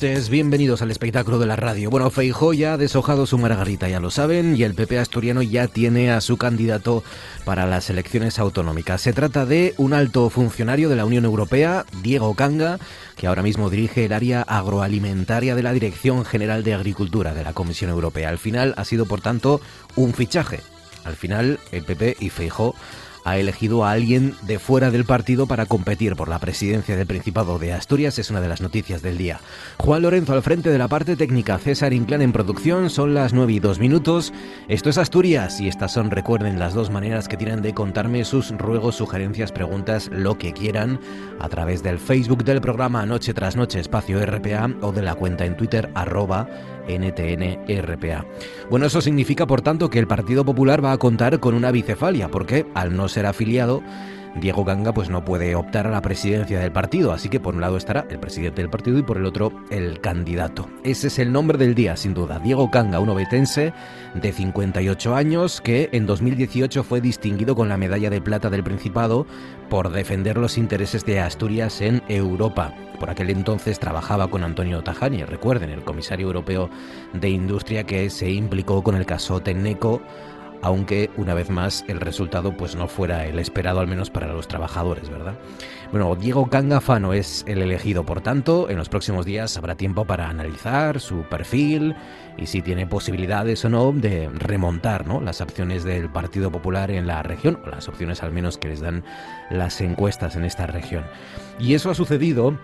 Bienvenidos al espectáculo de la radio. Bueno, Feijó ya ha deshojado su margarita, ya lo saben, y el PP asturiano ya tiene a su candidato para las elecciones autonómicas. Se trata de un alto funcionario de la Unión Europea, Diego Canga, que ahora mismo dirige el área agroalimentaria de la Dirección General de Agricultura de la Comisión Europea. Al final ha sido, por tanto, un fichaje. Al final, el PP y Feijó ha elegido a alguien de fuera del partido para competir por la presidencia del Principado de Asturias, es una de las noticias del día. Juan Lorenzo al frente de la parte técnica, César Inclán en producción, son las 9 y 2 minutos. Esto es Asturias y estas son, recuerden, las dos maneras que tienen de contarme sus ruegos, sugerencias, preguntas, lo que quieran, a través del Facebook del programa Noche tras Noche Espacio RPA o de la cuenta en Twitter arroba NTNRPA. Bueno, eso significa, por tanto, que el Partido Popular va a contar con una bicefalia, porque al no ser afiliado, Diego Ganga pues no puede optar a la presidencia del partido, así que por un lado estará el presidente del partido y por el otro el candidato. Ese es el nombre del día, sin duda. Diego Ganga, un obetense de 58 años que en 2018 fue distinguido con la medalla de plata del Principado por defender los intereses de Asturias en Europa. Por aquel entonces trabajaba con Antonio Tajani, recuerden, el comisario europeo de Industria que se implicó con el caso Teneco aunque una vez más el resultado pues no fuera el esperado al menos para los trabajadores, ¿verdad? Bueno, Diego Cangafano es el elegido, por tanto, en los próximos días habrá tiempo para analizar su perfil y si tiene posibilidades o no de remontar ¿no? las opciones del Partido Popular en la región, o las opciones al menos que les dan las encuestas en esta región. Y eso ha sucedido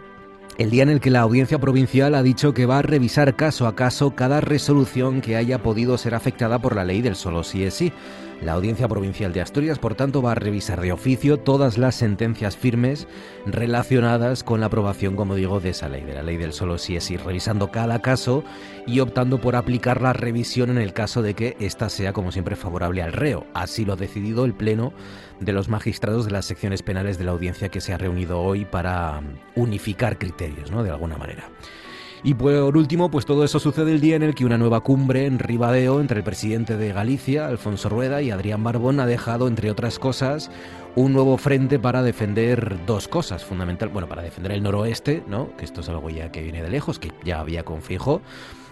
el día en el que la audiencia provincial ha dicho que va a revisar caso a caso cada resolución que haya podido ser afectada por la ley del solo sí es sí. La Audiencia Provincial de Asturias, por tanto, va a revisar de oficio todas las sentencias firmes relacionadas con la aprobación, como digo, de esa ley, de la ley del solo sí es sí, revisando cada caso y optando por aplicar la revisión en el caso de que ésta sea, como siempre, favorable al reo. Así lo ha decidido el Pleno de los magistrados de las secciones penales de la audiencia que se ha reunido hoy para unificar criterios, ¿no? De alguna manera. Y por último, pues todo eso sucede el día en el que una nueva cumbre en Ribadeo entre el presidente de Galicia, Alfonso Rueda, y Adrián Barbón ha dejado, entre otras cosas, un nuevo frente para defender dos cosas fundamental, bueno, para defender el noroeste, ¿no? Que esto es algo ya que viene de lejos, que ya había con Fijo,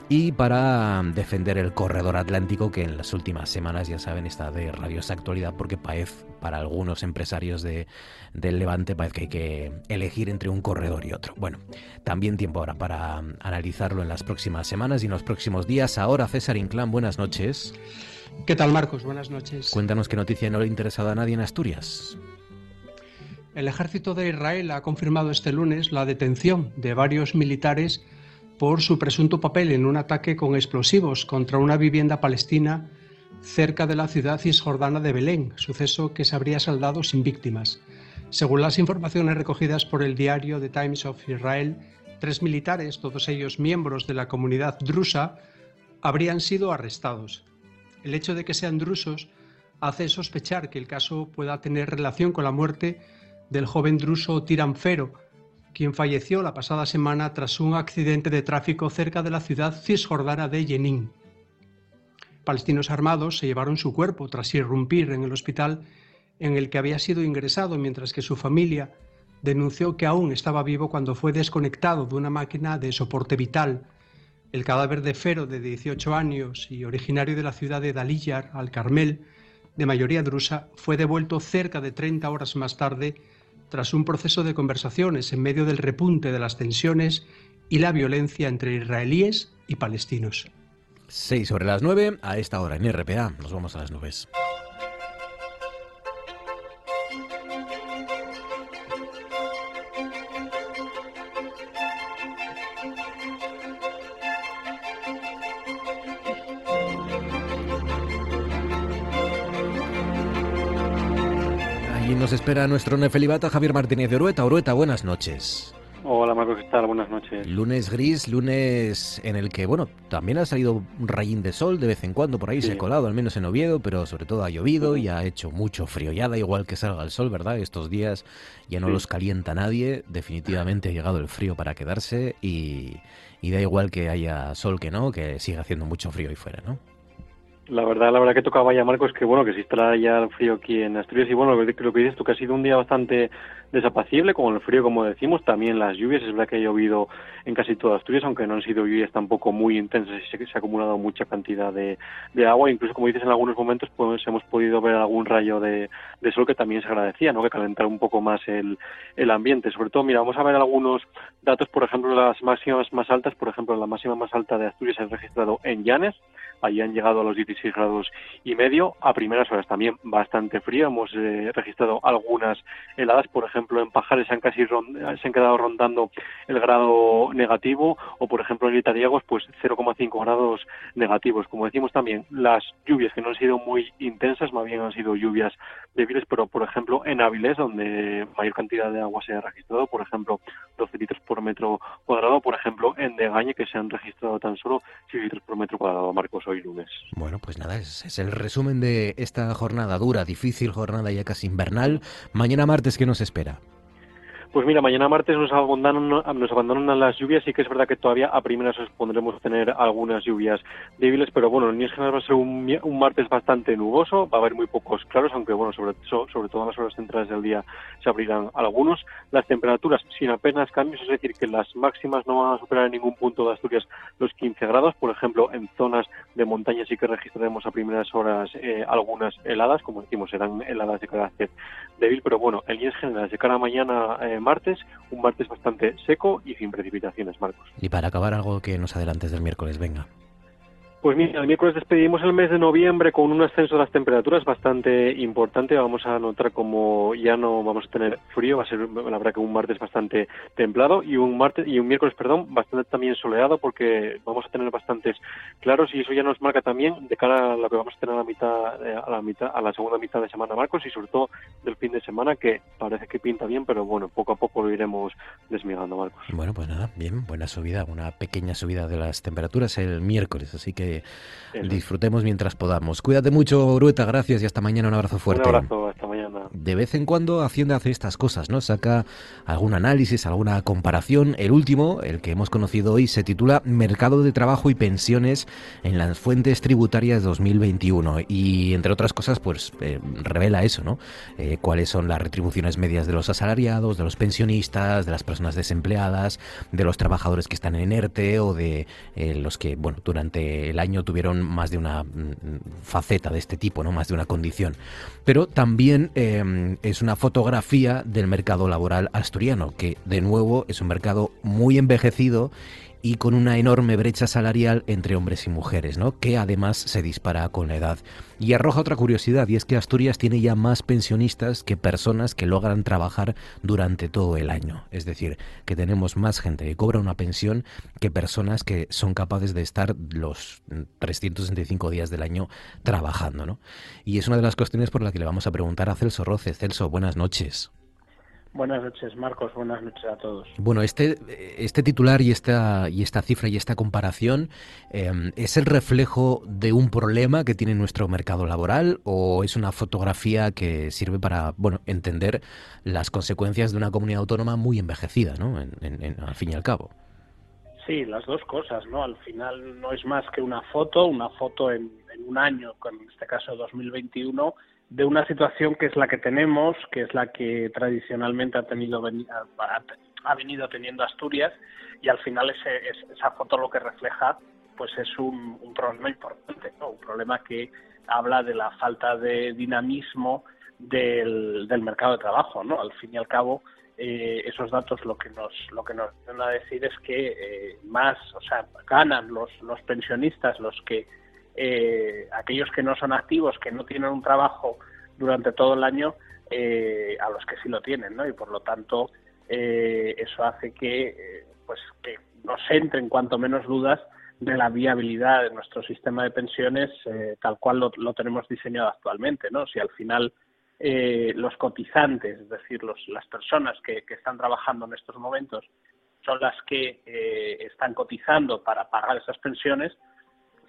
y para defender el corredor atlántico que en las últimas semanas ya saben está de rabiosa actualidad porque para algunos empresarios de, del Levante parece que hay que elegir entre un corredor y otro. Bueno, también tiempo ahora para analizarlo en las próximas semanas y en los próximos días. Ahora César Inclán, buenas noches. ¿Qué tal Marcos? Buenas noches. Cuéntanos qué noticia no le ha interesado a nadie en Asturias. El ejército de Israel ha confirmado este lunes la detención de varios militares por su presunto papel en un ataque con explosivos contra una vivienda palestina cerca de la ciudad cisjordana de Belén, suceso que se habría saldado sin víctimas. Según las informaciones recogidas por el diario The Times of Israel, tres militares, todos ellos miembros de la comunidad drusa, habrían sido arrestados. El hecho de que sean drusos hace sospechar que el caso pueda tener relación con la muerte del joven druso Tiranfero, quien falleció la pasada semana tras un accidente de tráfico cerca de la ciudad cisjordana de Jenin. Palestinos armados se llevaron su cuerpo tras irrumpir en el hospital en el que había sido ingresado, mientras que su familia denunció que aún estaba vivo cuando fue desconectado de una máquina de soporte vital. El cadáver de Fero, de 18 años y originario de la ciudad de Dalillar, al Carmel, de mayoría drusa, fue devuelto cerca de 30 horas más tarde tras un proceso de conversaciones en medio del repunte de las tensiones y la violencia entre israelíes y palestinos. 6 sobre las 9, a esta hora en RPA. Nos vamos a las nubes. Espera nuestro nefelibata Javier Martínez de Orueta. Orueta, buenas noches. Hola Marcos, ¿qué tal? Buenas noches. Lunes gris, lunes en el que, bueno, también ha salido un rayín de sol de vez en cuando, por ahí se ha colado, al menos en Oviedo, pero sobre todo ha llovido y ha hecho mucho frío. Ya da igual que salga el sol, ¿verdad? Estos días ya no los calienta nadie, definitivamente ha llegado el frío para quedarse y, y da igual que haya sol que no, que siga haciendo mucho frío ahí fuera, ¿no? La verdad, la verdad que tocaba ya, Marcos, que bueno, que se instala ya el frío aquí en Asturias. Y bueno, lo que, lo que dices tú que ha sido un día bastante desapacible, con el frío, como decimos, también las lluvias, es verdad que ha llovido en casi toda Asturias, aunque no han sido lluvias tampoco muy intensas y se, ha acumulado mucha cantidad de, agua, incluso como dices en algunos momentos pues hemos podido ver algún rayo de, sol que también se agradecía, ¿no? que calentar un poco más el, el ambiente, sobre todo, mira, vamos a ver algunos datos, por ejemplo, las máximas más altas, por ejemplo, la máxima más alta de Asturias se ha registrado en Llanes, allí han llegado a los 16 grados y medio, a primeras horas también bastante frío, hemos eh, registrado algunas heladas, por ejemplo en Pajares han casi se han quedado rondando el grado negativo o por ejemplo en Itariagos pues 0,5 grados negativos, como decimos también las lluvias que no han sido muy intensas, más bien han sido lluvias débiles, pero por ejemplo en Áviles donde mayor cantidad de agua se ha registrado, por ejemplo 12 litros por metro cuadrado, por ejemplo en Degañe que se han registrado tan solo 6 litros por metro cuadrado, Marcos hoy lunes. Bueno, pues nada, es, es, el resumen de esta jornada dura, difícil jornada ya casi invernal. Mañana martes, ¿qué nos espera? Pues mira, mañana martes nos abandonan, nos abandonan las lluvias, sí que es verdad que todavía a primeras os pondremos tener algunas lluvias débiles, pero bueno, en líneas generales va a ser un, un, martes bastante nuboso, va a haber muy pocos claros, aunque bueno, sobre, sobre todo en las horas centrales del día se abrirán algunos. Las temperaturas sin apenas cambios, es decir, que las máximas no van a superar en ningún punto de Asturias los 15 grados, por ejemplo, en zonas de montaña sí que registraremos a primeras horas eh, algunas heladas, como decimos, serán heladas de carácter débil, pero bueno, en líneas generales de cara a mañana eh, martes, un martes bastante seco y sin precipitaciones, Marcos. Y para acabar algo que nos adelantes del miércoles, venga. Pues mira, el miércoles despedimos el mes de noviembre con un ascenso de las temperaturas bastante importante. Vamos a notar como ya no vamos a tener frío, va a ser la verdad que un martes bastante templado y un martes y un miércoles, perdón, bastante también soleado porque vamos a tener bastantes claros y eso ya nos marca también de cara a lo que vamos a tener a la mitad a la mitad a la segunda mitad de semana, Marcos, y sobre todo del fin de semana que parece que pinta bien, pero bueno, poco a poco lo iremos desmigando, Marcos. Bueno, pues nada, bien, buena subida, una pequeña subida de las temperaturas el miércoles, así que eso. disfrutemos mientras podamos. Cuídate mucho, Urueta, gracias y hasta mañana. Un abrazo fuerte. Un abrazo, hasta mañana. De vez en cuando Hacienda hace estas cosas, ¿no? Saca algún análisis, alguna comparación. El último, el que hemos conocido hoy, se titula Mercado de Trabajo y Pensiones en las Fuentes Tributarias 2021. Y entre otras cosas, pues eh, revela eso, ¿no? Eh, cuáles son las retribuciones medias de los asalariados, de los pensionistas, de las personas desempleadas, de los trabajadores que están en ERTE o de eh, los que, bueno, durante el año tuvieron más de una faceta de este tipo, ¿no? Más de una condición. Pero también es una fotografía del mercado laboral asturiano, que de nuevo es un mercado muy envejecido y con una enorme brecha salarial entre hombres y mujeres, ¿no? que además se dispara con la edad. Y arroja otra curiosidad, y es que Asturias tiene ya más pensionistas que personas que logran trabajar durante todo el año. Es decir, que tenemos más gente que cobra una pensión que personas que son capaces de estar los 365 días del año trabajando. ¿no? Y es una de las cuestiones por las que le vamos a preguntar a Celso Roce. Celso, buenas noches. Buenas noches, Marcos. Buenas noches a todos. Bueno, este, este titular y esta, y esta cifra y esta comparación eh, es el reflejo de un problema que tiene nuestro mercado laboral o es una fotografía que sirve para bueno entender las consecuencias de una comunidad autónoma muy envejecida, ¿no? En, en, en, al fin y al cabo. Sí, las dos cosas, ¿no? Al final no es más que una foto, una foto en, en un año, en este caso 2021 de una situación que es la que tenemos, que es la que tradicionalmente ha tenido ha venido teniendo Asturias y al final ese, esa foto lo que refleja pues es un, problema importante, ¿no? un problema que habla de la falta de dinamismo del, del mercado de trabajo, ¿no? Al fin y al cabo, eh, esos datos lo que nos lo que nos van a decir es que eh, más, o sea, ganan los los pensionistas, los que eh, aquellos que no son activos, que no tienen un trabajo durante todo el año, a los que sí lo tienen, ¿no? Y por lo tanto eso hace que pues que nos entren cuanto menos dudas de la viabilidad de nuestro sistema de pensiones tal cual lo, tenemos diseñado actualmente, ¿no? Si al final eh, los cotizantes, es decir, las personas que, están trabajando en estos momentos, son las que eh, están cotizando para pagar esas pensiones.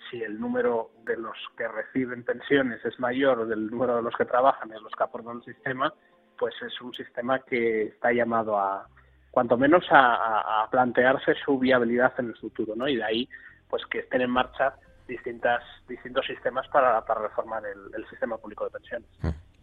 Si el número de los que reciben pensiones es mayor del número de los que trabajan y de los que aportan el sistema, pues es un sistema que está llamado a, cuanto menos, a, plantearse su viabilidad en el futuro, ¿no? Y de ahí, pues que estén en marcha distintas, distintos sistemas para, reformar el, el sistema público de pensiones.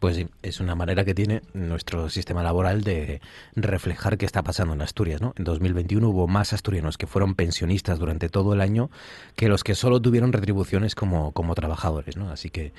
Pues sí, es una manera que tiene nuestro sistema laboral de reflejar qué está pasando en Asturias. ¿no? En 2021 hubo más asturianos que fueron pensionistas durante todo el año que los que solo tuvieron retribuciones como, como trabajadores. ¿no? Así que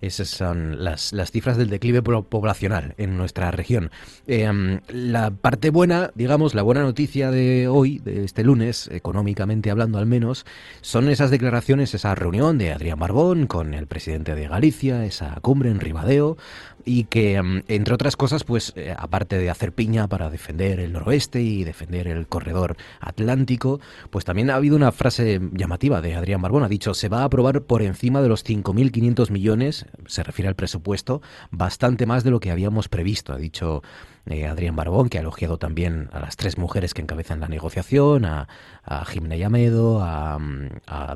esas son las, las cifras del declive poblacional en nuestra región. Em, la parte buena, digamos, la buena noticia de hoy, de este lunes, económicamente hablando al menos, son esas declaraciones, esa reunión de Adrián Barbón con el presidente de Galicia, esa cumbre en Ribadeo y que, mm, entre otras cosas, pues eh, aparte de hacer piña para defender el noroeste y defender el corredor atlántico, pues también ha habido una frase llamativa de Adrián Barbón. Ha dicho, se va a aprobar por encima de los 5.500 millones, se refiere al presupuesto, bastante más de lo que habíamos previsto, ha dicho eh, Adrián Barbón, que ha elogiado también a las tres mujeres que encabezan la negociación, a, a Jimena Yamedo, a,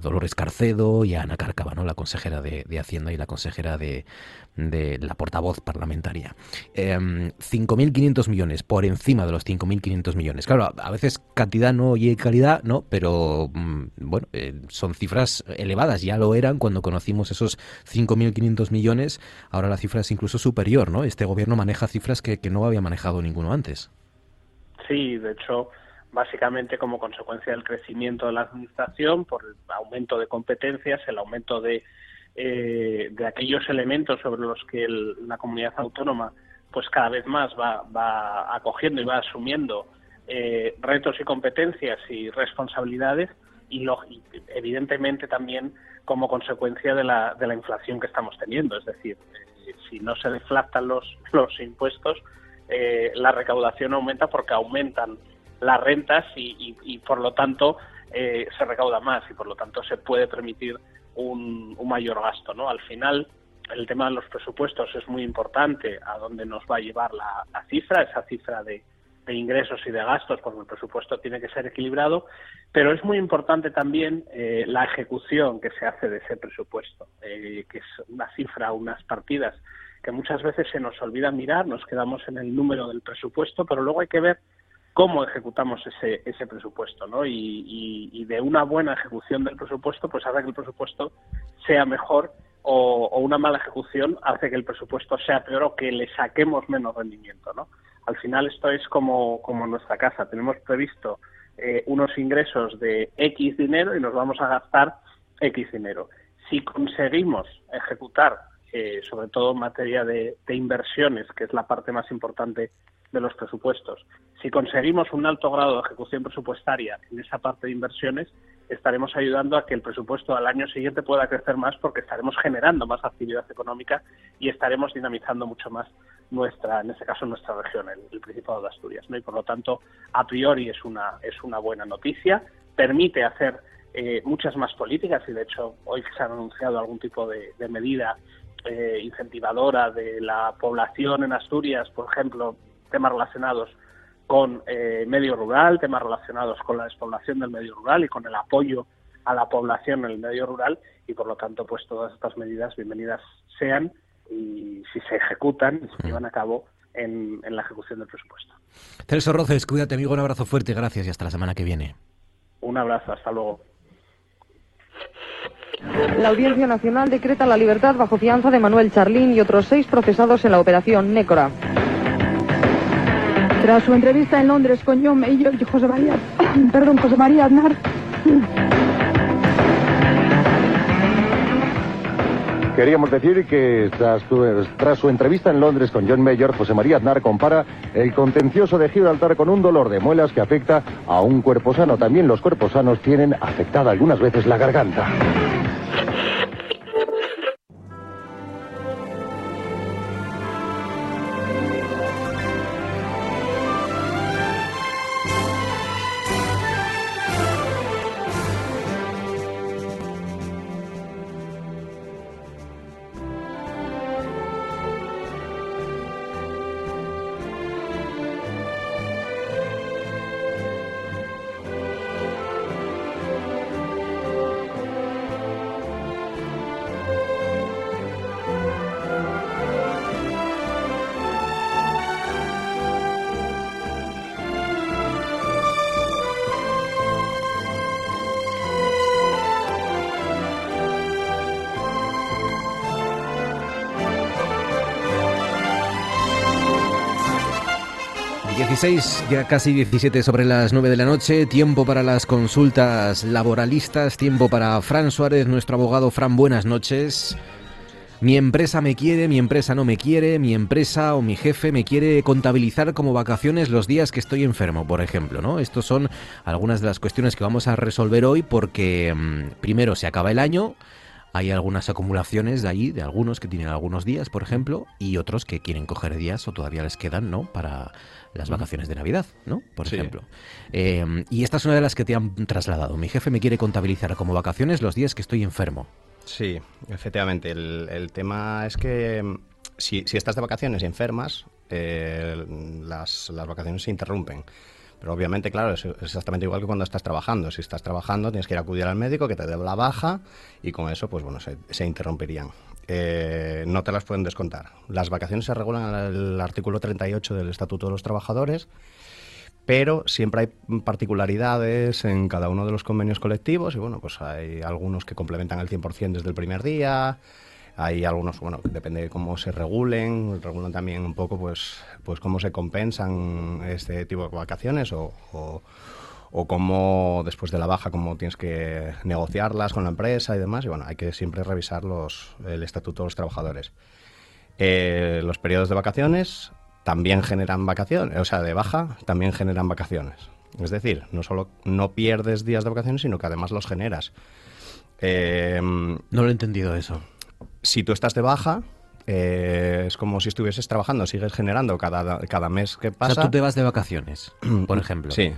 Dolores Carcedo y a Ana Cárcava, la consejera de, Hacienda y la consejera de, la portavoz parlamentaria. Eh, em, 5.500 millones, por encima de los 5.500 millones. Claro, a veces cantidad no y calidad, ¿no? Pero, mm, bueno, eh, son cifras elevadas, ya lo eran cuando conocimos esos 5.500 millones, ahora la cifra es incluso superior, ¿no? Este gobierno maneja cifras que, que no había manejado ninguno antes. Sí, de hecho, básicamente como consecuencia del crecimiento de la administración, por el aumento de competencias, el aumento de, eh, de aquellos elementos sobre los que la comunidad autónoma pues cada vez más va, acogiendo y va asumiendo eh, retos y competencias y responsabilidades y, evidentemente también como consecuencia de la, de la inflación que estamos teniendo. Es decir, eh, si no se deflactan los, los impuestos, eh, la recaudación aumenta porque aumentan las rentas y, por lo tanto eh, se recauda más y por lo tanto se puede permitir un, mayor gasto. ¿no? Al final, el tema de los presupuestos es muy importante a dónde nos va a llevar la, cifra, esa cifra de, ingresos y de gastos, porque el presupuesto tiene que ser equilibrado, pero es muy importante también eh, la ejecución que se hace de ese presupuesto, que es una cifra, unas partidas que muchas veces se nos olvida mirar, nos quedamos en el número del presupuesto, pero luego hay que ver cómo ejecutamos ese, ese presupuesto, ¿no? Y, de una buena ejecución del presupuesto, pues hace que el presupuesto sea mejor o, una mala ejecución hace que el presupuesto sea peor o que le saquemos menos rendimiento, ¿no? Al final esto es como, como nuestra casa, tenemos previsto eh, unos ingresos de X dinero y nos vamos a gastar X dinero. Si conseguimos ejecutar eh, sobre todo en materia de, inversiones, que es la parte más importante de los presupuestos. Si conseguimos un alto grado de ejecución presupuestaria en esa parte de inversiones, estaremos ayudando a que el presupuesto al año siguiente pueda crecer más porque estaremos generando más actividad económica y estaremos dinamizando mucho más nuestra, en este caso nuestra región, el, Principado de Asturias, ¿no? Y por lo tanto, a priori es una es una buena noticia, permite hacer eh, muchas más políticas y de hecho hoy se ha anunciado algún tipo de medida eh, incentivadora de la población en Asturias, por ejemplo, temas relacionados con eh, medio rural, temas relacionados con la despoblación del medio rural y con el apoyo a la población en el medio rural y por lo tanto pues todas estas medidas bienvenidas sean y si se ejecutan y se llevan a cabo en, en la ejecución del presupuesto. Celso Roces, cuídate amigo, un abrazo fuerte, gracias y hasta la semana que viene. Un abrazo, hasta luego. La Audiencia Nacional decreta la libertad bajo fianza de Manuel Charlín y otros seis procesados en la operación Nécora. Tras su entrevista en Londres con John Mayer y José María, perdón, José María Aznar, Queríamos decir que tras, su- entrevista en Londres con John Mayer, José María Aznar compara el contencioso de Gibraltar con un dolor de muelas que afecta a un cuerpo sano. También los cuerpos sanos tienen afectada algunas veces la garganta. Dieciséis, ya casi 17 sobre las 9 de la noche, tiempo para las consultas laboralistas, tiempo para Fran Suárez, nuestro abogado. Fran, buenas noches. Mi empresa me quiere, mi empresa no me quiere, mi empresa o mi jefe me quiere contabilizar como vacaciones los días que estoy enfermo, por ejemplo, ¿no? Estos son algunas de las cuestiones que vamos a resolver hoy porque mm, primero se acaba el año, hay algunas acumulaciones de ahí, de algunos que tienen algunos días, por ejemplo, y otros que quieren coger días o todavía les quedan, ¿no? Para las vacaciones de Navidad, ¿no? Por Sí. ejemplo. Eh, y esta es una de las que te han trasladado. Mi jefe me quiere contabilizar como vacaciones los días que estoy enfermo. Sí, efectivamente. El, el tema es que mm, si, si estás de vacaciones y enfermas, eh, las, las vacaciones se interrumpen. Pero obviamente, claro, es exactamente igual que cuando estás trabajando. Si estás trabajando, tienes que ir a acudir al médico que te dé la baja y con eso, pues bueno, se, se interrumpirían. Eh, no te las pueden descontar. Las vacaciones se regulan en el artículo 38 del Estatuto de los Trabajadores pero siempre hay particularidades en cada uno de los convenios colectivos y bueno, pues hay algunos que complementan el 100% desde el primer día, hay algunos, bueno, depende de cómo se regulen, regulan también un poco pues, pues cómo se compensan este tipo de vacaciones o, o, o cómo después de la baja, cómo tienes que negociarlas con la empresa y demás y bueno, hay que siempre revisar los, el estatuto de los trabajadores. Eh, los periodos de vacaciones también generan vacaciones, o sea, de baja también generan vacaciones. Es decir, no solo no pierdes días de vacaciones, sino que además los generas. Eh, No lo he entendido eso. Si tú estás de baja, eh, es como si estuvieses trabajando, sigues generando cada, cada mes que O pasa. sea, tú te vas de vacaciones, por ejemplo. Sí,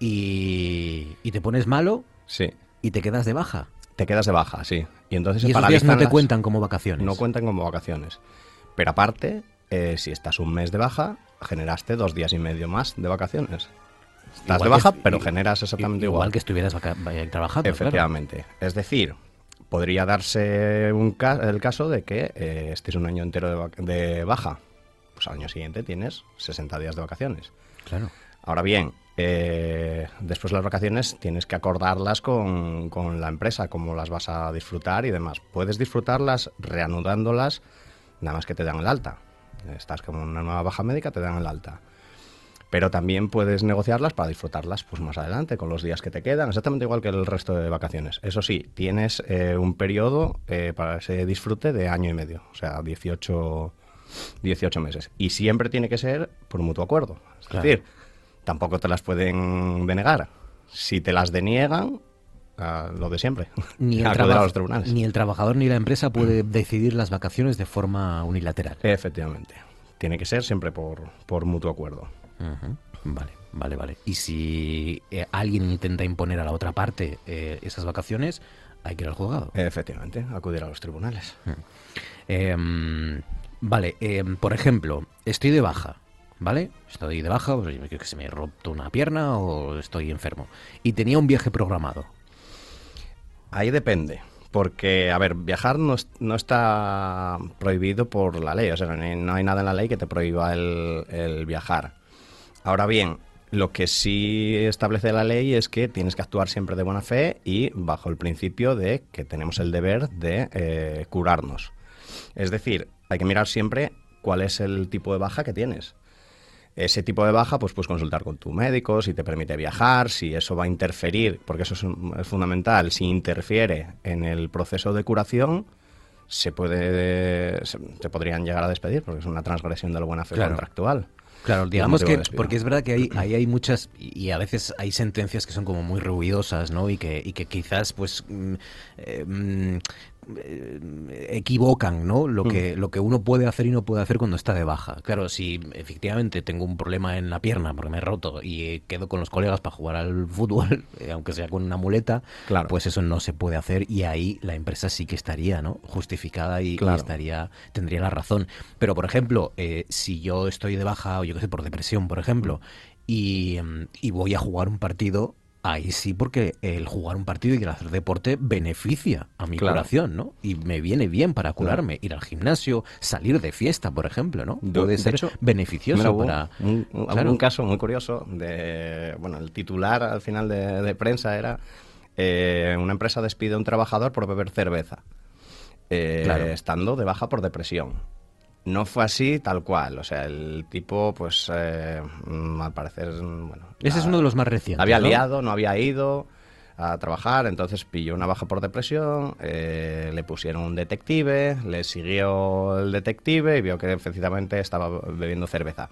Y, y te pones malo sí. y te quedas de baja. Te quedas de baja, sí. Y entonces Y se esos días no te las- cuentan como vacaciones. No cuentan como vacaciones. Pero aparte, eh, si estás un mes de baja, generaste dos días y medio más de vacaciones. Estás Igual de baja, pero generas exactamente igual. igual. que estuvieras trabajando. claro. Efectivamente. Es decir, podría darse un ca- el caso de que eh, estés un año entero de, de baja. Pues al año siguiente tienes 60 días de vacaciones. Claro. Ahora bien, eh, después de las vacaciones tienes que acordarlas con, con la empresa, cómo las vas a disfrutar y demás. Puedes disfrutarlas reanudándolas, nada más que te dan el alta. Estás con una nueva baja médica, te dan el alta. Pero también puedes negociarlas para disfrutarlas pues más adelante, con los días que te quedan, exactamente igual que el resto de vacaciones. Eso sí, tienes eh, un periodo eh, para ese disfrute de año y medio, o sea, 18, 18 meses. Y siempre tiene que ser por mutuo acuerdo. Es Claro. decir, tampoco te las pueden denegar. Si te las deniegan, lo de siempre. Ni el, Acudir a traba- los tribunales. ni el trabajador ni la empresa puede decidir las vacaciones de forma unilateral. Efectivamente. Tiene que ser siempre por, por mutuo acuerdo. Vale, vale, vale. Y si eh, alguien intenta imponer a la otra parte eh, esas vacaciones, hay que ir al juzgado. Efectivamente, acudir a los tribunales. Em, vale, em, por ejemplo, estoy de baja, ¿vale? Estoy de baja, pues, que se me ha roto una pierna o estoy enfermo. Y tenía un viaje programado. Ahí depende. Porque, a ver, viajar no, no está prohibido por la ley. O sea, no hay, no hay nada en la ley que te prohíba el, el viajar. Ahora bien, lo que sí establece la ley es que tienes que actuar siempre de buena fe y bajo el principio de que tenemos el deber de eh, curarnos. Es decir, hay que mirar siempre cuál es el tipo de baja que tienes. ese tipo de baja, pues puedes consultar con tu médico, si te permite viajar, si eso va a interferir, porque eso es, es fundamental, si interfiere en el proceso de curación, se puede se, te podrían llegar a despedir, porque es una transgresión de la buena fe Claro. contractual. Claro, digamos que, porque es verdad que hay, ahí hay muchas, y a veces hay sentencias que son como muy ruidosas, ¿no? Y que, y que quizás, pues, mm, eh, mm, eh, equivocan, ¿no? Lo que, lo que uno puede hacer y no puede hacer cuando está de baja. Claro, si efectivamente tengo un problema en la pierna porque me he roto y eh, quedo con los colegas para jugar al fútbol, eh, aunque sea con una muleta, Claro. pues eso no se puede hacer y ahí la empresa sí que estaría, ¿no? Justificada y, estaría, tendría la razón. Pero, por ejemplo, eh, si yo estoy de baja, o yo qué sé, por depresión, por ejemplo, y, mm, y voy a jugar un partido, ahí sí, porque el jugar un partido y el hacer deporte beneficia a mi Claro. curación, ¿no? Y me viene bien para curarme. Ir al gimnasio, salir de fiesta, por ejemplo, ¿no? De- Puede de ser hecho, beneficioso Mira, para... un, un- Claro. un caso muy curioso de bueno el titular al final de, de prensa era eh, una empresa despide a un trabajador por beber cerveza eh, estando de baja por depresión no fue así tal cual o sea el tipo pues eh, mm, al parecer mm, bueno Ese es uno de los más recientes, había ¿no? liado no había ido a trabajar, entonces pilló una baja por depresión, eh, le pusieron un detective, le siguió el detective y vio que efectivamente estaba bebiendo cerveza.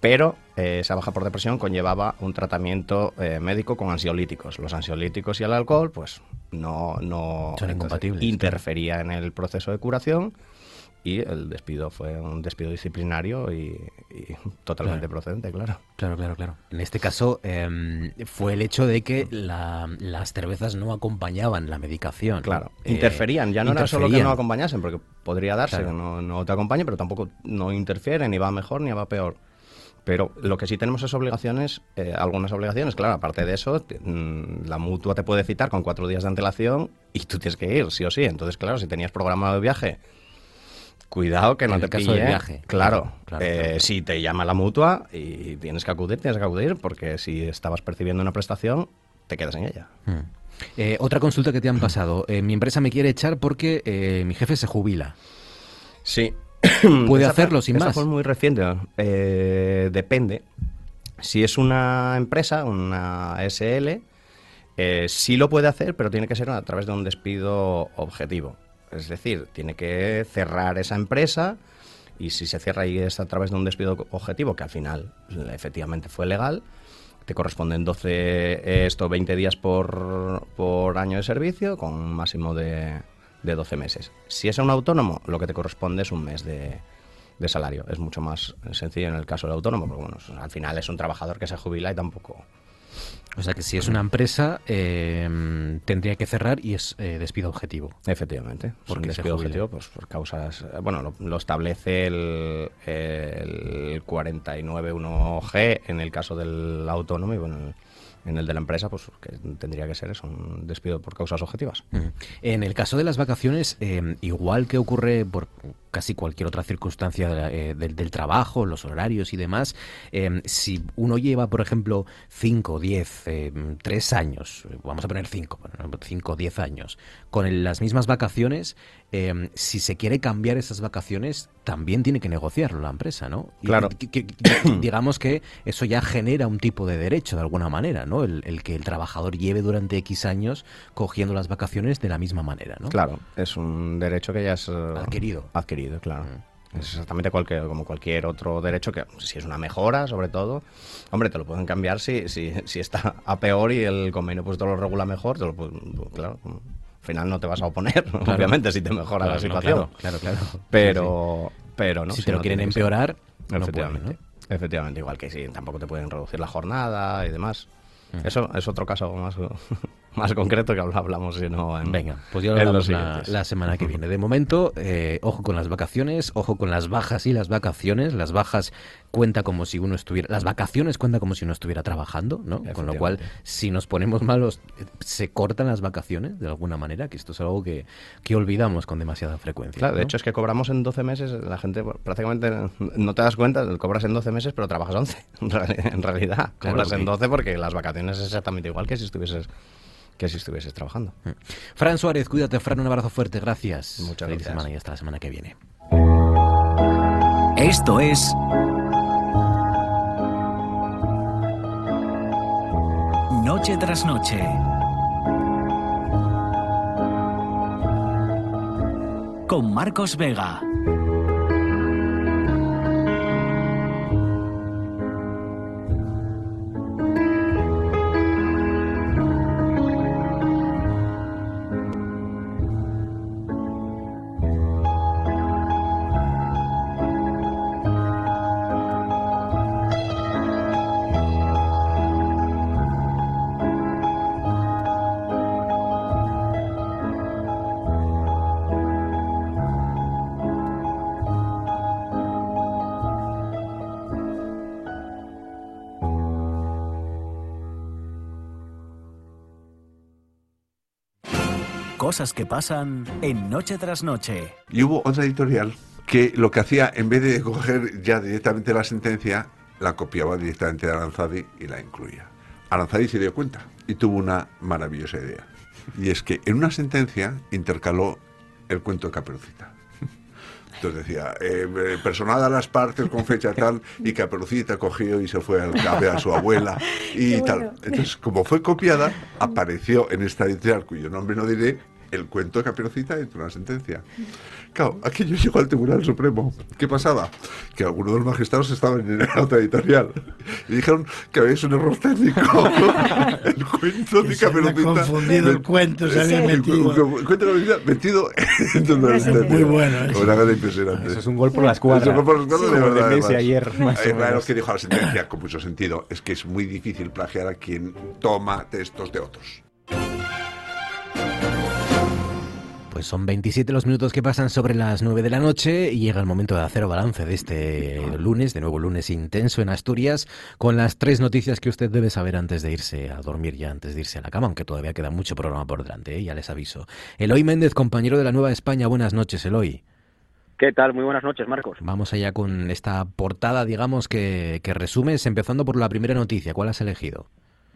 Pero eh, esa baja por depresión conllevaba un tratamiento eh, médico con ansiolíticos. Los ansiolíticos y el alcohol, pues no, no Son incompatibles, interfería en el proceso de curación y el despido fue un despido disciplinario y, y totalmente Claro. procedente, claro. Claro, claro, claro. En este caso em, fue el hecho de que la- las cervezas no acompañaban la medicación. Claro, Eh, interferían, ya no era solo que no acompañasen, porque podría darse Claro. que no, no te acompañe, pero tampoco no interfiere, ni va mejor ni va peor. Pero lo que sí tenemos es obligaciones, eh, algunas obligaciones, claro, aparte de eso, te- mm, la mutua te puede citar con cuatro días de antelación y tú tienes que ir, sí o sí. Entonces, claro, si tenías programado de viaje, cuidado que no En te el caso del pille. viaje, Claro, eh, claro, si te llama la mutua y tienes que acudir, tienes que acudir, porque si estabas percibiendo una prestación, te quedas en ella. Mm. Eh, otra consulta que te han pasado. Eh, mi empresa me quiere echar porque eh, mi jefe se jubila. Sí. Puede Esa hacerlo fue- sin esa más. fue muy reciente. Eh, depende. Si es una empresa, una SL, eh, sí lo puede hacer, pero tiene que ser a través de un despido objetivo. Es decir, tiene que cerrar esa empresa y si se cierra y es a través de un despido objetivo, que al final efectivamente fue legal, te corresponden 12, eh, esto 20 días por, por año de servicio con un máximo de, de 12 meses. Si es un autónomo, lo que te corresponde es un mes de, de salario. Es mucho más sencillo en el caso del autónomo, porque bueno, al final es un trabajador que se jubila y tampoco... O sea que si es una empresa, eh, tendría que cerrar y es eh, despido objetivo. Efectivamente, Porque despido objetivo pues, por causas... eh, Bueno, lo, lo establece el, el 491G en el caso del autónomo y bueno, en el de la empresa pues que tendría que ser eso, un despido por causas objetivas. En el caso de las vacaciones, eh, igual que ocurre por casi cualquier otra circunstancia de la- eh, del, del trabajo, los horarios y demás, eh, si uno lleva, por ejemplo, 5, 10, 3 años, eh, vamos a poner 5, 5 o 10 años, con el- las mismas vacaciones, eh, si se quiere cambiar esas vacaciones, también tiene que negociarlo la empresa, ¿no? Y- Claro. y- que- que- digamos que eso ya genera un tipo de derecho de alguna manera, ¿no? El, el que el trabajador lleve durante X años cogiendo las vacaciones de la misma manera, ¿no? Claro, es un derecho que ya es... eh, Adquirido. Adquirido, claro. Es exactamente cualquier, como cualquier otro derecho que, si es una mejora, sobre todo, hombre, te lo pueden cambiar si, si, si está a peor y el convenio pues te lo regula mejor, te lo pueden- claro, al final no te vas a oponer, obviamente, si te mejora Claro, la no, situación. claro, claro, claro. Pero, pero no. Si te lo no quieren empeorar, no efectivamente. Efectivamente, igual que sí, tampoco te pueden reducir la jornada y demás. Mm. Eso es otro caso más, más concreto que hablamos, si no, en, Venga, pues ya lo hablamos la, semana que viene. De momento, eh, ojo con las vacaciones, ojo con las bajas y las vacaciones. Las bajas cuenta como si uno estuviera... Las vacaciones cuenta como si uno estuviera trabajando, ¿no? Con lo cual, si nos ponemos malos, eh, se cortan las vacaciones de alguna manera, que esto es algo que, que olvidamos con demasiada frecuencia. Claro, de hecho es que cobramos en 12 meses, la gente prácticamente no te das cuenta, cobras en 12 meses pero trabajas 11, en reali- en realidad. Claro, cobras en porque- 12 porque las vacaciones es exactamente igual que si estuvieses que si estuvieses trabajando. Mm. Fran Suárez, cuídate, Fran, un abrazo fuerte, gracias. Muchas Feliz gracias. semana y hasta la semana que viene. Esto es. Noche tras noche. Con Marcos Vega. Cosas que pasan en Noche tras Noche. Y hubo otra editorial que lo que hacía, en vez de coger ya directamente la sentencia, la copiaba directamente de Aranzadi y la incluía. Aranzadi se dio cuenta y tuvo una maravillosa idea. Y es que en una sentencia intercaló el cuento de Caperucita. Entonces decía, eh, personada las partes con fecha tal, y Caperucita cogió y se fue al café a su abuela y tal. Entonces, como fue copiada, apareció en esta editorial, cuyo nombre no diré, el cuento de Caperucita dentro de una sentencia. Claro, aquello llegó al Tribunal Supremo. ¿Qué pasaba? Que algunos de los magistrados estaban en la otra editorial y dijeron que había un error técnico. el cuento de Caperucita. confundido el cuento, se había metido. El cuento de Caperucita metido dentro de una sentencia. Muy bueno. Eso. Una cosa impresionante. Eso es un gol por la escuadra. Eso es un gol por la escuadra, de verdad. Ayer, más Eh, que dijo la sentencia, con mucho sentido, es que es muy difícil plagiar a quien toma textos de otros. Pues son 27 los minutos que pasan sobre las 9 de la noche y llega el momento de hacer balance de este lunes, de nuevo lunes intenso en Asturias, con las tres noticias que usted debe saber antes de irse a dormir, ya antes de irse a la cama, aunque todavía queda mucho programa por delante, ¿eh? ya les aviso. Eloy Méndez, compañero de la Nueva España, buenas noches, Eloy. ¿Qué tal? Muy buenas noches, Marcos. Vamos allá con esta portada, digamos, que, que resumes, empezando por la primera noticia. ¿Cuál has elegido?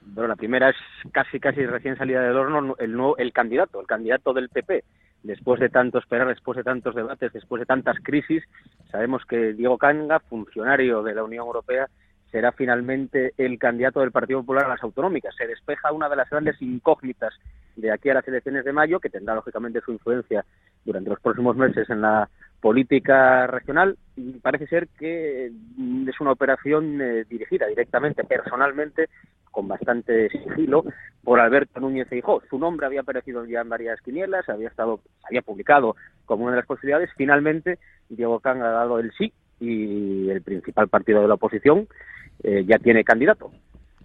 Bueno, la primera es casi casi recién salida del horno el nuevo, el candidato, el candidato del PP. Después de tanto esperar, después de tantos debates, después de tantas crisis, sabemos que Diego Canga, funcionario de la Unión Europea, será finalmente el candidato del Partido Popular a las autonómicas. Se despeja una de las grandes incógnitas de aquí a las elecciones de mayo, que tendrá lógicamente su influencia durante los próximos meses en la política regional y parece ser que es una operación eh, dirigida directamente, personalmente, con bastante sigilo, por Alberto Núñez Feijóo. Su nombre había aparecido ya en varias quinielas, había estado, había publicado como una de las posibilidades. Finalmente, Diego Can ha dado el sí y el principal partido de la oposición eh, ya tiene candidato.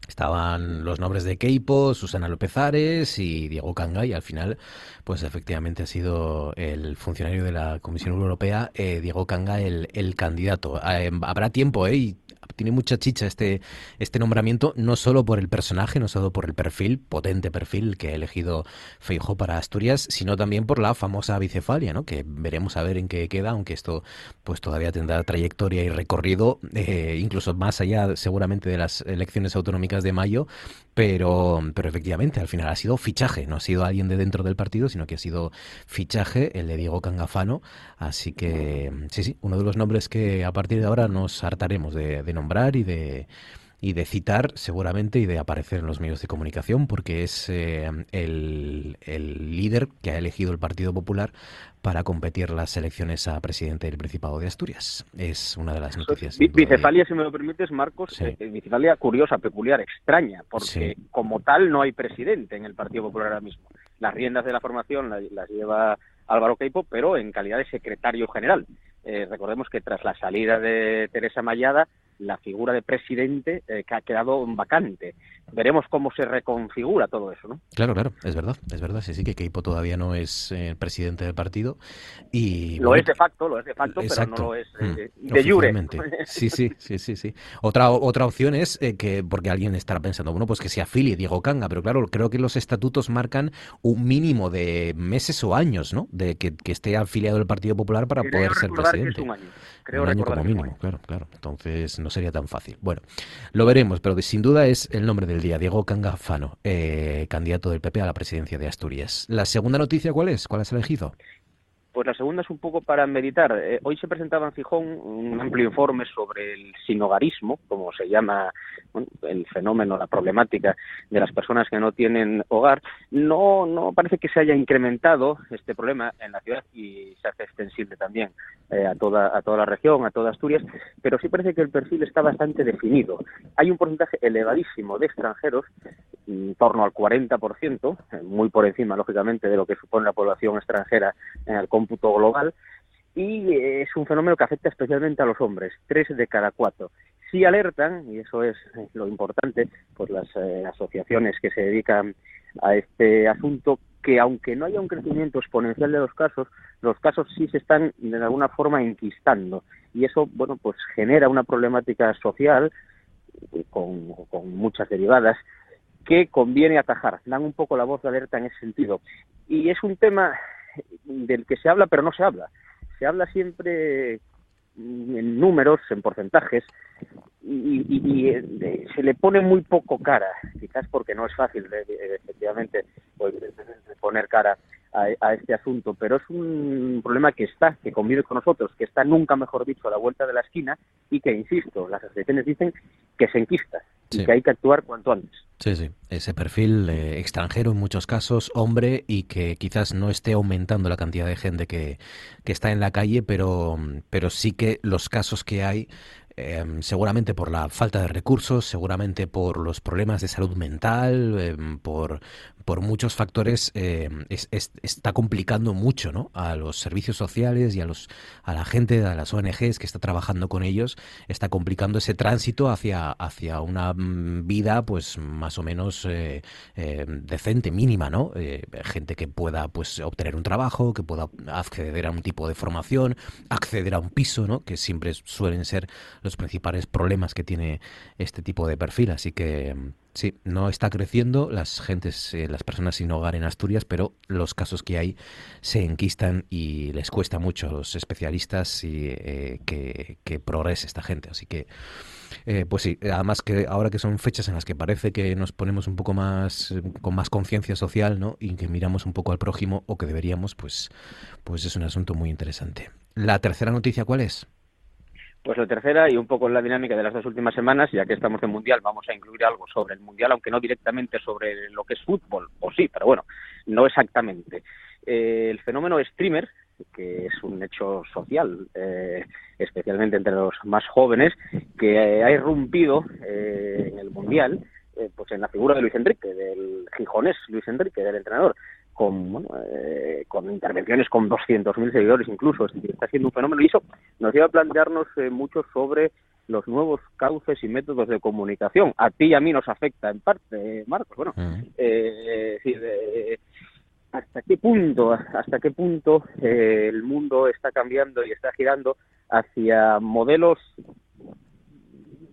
Estaban los nombres de Keipo, Susana López Ares y Diego Canga y al final, pues efectivamente ha sido el funcionario de la Comisión Europea, eh, Diego Canga, el, el candidato. Eh, habrá tiempo, ¿eh? Tiene mucha chicha este, este nombramiento, no solo por el personaje, no solo por el perfil, potente perfil que ha elegido Feijó para Asturias, sino también por la famosa bicefalia, ¿no? Que veremos a ver en qué queda, aunque esto pues todavía tendrá trayectoria y recorrido, eh, incluso más allá seguramente de las elecciones autonómicas de mayo, pero, pero efectivamente al final ha sido fichaje, no ha sido alguien de dentro del partido, sino que ha sido fichaje, el de Diego Cangafano, así que sí, sí, uno de los nombres que a partir de ahora nos hartaremos de, de nombrar y de y de citar seguramente y de aparecer en los medios de comunicación porque es eh, el, el, líder que ha elegido el Partido Popular para competir las elecciones a presidente del Principado de Asturias. Es una de las noticias. Bicefalia, si me lo permites, Marcos, sí. eh, bicefalia curiosa, peculiar, extraña, porque sí. como tal no hay presidente en el Partido Popular ahora mismo. Las riendas de la formación las, las lleva Álvaro Queipo, pero en calidad de secretario general. Eh, recordemos que tras la salida de Teresa Mayada, la figura de presidente eh, que ha quedado vacante. Veremos cómo se reconfigura todo eso, ¿no? Claro, claro, es verdad, es verdad, sí, sí, que Keipo todavía no es eh, presidente del partido y... Lo bueno, es de facto, lo es de facto, exacto. pero no lo es eh, mm, de jure. Sí, sí, sí, sí, sí. Otra, otra opción es que, porque alguien estará pensando, bueno, pues que se afilie Diego Canga, pero claro, creo que los estatutos marcan un mínimo de meses o años, ¿no? De que, que esté afiliado al Partido Popular para poder ser presidente. Que es un año. Creo un año como mínimo, claro, claro. Entonces no sería tan fácil. Bueno, lo veremos, pero sin duda es el nombre del día, Diego Cangafano, eh, candidato del PP a la presidencia de Asturias. ¿La segunda noticia cuál es? ¿Cuál has elegido? Pues la segunda es un poco para meditar. Eh, hoy se presentaba en Fijón un amplio informe sobre el sinogarismo, como se llama el fenómeno, la problemática de las personas que no tienen hogar. No, no parece que se haya incrementado este problema en la ciudad y se hace extensible también eh, a, toda, a toda la región, a toda Asturias, pero sí parece que el perfil está bastante definido. Hay un porcentaje elevadísimo de extranjeros, en torno al 40%, eh, muy por encima, lógicamente, de lo que supone la población extranjera en el cómputo global y es un fenómeno que afecta especialmente a los hombres, tres de cada cuatro. Sí alertan, y eso es lo importante, pues las eh, asociaciones que se dedican a este asunto, que aunque no haya un crecimiento exponencial de los casos, los casos sí se están de alguna forma enquistando y eso, bueno, pues genera una problemática social eh, con, con muchas derivadas que conviene atajar. Dan un poco la voz de alerta en ese sentido. Y es un tema del que se habla pero no se habla. Se habla siempre en números, en porcentajes, y, eh, se le pone muy poco cara, quizás porque no es fácil, efectivamente, pues, poner cara a, este asunto, pero es un problema que está, que convive con nosotros, que está nunca, mejor dicho, a la vuelta de la esquina y que, insisto, las asociaciones dicen que se enquista y que hay que actuar cuanto antes. Sí, sí, ese perfil eh, extranjero en muchos casos, hombre, y que quizás no esté aumentando la cantidad de gente que, que está en la calle, pero, pero sí que los casos que hay Em, seguramente por la falta de recursos, seguramente por los problemas de salud mental, em, por, por muchos factores, em, está complicando mucho ¿no? a los servicios sociales y a, los, a la gente, a las ONGs que está trabajando con ellos, está complicando ese tránsito hacia, hacia una mm, vida pues más o menos eh, decente, mínima, ¿no? Eh, gente que pueda pues obtener un trabajo, que pueda acceder a un tipo de formación, acceder a un piso, ¿no? Que siempre suelen ser los principales problemas que tiene este tipo de perfil. Así que sí, no está creciendo las gentes, eh, las personas sin hogar en Asturias, pero los casos que hay se enquistan y les cuesta mucho a los especialistas y, eh, que, progrese esta gente. Así que eh, pues sí, además que ahora que son fechas en las que parece que nos ponemos un poco más con más conciencia social, ¿no? Y que miramos un poco al prójimo o que deberíamos, pues pues es un asunto muy interesante. La tercera noticia, ¿cuál es? Pues la tercera, y un poco en la dinámica de las dos últimas semanas, ya que estamos en Mundial, vamos a incluir algo sobre el Mundial, aunque no directamente sobre lo que es fútbol, o sí, pero bueno, no exactamente. Eh, el fenómeno streamer, que es un hecho social, eh, especialmente entre los más jóvenes, que ha irrumpido eh, en el Mundial, pues en la figura de Luis Enrique, del gijonés Luis Enrique, del entrenador, con, bueno, eh, con intervenciones con 200.000 seguidores incluso, está siendo un fenómeno y eso nos lleva a plantearnos eh, mucho sobre los nuevos cauces y métodos de comunicación. A ti y a mí nos afecta en parte, Marcos. Bueno, eh, hasta qué punto, hasta qué punto el mundo está cambiando y está girando hacia modelos,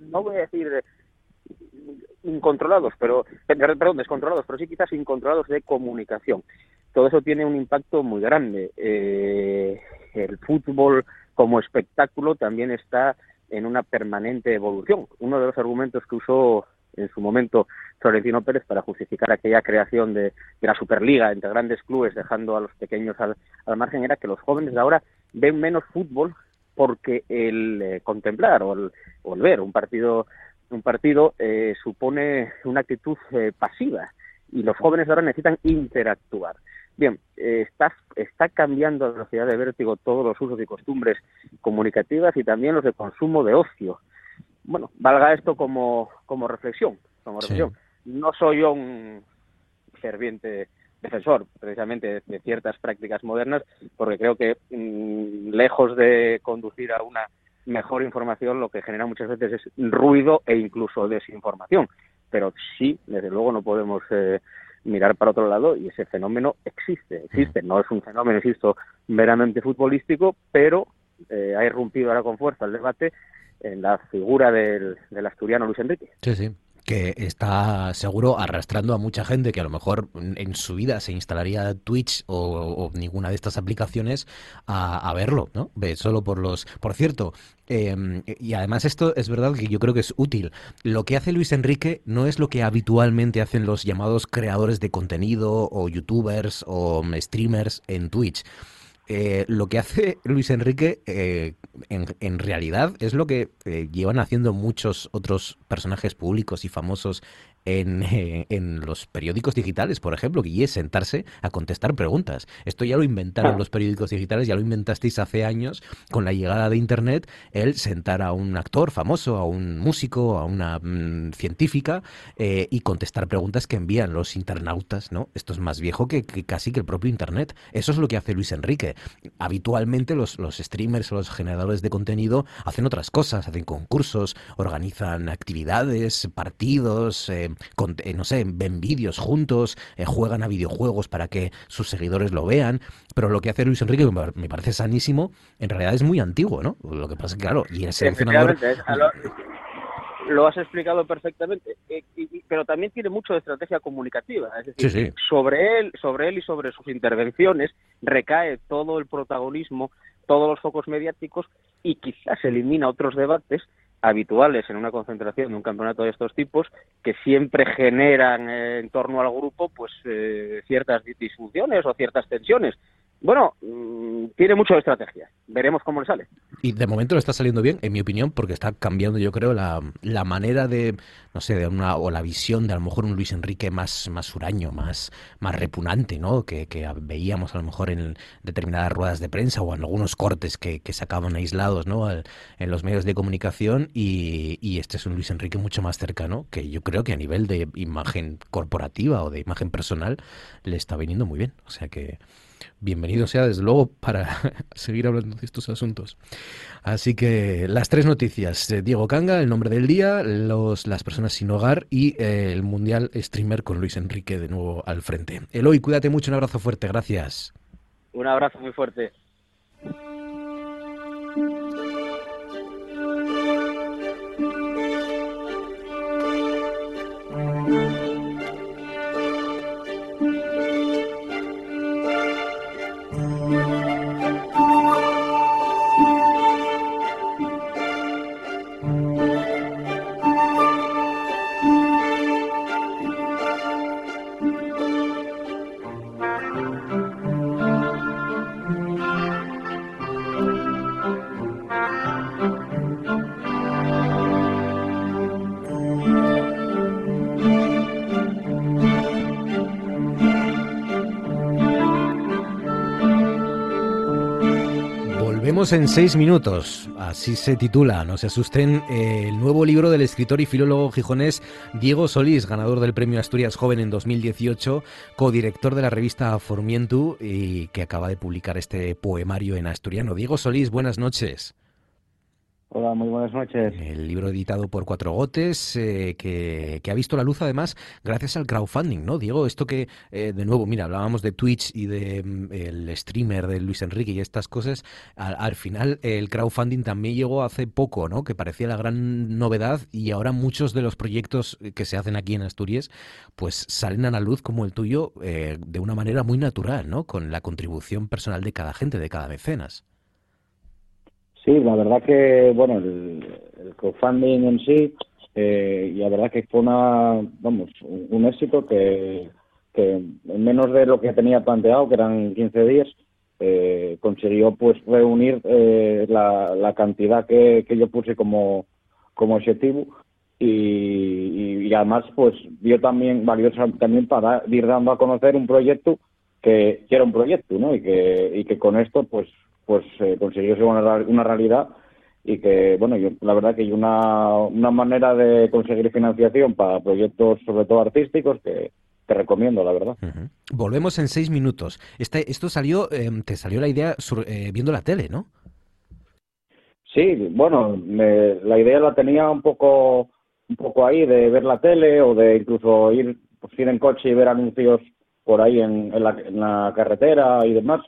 no voy a decir incontrolados, pero perdón, descontrolados, pero sí quizás incontrolados de comunicación. Todo eso tiene un impacto muy grande. Eh, el fútbol como espectáculo también está en una permanente evolución. Uno de los argumentos que usó en su momento Florentino Pérez para justificar aquella creación de, la Superliga entre grandes clubes, dejando a los pequeños al, margen, era que los jóvenes de ahora ven menos fútbol porque el eh, contemplar o el, o el, ver un partido un partido eh, supone una actitud eh, pasiva y los jóvenes ahora necesitan interactuar. Bien, eh, está, está cambiando a velocidad de vértigo todos los usos y costumbres comunicativas y también los de consumo de ocio. Bueno, valga esto como, como reflexión. Como reflexión. No soy yo un ferviente defensor precisamente de, ciertas prácticas modernas porque creo que mm, lejos de conducir a una mejor información lo que genera muchas veces es ruido e incluso desinformación. Pero sí, desde luego no podemos eh, mirar para otro lado y ese fenómeno existe, existe. No es un fenómeno, insisto, meramente futbolístico, pero eh, ha irrumpido ahora con fuerza el debate en la figura del, del asturiano Luis Enrique. Sí, sí que está seguro arrastrando a mucha gente que a lo mejor en su vida se instalaría Twitch o, ninguna de estas aplicaciones a, verlo, ¿no? Solo por los... Por cierto, em, y además esto es verdad que yo creo que es útil. Lo que hace Luis Enrique no es lo que habitualmente hacen los llamados creadores de contenido o youtubers o streamers en Twitch eh, lo que hace Luis Enrique eh, en, realidad es lo que eh, llevan haciendo muchos otros personajes públicos y famosos en, eh, en, los periódicos digitales, por ejemplo, y es sentarse a contestar preguntas. Esto ya lo inventaron los periódicos digitales, ya lo inventasteis hace años con la llegada de Internet, el sentar a un actor famoso, a un músico, a una mm, científica eh, y contestar preguntas que envían los internautas, ¿no? Esto es más viejo que, que, casi que el propio Internet. Eso es lo que hace Luis Enrique. Habitualmente los, los streamers o los generadores de contenido hacen otras cosas, hacen concursos, organizan actividades, partidos, eh, con, eh, no sé, ven vídeos juntos, eh, juegan a videojuegos para que sus seguidores lo vean, pero lo que hace Luis Enrique me parece sanísimo, en realidad es muy antiguo, ¿no? Lo que pasa es que, claro, y el seleccionador... Lo has explicado perfectamente, eh, y, pero también tiene mucho de estrategia comunicativa. Es decir, sí, sí. sobre él, sobre él y sobre sus intervenciones recae todo el protagonismo, todos los focos mediáticos y quizás elimina otros debates habituales en una concentración de un campeonato de estos tipos que siempre generan eh, en torno al grupo pues eh, ciertas disfunciones o ciertas tensiones. Bueno, mmm, tiene mucho de estrategia. Veremos cómo le sale. Y de momento le está saliendo bien, en mi opinión, porque está cambiando, yo creo, la, la manera de, no sé, de una, o la visión de a lo mejor un Luis Enrique más, más huraño, más, más repugnante, ¿no? Que, que veíamos a lo mejor en determinadas ruedas de prensa o en algunos cortes que, que sacaban aislados, ¿no? Al, en los medios de comunicación y, y, este es un Luis Enrique mucho más cercano, que yo creo que a nivel de imagen corporativa o de imagen personal le está viniendo muy bien. O sea que bienvenido sea desde luego para seguir hablando de estos asuntos. Así que las tres noticias, Diego Canga, el nombre del día, los, las personas sin hogar y eh, el Mundial Streamer con Luis Enrique de nuevo al frente. Eloy, cuídate mucho, un abrazo fuerte, gracias. Un abrazo muy fuerte. En seis minutos, así se titula, no se asusten, eh, el nuevo libro del escritor y filólogo gijonés Diego Solís, ganador del Premio Asturias Joven en 2018, codirector de la revista Formientu y que acaba de publicar este poemario en asturiano. Diego Solís, buenas noches. Hola, muy buenas noches. El libro editado por Cuatro Gotes, eh, que, ha visto la luz además gracias al crowdfunding, ¿no? Diego, esto que, eh, de nuevo, mira, hablábamos de Twitch y de mm, el streamer de Luis Enrique y estas cosas, al, al, final el crowdfunding también llegó hace poco, ¿no? Que parecía la gran novedad y ahora muchos de los proyectos que se hacen aquí en Asturias, pues salen a la luz como el tuyo eh, de una manera muy natural, ¿no? Con la contribución personal de cada gente, de cada mecenas. Sí, la verdad que, bueno, el, el crowdfunding en sí, eh, y la verdad que fue una, vamos, un, éxito que, en menos de lo que tenía planteado, que eran 15 días, eh, consiguió pues reunir eh, la, cantidad que, que, yo puse como, como objetivo y, y, además pues dio también valioso también para ir dando a conocer un proyecto que, que era un proyecto, ¿no? Y que, y que con esto pues pues eh, consiguió ser una, una, realidad y que, bueno, yo la verdad que hay una, una manera de conseguir financiación para proyectos, sobre todo artísticos, que, te recomiendo, la verdad. Uh -huh. Volvemos en seis minutos. Este, esto salió, eh, te salió la idea sur, eh, viendo la tele, ¿no? Sí, bueno, me, la idea la tenía un poco, un poco ahí de ver la tele o de incluso ir, pues, ir en coche y ver anuncios por ahí en, en, la, en la carretera y demás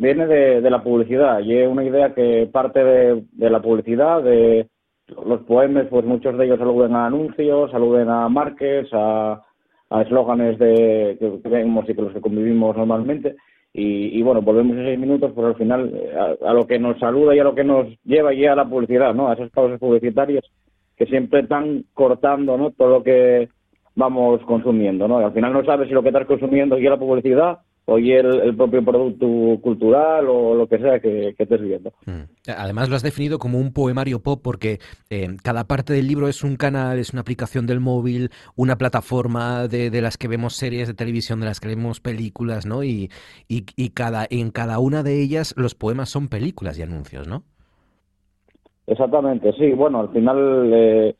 viene de, de, la publicidad y es una idea que parte de, de, la publicidad, de los poemas, pues muchos de ellos aluden a anuncios, aluden a marques, a, a eslóganes de, que, vemos y con los que convivimos normalmente. Y, y, bueno, volvemos en seis minutos, pues al final a, lo que nos saluda y a lo que nos lleva ya a la publicidad, ¿no? A esas pausas publicitarias que siempre están cortando, ¿no? Todo lo que vamos consumiendo, ¿no? Y al final no sabes si lo que estás consumiendo es la publicidad oye el, propio producto cultural o lo que sea que, que estés viendo. Mm. Además lo has definido como un poemario pop porque eh, cada parte del libro es un canal, es una aplicación del móvil, una plataforma de, de, las que vemos series de televisión, de las que vemos películas, ¿no? Y, y, y cada, en cada una de ellas los poemas son películas y anuncios, ¿no? Exactamente, sí. Bueno, al final... Eh,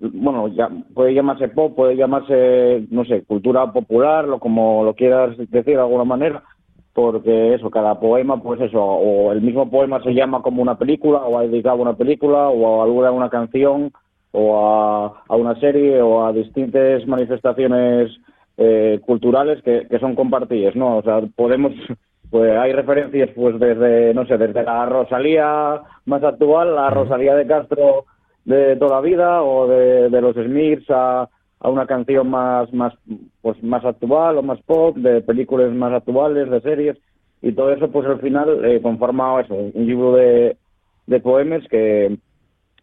bueno, ya, puede llamarse pop, puede llamarse, no sé, cultura popular, lo como lo quieras decir de alguna manera, porque eso, cada poema, pues eso, o el mismo poema se llama como una película, o ha dedicado a una película, o a una canción, o a, una serie, o a distintas manifestaciones eh, culturales que, que son compartidas, ¿no? O sea, podemos pues hay referencias pues desde no sé desde la Rosalía más actual la Rosalía de Castro de toda la vida o de, los Smiths a, a, una canción más más pues más actual o más pop de películas más actuales de series y todo eso pues al final eh, conforma eso un libro de, de poemas que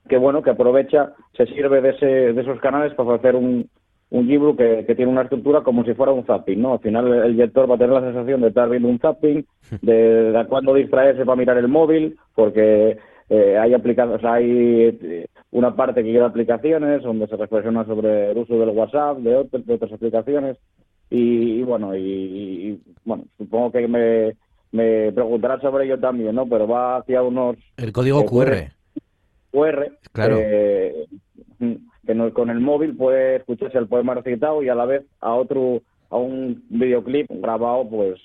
que bueno que aprovecha se sirve de ese de esos canales para hacer un un libro que, que, tiene una estructura como si fuera un zapping, ¿no? Al final el lector va a tener la sensación de estar viendo un zapping, de, de cuándo distraerse para mirar el móvil, porque eh, hay aplicaciones, hay eh, una parte que lleva aplicaciones donde se reflexiona sobre el uso del WhatsApp, de, otras aplicaciones y, bueno, y, bueno, supongo que me, me preguntarás sobre ello también, ¿no? Pero va hacia unos... El código eh, QR. QR. Claro. que con el móvil puede escucharse el poema recitado y a la vez a otro, a un videoclip grabado pues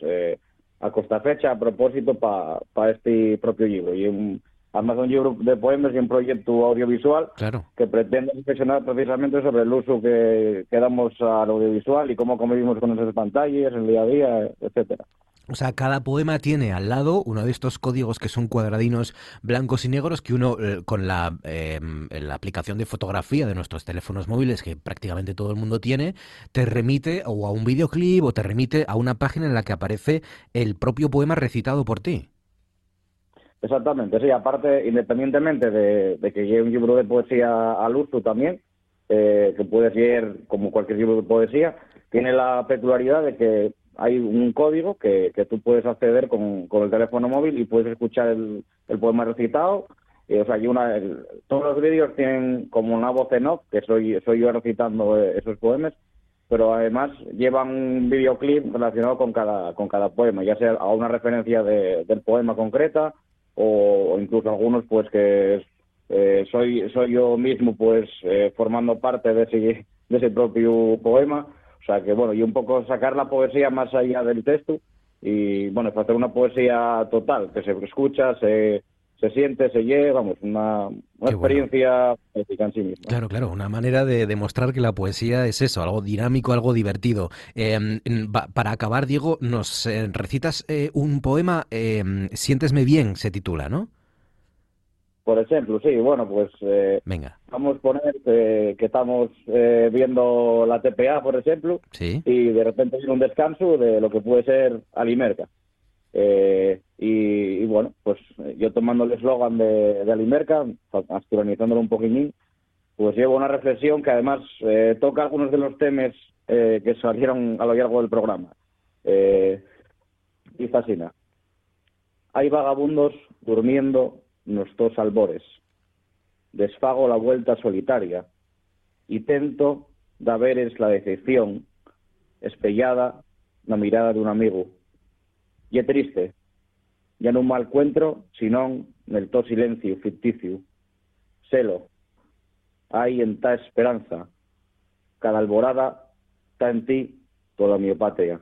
a costa fecha a propósito para este propio libro. Y un, además un libro de poemas y un proyecto audiovisual que pretende reflexionar precisamente sobre el uso que, que, damos al audiovisual y cómo convivimos con esas pantallas, el día a día, etcétera. O sea, cada poema tiene al lado uno de estos códigos que son cuadradinos blancos y negros que uno eh, con la, em, la aplicación de fotografía de nuestros teléfonos móviles que prácticamente todo el mundo tiene, te remite o a un videoclip o te remite a una página en la que aparece el propio poema recitado por ti. Exactamente, sí, aparte, independientemente de, que lleve un libro de poesía al uso también, eh, que puede ser como cualquier libro de poesía, tiene la peculiaridad de que hay un código que, que tú puedes acceder con, con, el teléfono móvil y puedes escuchar el, el poema recitado. o sea, hay una, todos los vídeos tienen como una voz en off, que soy, soy yo recitando eh, esos poemas, pero además llevan un videoclip relacionado con cada, con cada poema, ya sea a una referencia de, del poema concreta o, incluso algunos pues que eh, soy soy yo mismo pues eh, formando parte de ese de ese propio poema. O sea que bueno y un poco sacar la poesía más allá del texto y bueno hacer una poesía total que se escucha se se siente, se lleva, vamos, una, una experiencia en sí misma. Claro, claro, una manera de demostrar que la poesía es eso, algo dinámico, algo divertido. Em, para acabar, Diego, nos eh, recitas eh, un poema, em, Siéntesme bien, se titula, ¿no? Por ejemplo, sí, bueno, pues eh, Venga. vamos a poner que, estamos viendo la TPA, por ejemplo, y de repente viene un descanso de lo que puede ser Alimerca. Eh, y, bueno, pues yo tomando el eslogan de, de Alimerca, actualizándolo un poquitín, pues llevo una reflexión que además eh, toca algunos de los temas eh, que salieron a lo largo del programa. Eh, y fascina. Hay vagabundos durmiendo nuestros albores. Desfago la vuelta solitaria y tento de veres la decepción espellada la mirada de un amigo y é triste, ya non mal encuentro, sino nel to silencio ficticio. Selo, hai en ta esperanza, cada alborada está en ti toda mi patria.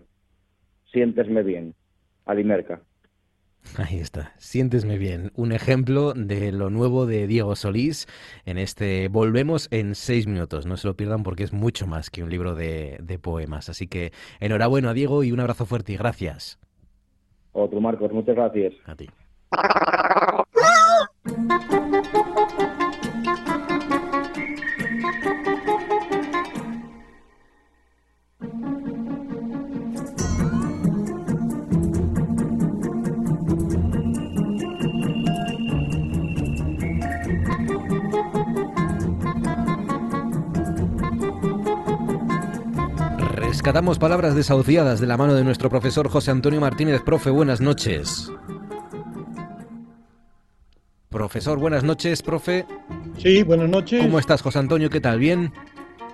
Siéntesme bien, Alimerca. Ahí está, siéntesme bien. Un ejemplo de lo nuevo de Diego Solís en este Volvemos en seis minutos. No se lo pierdan porque es mucho más que un libro de, de poemas. Así que enhorabuena, Diego, y un abrazo fuerte y gracias. Otro, Marcos, muchas gracias. A ti. Rescatamos palabras desahuciadas de la mano de nuestro profesor José Antonio Martínez. Profe, buenas noches. Profesor, buenas noches, profe. Sí, buenas noches. ¿Cómo estás, José Antonio? ¿Qué tal? ¿Bien?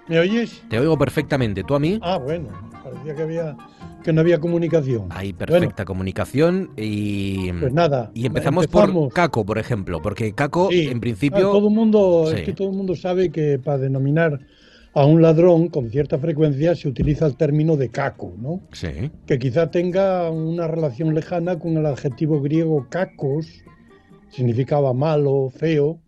¿Me oyes? Te oigo perfectamente. ¿Tú a mí? Ah, bueno. Parecía que había que no había comunicación. Hay perfecta comunicación y pues nada. Y empezamos, por Caco, por ejemplo, porque Caco en principio todo el mundo es que todo el mundo sabe que para denominar a un ladrón con cierta frecuencia se utiliza el término de caco, ¿no? Sí. Que quizá tenga una relación lejana con el adjetivo griego cacos, significaba malo, feo,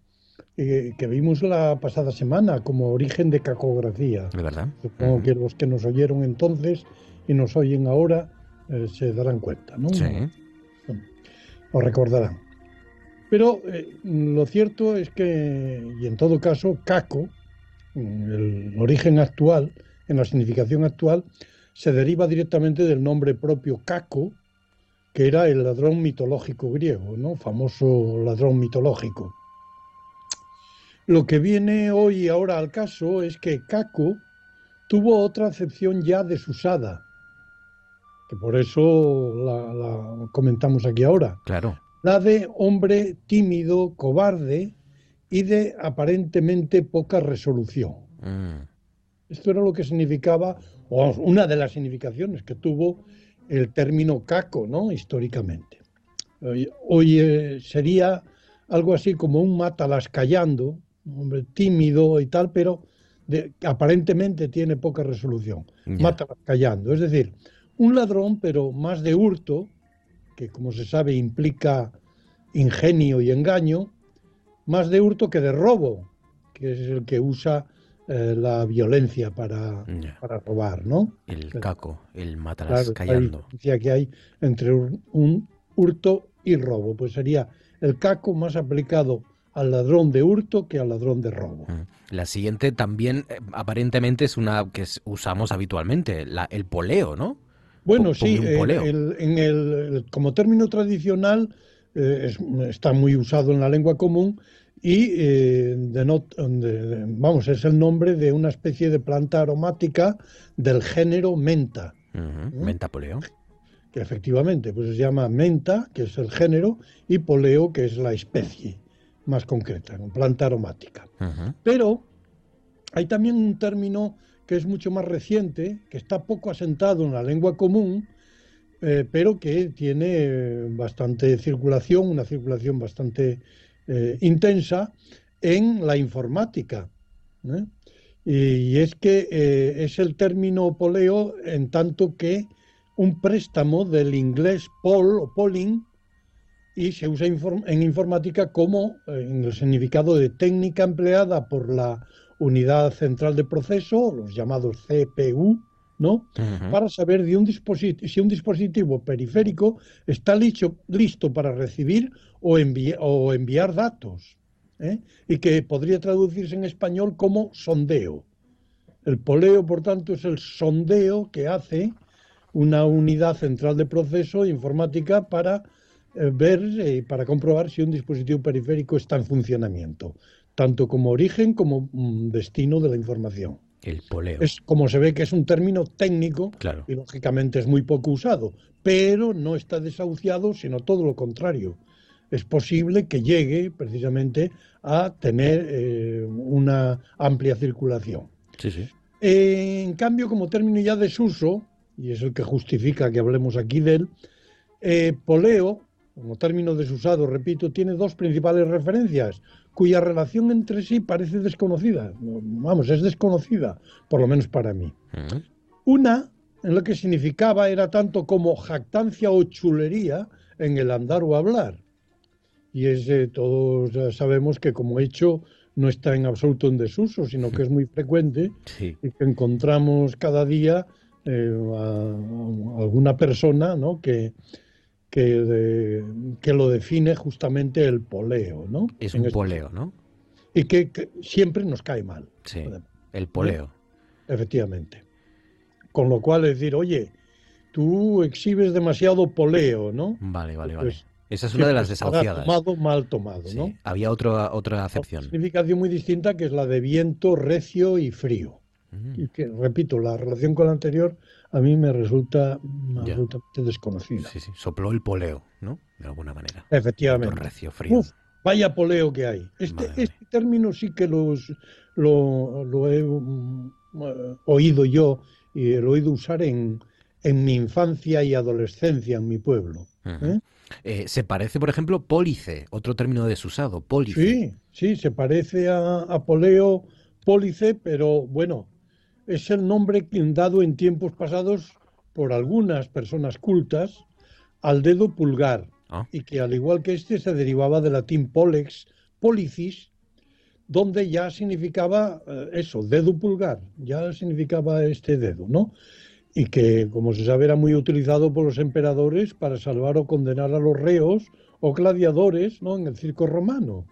eh, que vimos la pasada semana como origen de cacografía. De verdad. Supongo que los que nos oyeron entonces y nos oyen ahora eh, se darán cuenta, ¿no? Sí. Lo recordarán. Pero eh, lo cierto es que, y en todo caso, caco, el origen actual, en la significación actual, se deriva directamente del nombre propio caco, que era el ladrón mitológico griego, ¿no? Famoso ladrón mitológico. Lo que viene hoy ahora al caso es que Caco tuvo otra acepción ya desusada, que por eso la, comentamos aquí ahora. Claro. La de hombre tímido, cobarde y de aparentemente poca resolución. Mm. Esto era lo que significaba, o una de las significaciones que tuvo el término caco, ¿no? Históricamente. Hoy, eh, sería algo así como un mátalas callando, un hombre tímido y tal, pero aparentemente tiene poca resolución. Mátalas callando. Es decir, un ladrón, pero más de hurto, que como se sabe implica ingenio y engaño, más de hurto que de robo, que es el que usa eh, la violencia para, para, robar, ¿no? El caco, el matalas callando. Decía que hay entre un hurto y robo, pues sería el caco más aplicado al ladrón de hurto que al ladrón de robo. La siguiente también eh, aparentemente es una que usamos habitualmente, la, el poleo, ¿no? Bueno, sí, en el, como término tradicional eh, está muy usado en la lengua común y eh, vamos, es el nombre de una especie de planta aromática del género menta. Menta poleo. Que efectivamente, pues se llama menta, que es el género, y poleo, que es la especie más concreta, planta aromática. Pero hay también un término que es mucho más reciente, que está poco asentado en la lengua común, eh, pero que tiene bastante circulación, una circulación bastante eh, intensa en la informática. ¿eh? Y es que es el término poleo en tanto que un préstamo del inglés pol o polling y se usa en informática como en el significado de técnica empleada por la unidad central de proceso, los llamados CPU, ¿no? Para saber de un si un dispositivo periférico está listo, listo para recibir o, o enviar datos. ¿eh? Y que podría traducirse en español como sondeo. El poleo, por tanto, es el sondeo que hace una unidad central de proceso informática para eh, ver y para comprobar si un dispositivo periférico está en funcionamiento tanto como origen como mm, destino de la información. El poleo. Es como se ve que es un término técnico claro. y lógicamente es muy poco usado, pero no está desahuciado, sino todo lo contrario. Es posible que llegue precisamente a tener eh, una amplia circulación. Sí, sí. en cambio, como término ya desuso, y es el que justifica que hablemos aquí de él, eh, poleo, como término desusado, repito, tiene dos principales referencias cuya relación entre sí parece desconocida. Vamos, es desconocida, por lo menos para mí. Una, en lo que significaba, era tanto como jactancia o chulería en el andar o hablar. Y es, todos sabemos que como hecho no está en absoluto en desuso, sino que es muy frecuente y que encontramos cada día eh, a, alguna persona ¿no? que, que, que lo define justamente el poleo, ¿no? Es un poleo, ¿no? Y que, siempre nos cae mal. Sí, el poleo. Efectivamente. Con lo cual es decir, oye, tú exhibes demasiado poleo, ¿no? Vale, vale, vale. Pues Esa es una de las desahuciadas. Tomado, mal tomado, ¿no? Había otra otra acepción. Una significación muy distinta que es la de viento recio y frío. Y que, repito, la relación con la anterior a mí me resulta absolutamente desconocida. Sí, sí, sopló el poleo, ¿no? De alguna manera. Efectivamente. Recio, frío. vaya poleo que hay. Este, este término sí que los, lo, he mm, oído yo y lo he oído usar en, en mi infancia y adolescencia en mi pueblo. ¿eh? Eh, se parece, por ejemplo, pólice, otro término desusado, pólice. Sí, sí, se parece a, a poleo, pólice, pero bueno, es el nombre dado en tiempos pasados por algunas personas cultas al dedo pulgar, ah. y que al igual que este se derivaba del latín polex, policis, donde ya significaba eh, eso, dedo pulgar, ya significaba este dedo, ¿no? Y que, como se sabe, era muy utilizado por los emperadores para salvar o condenar a los reos o gladiadores, ¿no? En el circo romano.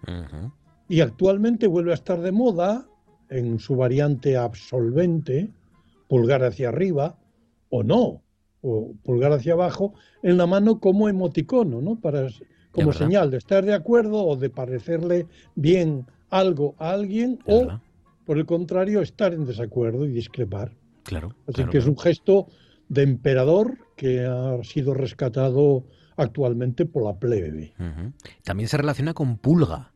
Y actualmente vuelve a estar de moda en su variante absolvente, pulgar hacia arriba, o no, o pulgar hacia abajo, en la mano como emoticono, ¿no? Para, como señal de estar de acuerdo o de parecerle bien algo a alguien o, por el contrario, estar en desacuerdo y discrepar. Claro. Así que es un gesto de emperador que ha sido rescatado actualmente por la plebe. También se relaciona con pulga.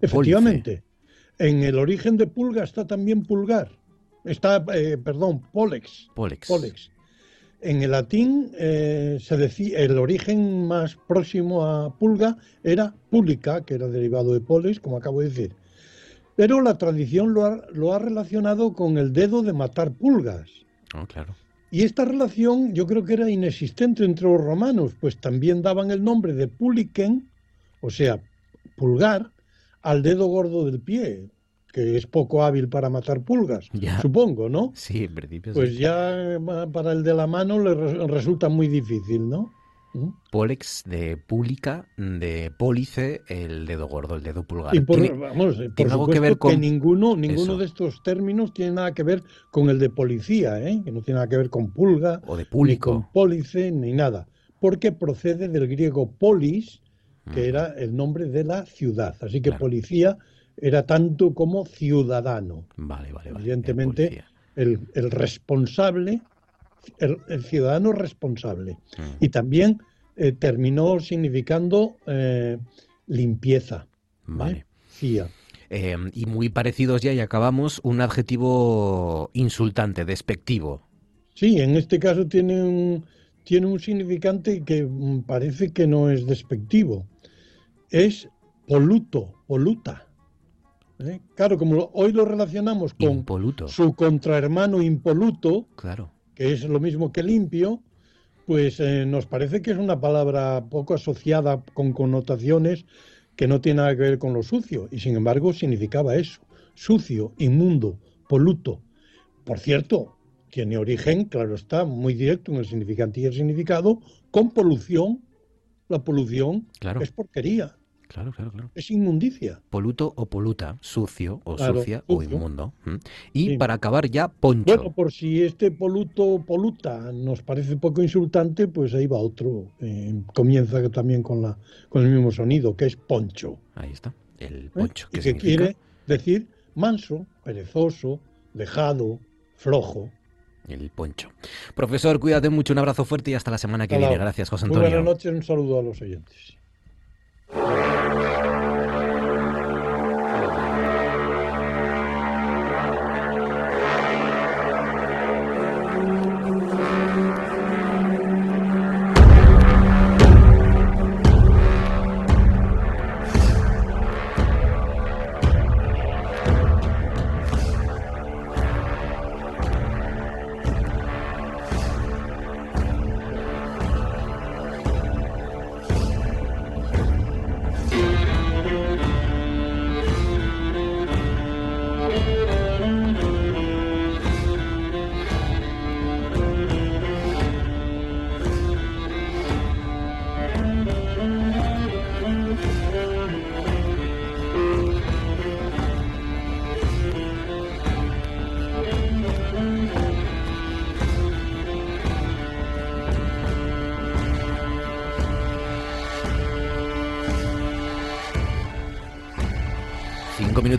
Efectivamente. En el origen de pulga está también pulgar. Está, eh, perdón, polex. Polex. Polex. En el latín eh, se decía, el origen más próximo a pulga era púlica, que era derivado de polex, como acabo de decir. Pero la tradición lo ha, lo ha relacionado con el dedo de matar pulgas. Oh, claro. Y esta relación yo creo que era inexistente entre los romanos, pues también daban el nombre de puliquen, o sea, pulgar, al dedo gordo del pie, que es poco hábil para matar pulgas, supongo, ¿no? Sí, en principio Pues ya para el de la mano le resulta muy difícil, ¿no? ¿Mm? Pólex de pública, de pólice, el dedo gordo, el dedo pulgar. Y por, vamos, por algo que ver con ninguno, ninguno de estos términos tiene nada que ver con el de policía, ¿eh? que no tiene nada que ver con pulga, o de público. ni con pólice, ni nada, porque procede del griego polis, que mm. era el nombre de la ciudad. Así que policía era tanto como ciudadano. Vale, vale, vale. Evidentemente, el, el responsable el, ciudadano responsable. Y también eh, terminó significando eh, limpieza. Vale. Fía. Em, y muy parecidos ya, y acabamos, un adjetivo insultante, despectivo. Sí, en este caso tiene un, tiene un significante que mm, parece que no es despectivo. Es poluto, poluta. ¿eh? Claro, como hoy lo relacionamos con su contrahermano impoluto, claro que es lo mismo que limpio, pues eh, nos parece que es una palabra poco asociada con connotaciones que no tiene nada que ver con lo sucio, y sin embargo significaba eso, sucio, inmundo, poluto. Por cierto, tiene origen, claro está, muy directo en el significante y el significado, con polución. La polución es porquería. Claro, claro, claro. Es inmundicia. Poluto o poluta, sucio o sucia o inmundo. Y para acabar ya, poncho. Bueno, por si este poluto poluta nos parece poco insultante, pues ahí va otro. Eh, comienza también con, la, con el mismo sonido, que es poncho. Ahí está, el ¿Eh? poncho. y que quiere decir manso, perezoso, dejado, flojo. El poncho. Profesor, cuídate mucho, un abrazo fuerte y hasta la semana que viene. Gracias, José Antonio. buenas noches, un saludo a los oyentes.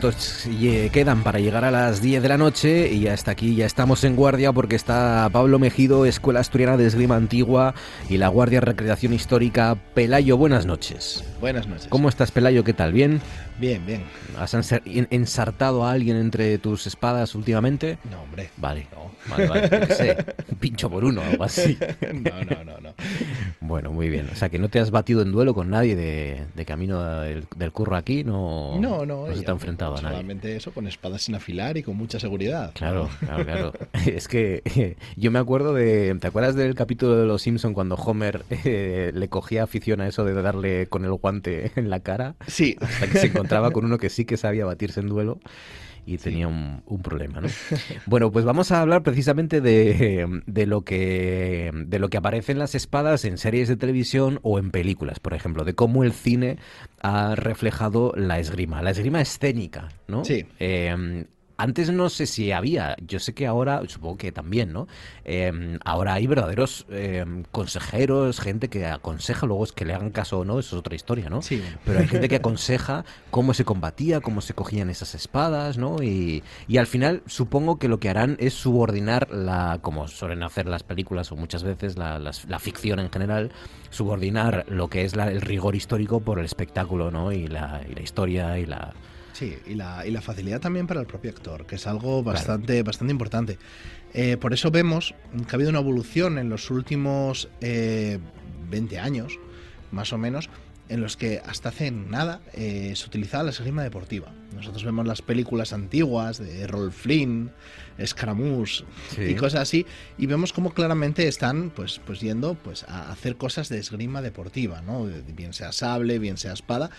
Minutos quedan para llegar a las 10 de la noche y hasta aquí ya estamos en guardia porque está Pablo Mejido, Escuela Asturiana de Esgrima Antigua y la Guardia Recreación Histórica. Pelayo, buenas noches. Buenas noches. ¿Cómo estás, Pelayo? ¿Qué tal? ¿Bien? Bien, bien. ¿Has ensartado a alguien entre tus espadas últimamente? No, hombre. Vale. Vale, vale. sé. Un pincho por uno, algo así. no, no, no, no. Bueno, muy bien. O sea, que no te has batido en duelo con nadie de, camino del, curro aquí, no. No, no. No se te ha enfrentado a nadie. Solamente eso, con espadas sin afilar y con mucha seguridad. Claro, claro, claro. es que yo me acuerdo de. ¿Te acuerdas del capítulo de Los Simpson cuando Homer eh, le cogía afición a eso de darle con el guante en la cara? Sí. Hasta que se encontraba con uno que sí que sabía batirse en duelo y tenía un, problema, ¿no? Bueno, pues vamos a hablar precisamente de, de, lo que, de lo que aparece en las espadas en series de televisión o en películas, por ejemplo, de cómo el cine ha reflejado la esgrima, la esgrima escénica, ¿no? Sí. Eh, antes no sé si había, yo sé que ahora, supongo que también, ¿no? Em, ahora hay verdaderos em, consejeros, gente que aconseja, luego es que le hagan caso o no, eso es otra historia, ¿no? Sí. Pero hay gente que aconseja cómo se combatía, cómo se cogían esas espadas, ¿no? Y, y al final supongo que lo que harán es subordinar la, como suelen hacer las películas o muchas veces la, la ficción en general, subordinar lo que es el rigor histórico por el espectáculo, ¿no? Y la, y la historia y la Sí, y la, y la facilidad también para el propio actor, que es algo bastante, bastante importante. Eh, por eso vemos que ha habido una evolución en los últimos 20 eh, años, más o menos, en los que hasta hace nada eh, se utilizaba la esgrima deportiva. Nosotros vemos las películas antiguas de Rolf Flynn, Scaramouche y cosas así, y vemos cómo claramente están pues, pues yendo pues, a hacer cosas de esgrima deportiva, ¿no? bien sea sable, bien sea espada,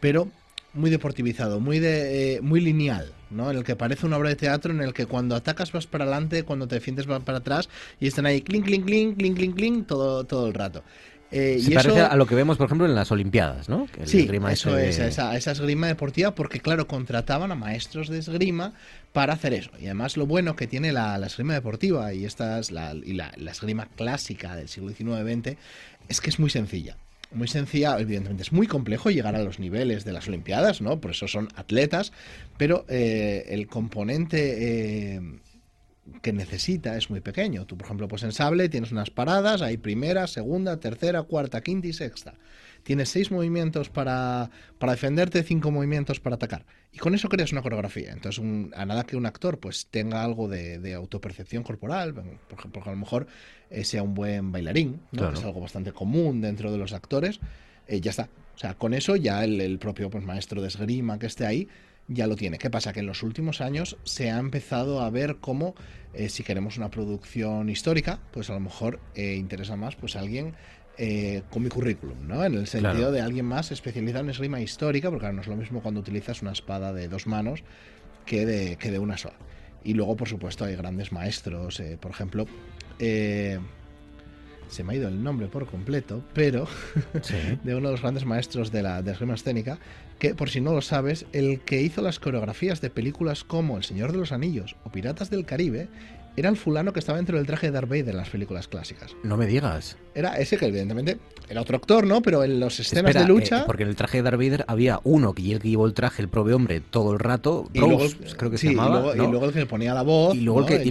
pero muy deportivizado, muy de, eh, muy lineal, ¿no? En el que parece una obra de teatro en el que cuando atacas vas para adelante, cuando te defiendes vas para atrás y están ahí clink, clink, clink, clink, clink, clink todo, todo el rato. Eh, Se y parece a lo que vemos, por ejemplo, en las Olimpiadas, ¿no? sí, eso es, esa, esa, esgrima deportiva, porque claro, contrataban a maestros de esgrima para hacer eso. Y además lo bueno que tiene la, la esgrima deportiva y, esta es la, y la, la esgrima clásica del siglo XIX-XX es que es muy sencilla muy sencilla, evidentemente es muy complejo llegar a los niveles de las Olimpiadas, ¿no? Por eso son atletas, pero eh, el componente eh, que necesita es muy pequeño. Tú, por ejemplo, pues en sable tienes unas paradas, hay primera, segunda, tercera, cuarta, quinta y sexta tienes seis movimientos para, para defenderte, cinco movimientos para atacar. Y con eso creas una coreografía. Entonces, a nada que un actor pues tenga algo de, autopercepción corporal, por ejemplo, a lo mejor eh, sea un buen bailarín, ¿no? que es algo bastante común dentro de los actores, eh, ya está. O sea, con eso ya el, propio pues, maestro de esgrima que esté ahí ya lo tiene. ¿Qué pasa? Que en los últimos años se ha empezado a ver cómo, eh, si queremos una producción histórica, pues a lo mejor interesa más pues alguien eh, con mi currículum, ¿no? En el sentido de alguien más especializado en esgrima histórica, porque no es lo mismo cuando utilizas una espada de dos manos que de, que de una sola. Y luego, por supuesto, hay grandes maestros, eh, por ejemplo, eh, se me ha ido el nombre por completo, pero de uno de los grandes maestros de la, de esgrima escénica, que por si no lo sabes, el que hizo las coreografías de películas como El Señor de los Anillos o Piratas del Caribe, era el fulano que estaba dentro del traje de Darth Vader en las películas clásicas. No me digas. Era ese que evidentemente era otro actor, ¿no? Pero en las escenas de lucha... Eh, porque en el traje de Darth Vader había uno que, llevó el traje, el propio hombre, todo el rato. Y luego, creo que se llamaba. Y luego, el que le ponía la voz. Y luego, el, que, y,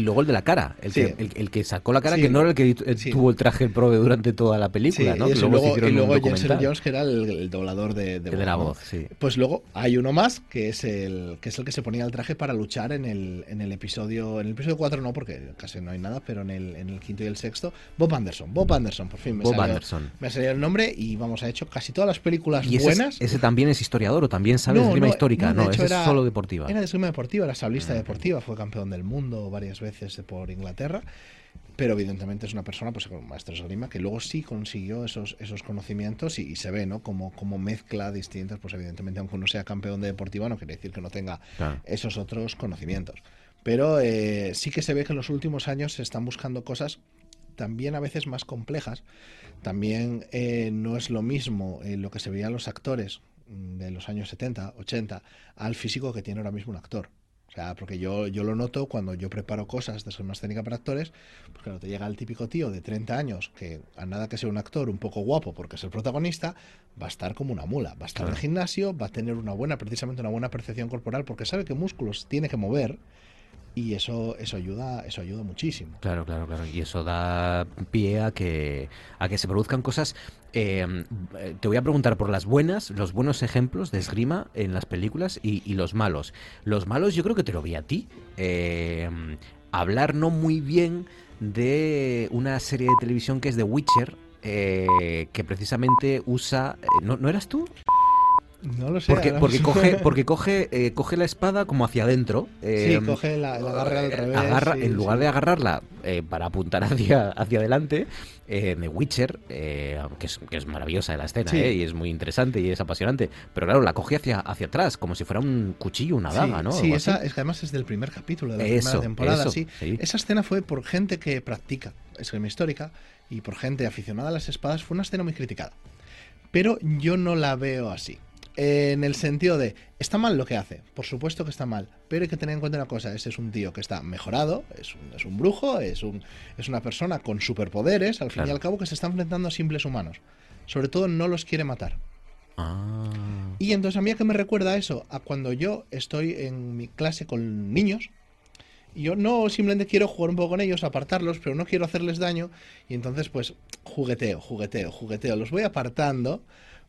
luego, el de la cara. El, que, el, que sacó la cara, que no era el que tuvo el traje el propio durante toda la película, ¿no? Y, luego, y luego Jensen Jones, que era el, doblador de, de, la voz. sí. Pues luego hay uno más que es el que es el que se ponía el traje para luchar en el, en el episodio. En el episodio 4 no, porque casi no hay nada, pero en el, en el quinto y el sexto, Bob Anderson. Bob Anderson, por fin me, Bob Anderson. me ha salido el nombre y vamos, ha hecho casi todas las películas buenas. ese también es historiador o también sabe de esgrima histórica, no, ese es solo deportiva. Era de esgrima deportiva, era sablista ah. deportiva, fue campeón del mundo varias veces por Inglaterra pero evidentemente es una persona, pues con maestro de esgrima, que luego sí consiguió esos, esos conocimientos y, se ve, ¿no? Como, como mezcla distintas, pues evidentemente aunque uno sea campeón de deportiva no quiere decir que no tenga esos otros conocimientos. Pero eh, sí que se ve que en los últimos años se están buscando cosas también a veces más complejas. También eh, no es lo mismo eh, lo que se veían los actores mm, de los años 70, 80 al físico que tiene ahora mismo un actor. O sea, porque yo, yo lo noto cuando yo preparo cosas de esgrima escénica para actores, pues claro, te llega el típico tío de 30 años que a nada que sea un actor un poco guapo porque es el protagonista, va a estar como una mula, va a estar en el gimnasio, va a tener una buena, precisamente una buena percepción corporal porque sabe qué músculos tiene que mover y eso eso ayuda eso ayuda muchísimo. Claro claro claro. Y eso da pie a que a que se produzcan cosas eh, te voy a preguntar por las buenas los buenos ejemplos de esgrima en las películas y, los malos. Los malos yo creo que te lo vi a ti eh, hablar no muy bien de una serie de televisión que es The Witcher eh, que precisamente usa ¿no, ¿no eras tú? No lo sé. Porque, porque coge, porque coge, eh, coge la espada como hacia adentro. eh, Sí, coge la, la agarra al revés. agarra, sí, en lugar sí. de agarrarla eh, para apuntar hacia, hacia adelante, eh, The Witcher, eh, que, es, que es maravillosa la escena, Sí. eh, y es muy interesante y es apasionante, pero claro, la coge hacia, hacia atrás, como si fuera un cuchillo, una daga, sí, ¿no? Sí, esa, es que además es del primer capítulo de la Eso, primera temporada. eso, sí. Esa escena fue por gente que practica esgrima histórica y por gente aficionada a las espadas. Fue una escena muy criticada. Pero yo no la veo así. En el sentido de, está mal lo que hace, por supuesto que está mal, pero hay que tener en cuenta una cosa, ese es un tío que está mejorado, es un, es un brujo, es, un, es una persona con superpoderes, al fin y al cabo, que se está enfrentando a simples humanos. Sobre todo no los quiere matar. Ah, Y entonces a mí a qué me recuerda eso, a cuando yo estoy en mi clase con niños, y yo no simplemente quiero jugar un poco con ellos, apartarlos, pero no quiero hacerles daño, y entonces pues jugueteo, jugueteo, jugueteo, los voy apartando,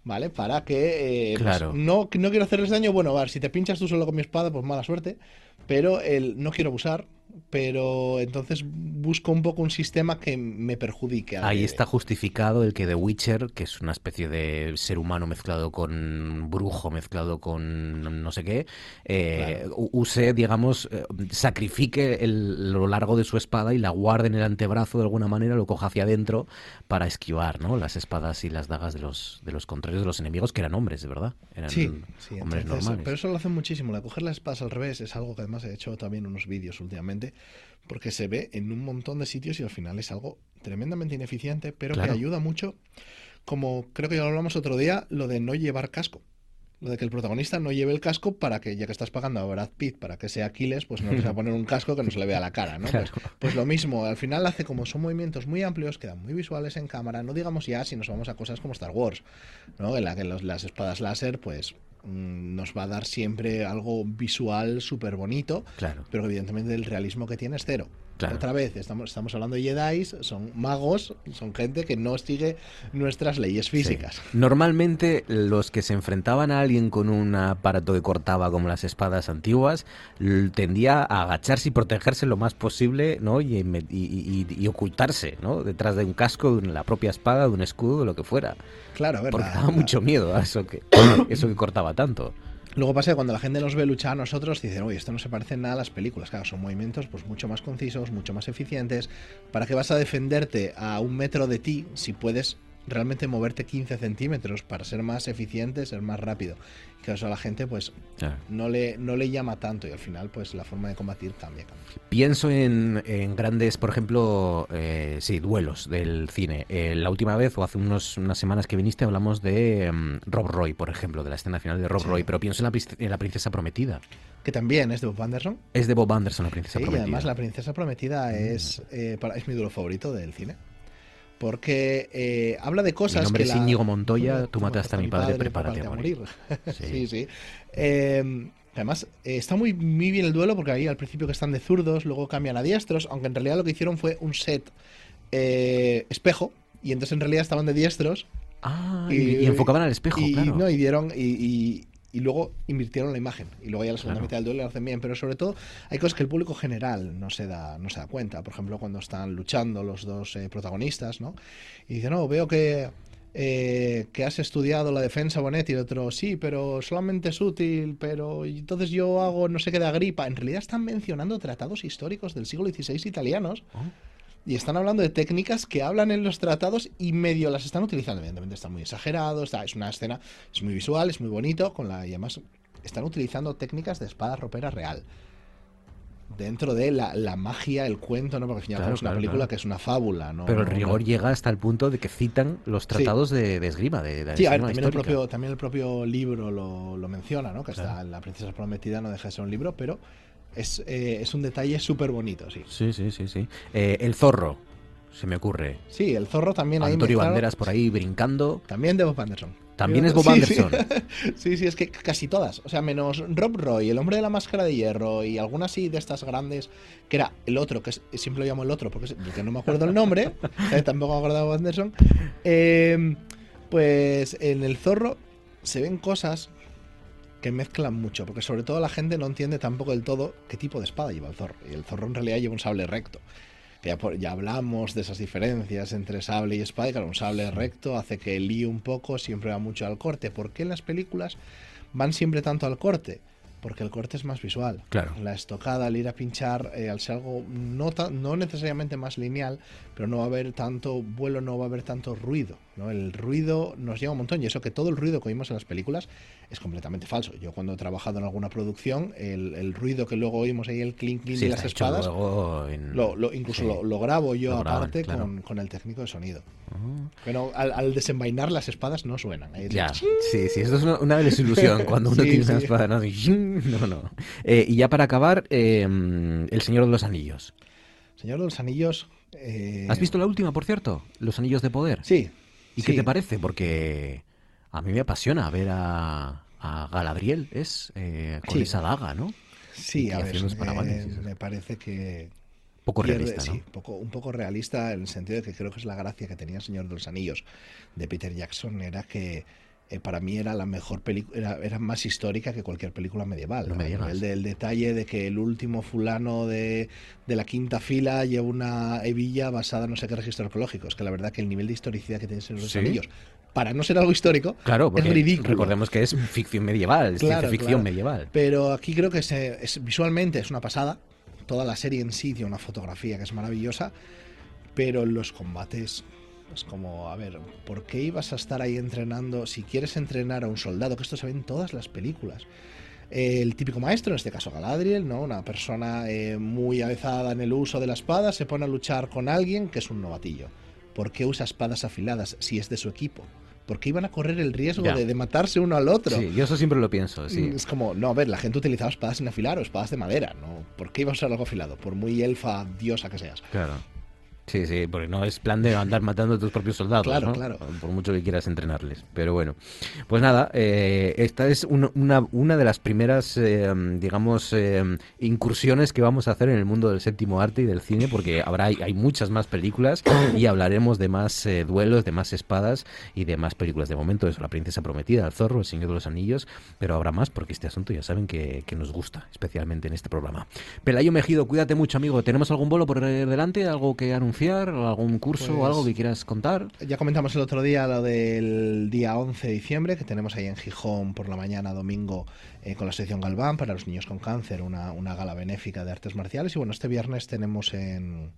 ¿vale? Para que eh, pues, Claro. no, no quiero hacerles daño, bueno, a ver, si te pinchas tú solo con mi espada, pues mala suerte, pero el, no quiero abusar, pero entonces busco un poco un sistema que me perjudique. Ahí está justificado el que The Witcher, que es una especie de ser humano mezclado con brujo, mezclado con no sé qué, eh, use, digamos, eh, sacrifique el, lo largo de su espada y la guarde en el antebrazo de alguna manera, lo coja hacia adentro para esquivar ¿no? las espadas y las dagas de los, de los contrarios, de los enemigos, que eran hombres, de verdad. Eran Sí, sí, hombres entonces, normales. Pero eso lo hacen muchísimo. La coger las espadas al revés es algo que además he hecho también unos vídeos últimamente, porque se ve en un montón de sitios y al final es algo tremendamente ineficiente, pero Claro. que ayuda mucho. Como creo que ya lo hablamos otro día, lo de no llevar casco. Lo de que el protagonista no lleve el casco para que, ya que estás pagando a Brad Pitt para que sea Aquiles, pues no va a poner un casco que no se le vea la cara, ¿no? Claro. Pues, pues lo mismo, al final hace como son movimientos muy amplios, quedan muy visuales en cámara, no digamos ya si nos vamos a cosas como Star Wars, ¿no? En la que los- las espadas láser, pues nos va a dar siempre algo visual súper bonito, Claro. pero evidentemente el realismo que tiene es cero. Claro. Otra vez, estamos, estamos hablando de Jedi, son magos, son gente que no sigue nuestras leyes físicas. Sí. Normalmente los que se enfrentaban a alguien con un aparato que cortaba como las espadas antiguas tendía a agacharse y protegerse lo más posible ¿no? y, me- y- y- y ocultarse ¿no? detrás de un casco, de la propia espada, de un escudo, de lo que fuera. Claro, a ver, Porque la- daba la- mucho miedo a eso que, eso que cortaba tanto. Luego pasa que cuando la gente nos ve luchar a nosotros, dicen, oye, esto no se parece nada a las películas. Claro, son movimientos pues mucho más concisos, mucho más eficientes. ¿Para qué vas a defenderte a un metro de ti si puedes realmente moverte 15 centímetros para ser más eficiente, ser más rápido? Y que eso a la gente pues no le, no le llama tanto y al final pues la forma de combatir cambia. cambia. Pienso en, en grandes, por ejemplo, eh, sí, duelos del cine. Eh, la última vez, o hace unos, unas semanas que viniste, hablamos de mm, Rob Roy, por ejemplo, de la escena final de Rob Sí. Roy, pero pienso en la, en la princesa prometida. Que también es de Bob Anderson. Es de Bob Anderson, la princesa Sí, y prometida. además la princesa prometida es, eh, para- es mi duro favorito del cine. Porque eh, habla de cosas Mi nombre que es Íñigo Montoya, tú mataste a mi padre, prepárate a morir. sí, sí. Eh, además, eh, está muy, muy bien el duelo porque ahí al principio que están de zurdos, luego cambian a diestros, aunque en realidad lo que hicieron fue un set eh, espejo y entonces en realidad estaban de diestros. Ah, y- y enfocaban al espejo, y, claro. no, y dieron y, y- luego invirtieron la imagen y luego ya la segunda Claro. mitad del duelo lo hacen bien pero sobre todo hay cosas que el público general no se da no se da cuenta. Por ejemplo cuando están luchando los dos eh, protagonistas no y dicen no veo que eh, que has estudiado la defensa Bonetti y el otro sí pero solamente es útil pero entonces yo hago no sé qué de Agripa en realidad están mencionando tratados históricos del siglo XVI italianos y están hablando de técnicas que hablan en los tratados y medio las están utilizando. Evidentemente está muy exagerado, está, es una escena, es muy visual, es muy bonito, con la, y además están utilizando técnicas de espada ropera real. Dentro de la, la magia, el cuento, ¿no? Porque al fin y al cabo Claro, es una claro, película claro. que es una fábula, ¿no? Pero el rigor llega hasta el punto de que citan los tratados de, de esgrima, de, de Sí, a ver, también el, propio, también el propio libro lo, lo menciona, ¿no? Que está La princesa prometida no deja de ser un libro, pero Es, eh, es un detalle súper bonito, sí. Sí, sí, sí, sí. Eh, el zorro, se me ocurre. Sí, el zorro también ahí Antonio. Banderas por ahí brincando. También de Bob Anderson. También es Bob Sí. Anderson. Sí, sí, es que casi todas. O sea, menos Rob Roy, el hombre de la máscara de hierro y algunas así de estas grandes, que era el otro, que es- siempre lo llamo el otro porque, porque no me acuerdo el nombre, eh, tampoco me acuerdo de Bob Anderson. Eh, pues en el zorro se ven cosas que mezclan mucho, porque sobre todo la gente no entiende tampoco del todo qué tipo de espada lleva el zorro. Y el zorro en realidad lleva un sable recto. Que ya, por- ya hablamos de esas diferencias entre sable y espada, y claro, un sable recto hace que líe un poco, siempre va mucho al corte. ¿Por qué en las películas van siempre tanto al corte? Porque el corte es más visual. Claro. La estocada, al ir a pinchar, eh, al ser algo no, no necesariamente más lineal, pero no va a haber tanto vuelo, no va a haber tanto ruido. ¿no? El ruido nos lleva un montón y eso que todo el ruido que oímos en las películas es completamente falso. Yo cuando he trabajado en alguna producción, el, el ruido que luego oímos ahí, el clink clink Sí, de las espadas, luego en- lo, lo- incluso sí. lo, lo grabo yo Lo graban, aparte claro. con, con el técnico de sonido. Pero al, al desenvainar las espadas no suenan. Ahí Ya, dices, sí, sí, esto es una, una desilusión cuando uno Sí, tiene una espada. No, no. no. Eh, y ya para acabar, eh, El Señor de los Anillos. Señor de los Anillos. eh, ¿Has visto la última, por cierto? Los Anillos de Poder. Sí. ¿Y qué te parece? Porque a mí me apasiona ver a, a Galadriel, es eh, con Sí. esa daga, ¿no? Sí, Y a ver, eh, me parece que... Poco pierde- realista, ¿no? Sí, poco, un poco realista en el sentido de que creo que es la gracia que tenía el Señor de los Anillos de Peter Jackson, era que eh, para mí era la mejor película, era, era más histórica que cualquier película medieval. No me del detalle de que el último fulano de, de la quinta fila lleva una hebilla basada en no sé qué registro arqueológico. Es que la verdad que el nivel de historicidad que tiene el Señor de los Sí. Anillos, para no ser algo histórico, Claro, es ridículo. recordemos que es ficción medieval, es Claro, ficción claro. medieval. Pero aquí creo que se- es, visualmente es una pasada. Toda la serie en sí tiene una fotografía que es maravillosa. Pero los combates es como, a ver, ¿por qué ibas a estar ahí entrenando? Si quieres entrenar a un soldado, que esto se ve en todas las películas. El típico maestro, en este caso Galadriel, ¿no? Una persona eh, muy avezada en el uso de la espada, se pone a luchar con alguien que es un novatillo. ¿Por qué usa espadas afiladas si es de su equipo? ¿Por qué iban a correr el riesgo de matarse uno al otro? Sí, yo eso siempre lo pienso, sí. Mm, Es como, no, a ver, la gente utilizaba espadas sin afilar o espadas de madera, ¿no? ¿Por qué iba a usar algo afilado? Por muy elfa, diosa que seas. Claro. Sí, sí, porque no es plan de andar matando a tus propios soldados, Claro, ¿no? claro. Por mucho que quieras entrenarles. Pero bueno, pues nada, eh, esta es un- una, una de las primeras, eh, digamos, eh, incursiones que vamos a hacer en el mundo del séptimo arte y del cine, porque habrá hay, muchas más películas y hablaremos de más eh, duelos, de más espadas y de más películas. De momento eso, La princesa prometida, El zorro, El señor de los anillos, pero habrá más porque este asunto ya saben que, que nos gusta, especialmente en este programa. Pelayo Mejido, cuídate mucho, amigo. ¿Tenemos algún bolo por delante? ¿Algo que anunciar? ¿Algún curso o Pues- algo que quieras contar? Ya comentamos el otro día lo del día 11 de diciembre, que tenemos ahí en Gijón por la mañana, domingo, eh, con la sección Galván para los niños con cáncer, una, una gala benéfica de artes marciales. Y bueno, este viernes tenemos en,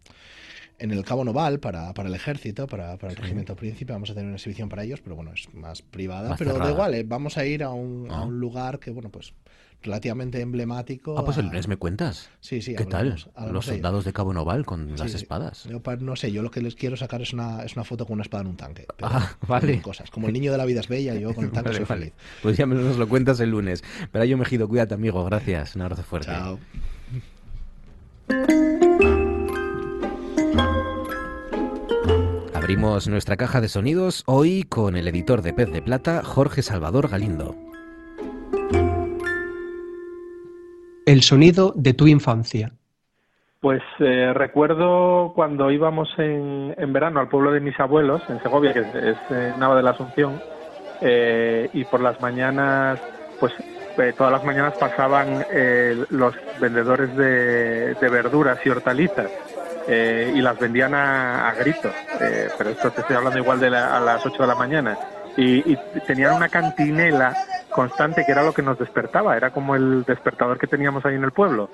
en el Cabo Noval para, para el ejército, para, para el Sí. regimiento príncipe, vamos a tener una exhibición para ellos, pero bueno, es más privada. Más pero cerrada. da igual, eh, vamos a ir a un, a Ah. un lugar que, bueno, pues relativamente emblemático. Ah, pues el a- lunes me cuentas. Sí, sí, ¿Qué hablamos- tal? hablamos Los soldados de Cabo Noval con Sí, las espadas. Yo, pa- no sé, yo lo que les quiero sacar es una, es una foto con una espada en un tanque. pero Ah, vale. Cosas. Como el niño de la vida es bella, yo con el tanque Vale, soy vale. feliz. Pues ya nos lo cuentas el lunes. Pelayo Mejido, cuídate, amigo. Gracias. Un abrazo fuerte. Chao. Abrimos nuestra caja de sonidos hoy con el editor de Pez de Plata, Jorge Salvador Galindo. El sonido de tu infancia. Pues eh, recuerdo cuando íbamos en, en verano al pueblo de mis abuelos, en Segovia, que es, eh, Nava de la Asunción, eh, y por las mañanas, pues eh, todas las mañanas pasaban eh, los vendedores de, de verduras y hortalizas y las vendían a, a gritos, pero esto te estoy hablando igual de la- a las 8 de la mañana. Y, y tenían una cantinela constante que era lo que nos despertaba, era como el despertador que teníamos ahí en el pueblo.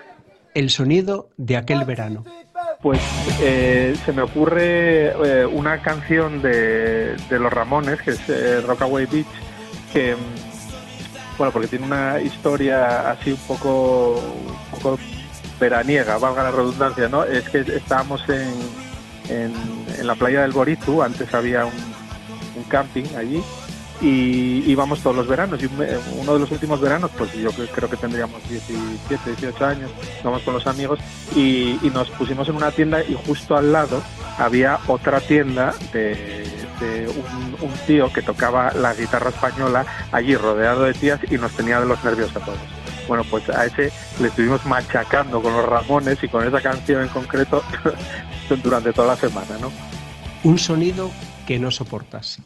El sonido de aquel verano. Pues eh, se me ocurre eh, una canción de, de los Ramones, que es eh, Rockaway Beach, que, bueno, porque tiene una historia así un poco, un poco veraniega, valga la redundancia, ¿no? Es que estábamos en, en, en la playa del Borizu, antes había un, un camping allí, y íbamos todos los veranos. Y uno de los últimos veranos, pues yo creo que tendríamos 17, 18 años, íbamos con los amigos y, nos pusimos en una tienda y justo al lado había otra tienda de, un, tío que tocaba la guitarra española allí rodeado de tías y nos tenía de los nervios a todos. Bueno, pues a ese le estuvimos machacando con los Ramones y con esa canción en concreto durante toda la semana, ¿no? Un sonido que no soportas.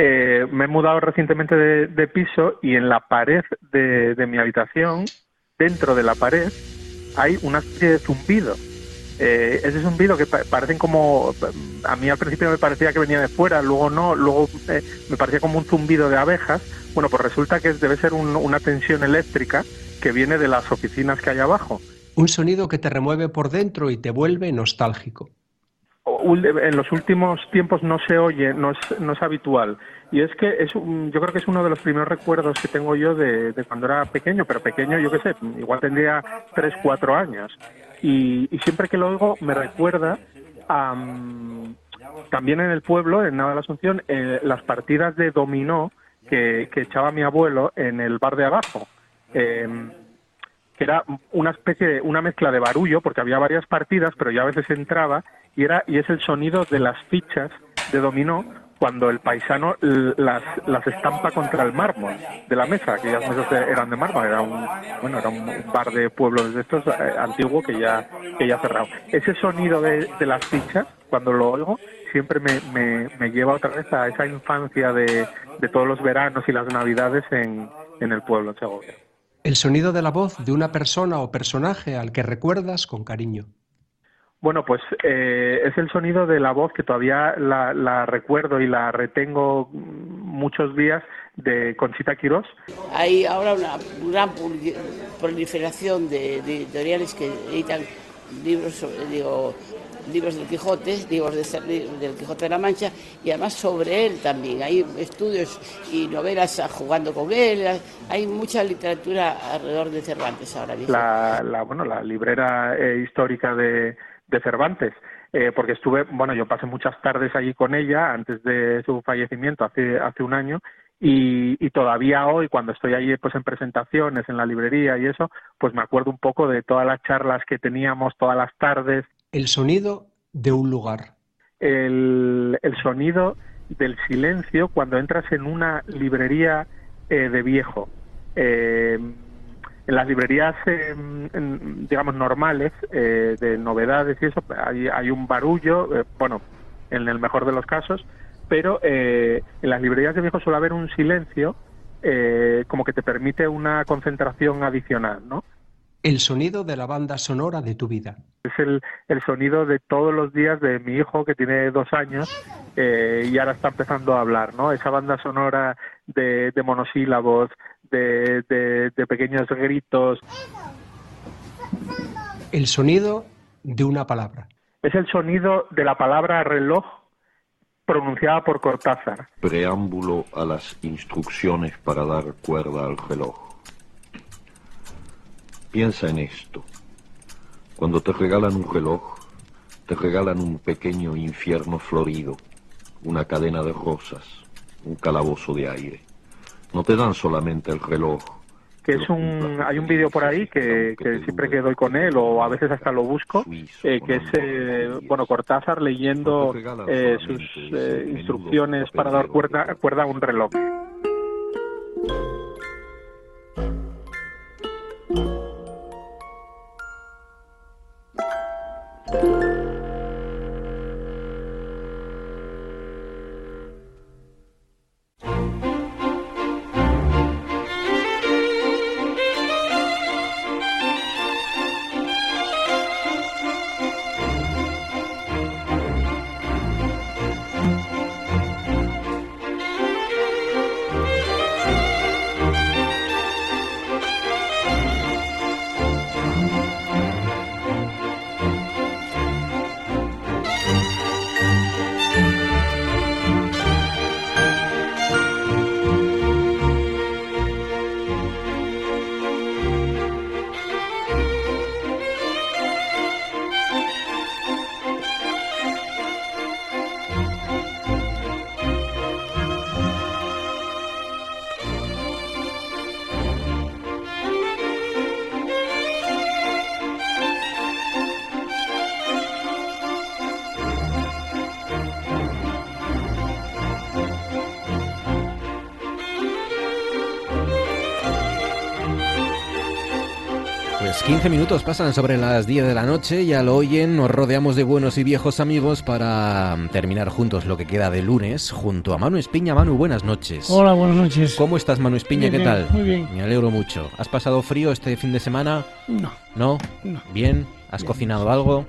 Eh, me he mudado recientemente de, piso y en la pared de, mi habitación, dentro de la pared, hay una especie de zumbido. Eh, ese zumbido que parecen como, a mí al principio me parecía que venía de fuera, luego no, luego eh, me parecía como un zumbido de abejas. Bueno, pues resulta que debe ser una tensión eléctrica que viene de las oficinas que hay abajo. Un sonido que te remueve por dentro y te vuelve nostálgico en los últimos tiempos no se oye, no es, no es habitual. Y es que es yo creo que es uno de los primeros recuerdos que tengo yo de, cuando era pequeño, pero pequeño, yo qué sé, igual tendría 3, 4 años. Y, siempre que lo oigo me recuerda a, también en el pueblo, en Nava de la Asunción, eh, las partidas de dominó que, echaba mi abuelo en el bar de abajo. Em, que era una especie de una mezcla de barullo porque había varias partidas pero yo a veces entraba y era y es el sonido de las fichas de dominó cuando el paisano las, las estampa contra el mármol de la mesa, aquellas mesas eran de mármol, era un bueno era un bar de pueblos de estos eh, antiguo que ya que ya cerrado. Ese sonido de, las fichas cuando lo oigo siempre me, me, me, lleva otra vez a esa infancia de, de todos los veranos y las navidades en, en el pueblo de Segovia. El sonido de la voz de una persona o personaje al que recuerdas con cariño. Bueno, pues eh, es el sonido de la voz que todavía la, recuerdo y la retengo muchos días de Conchita Quirós. Hay ahora una gran proliferación de, editoriales que editan libros, digo, libros del Quijote, libros del Quijote de la Mancha, y además sobre él también. Hay estudios y novelas jugando con él, hay mucha literatura alrededor de Cervantes ahora mismo. La, bueno, la librera eh, histórica de, de Cervantes. Eh, porque estuve, bueno, yo pasé muchas tardes allí con ella antes de su fallecimiento hace, hace un año y, y, todavía hoy cuando estoy allí pues en presentaciones en la librería y eso, pues me acuerdo un poco de todas las charlas que teníamos todas las tardes. El sonido de un lugar. El, el sonido del silencio cuando entras en una librería eh, de viejo. Eh, en las librerías, digamos, normales, eh, de novedades y eso, hay, hay un barullo, eh, bueno, en el mejor de los casos, pero eh, en las librerías de viejo suele haber un silencio como que te permite una concentración adicional, ¿no? El sonido de la banda sonora de tu vida. Es el, el sonido de todos los días de mi hijo que tiene dos años y ahora está empezando a hablar, ¿no? Esa banda sonora de, de monosílabos, de, de, pequeños gritos. El sonido de una palabra. Es el sonido de la palabra reloj pronunciada por Cortázar. Preámbulo a las instrucciones para dar cuerda al reloj. Piensa en esto. Cuando te regalan un reloj, te regalan un pequeño infierno florido, una cadena de rosas, un calabozo de aire no te dan solamente el reloj. Que es un, hay un vídeo por ahí que, que siempre que doy con él o a veces hasta lo busco, eh, que es, eh, bueno, Cortázar leyendo eh, sus instrucciones para dar cuerda, cuerda a un reloj. Pasan sobre las 10 de la noche, ya lo oyen, nos rodeamos de buenos y viejos amigos para mm, terminar juntos lo que queda de lunes junto a Manu Espiña. Manu, buenas noches. Hola, buenas noches. ¿Cómo estás, Manu Espiña? ¿Qué bien, tal? muy bien. Me alegro mucho. ¿Has pasado frío este fin de semana? No. ¿No? No. ¿Bien? ¿Has Bien, cocinado algo?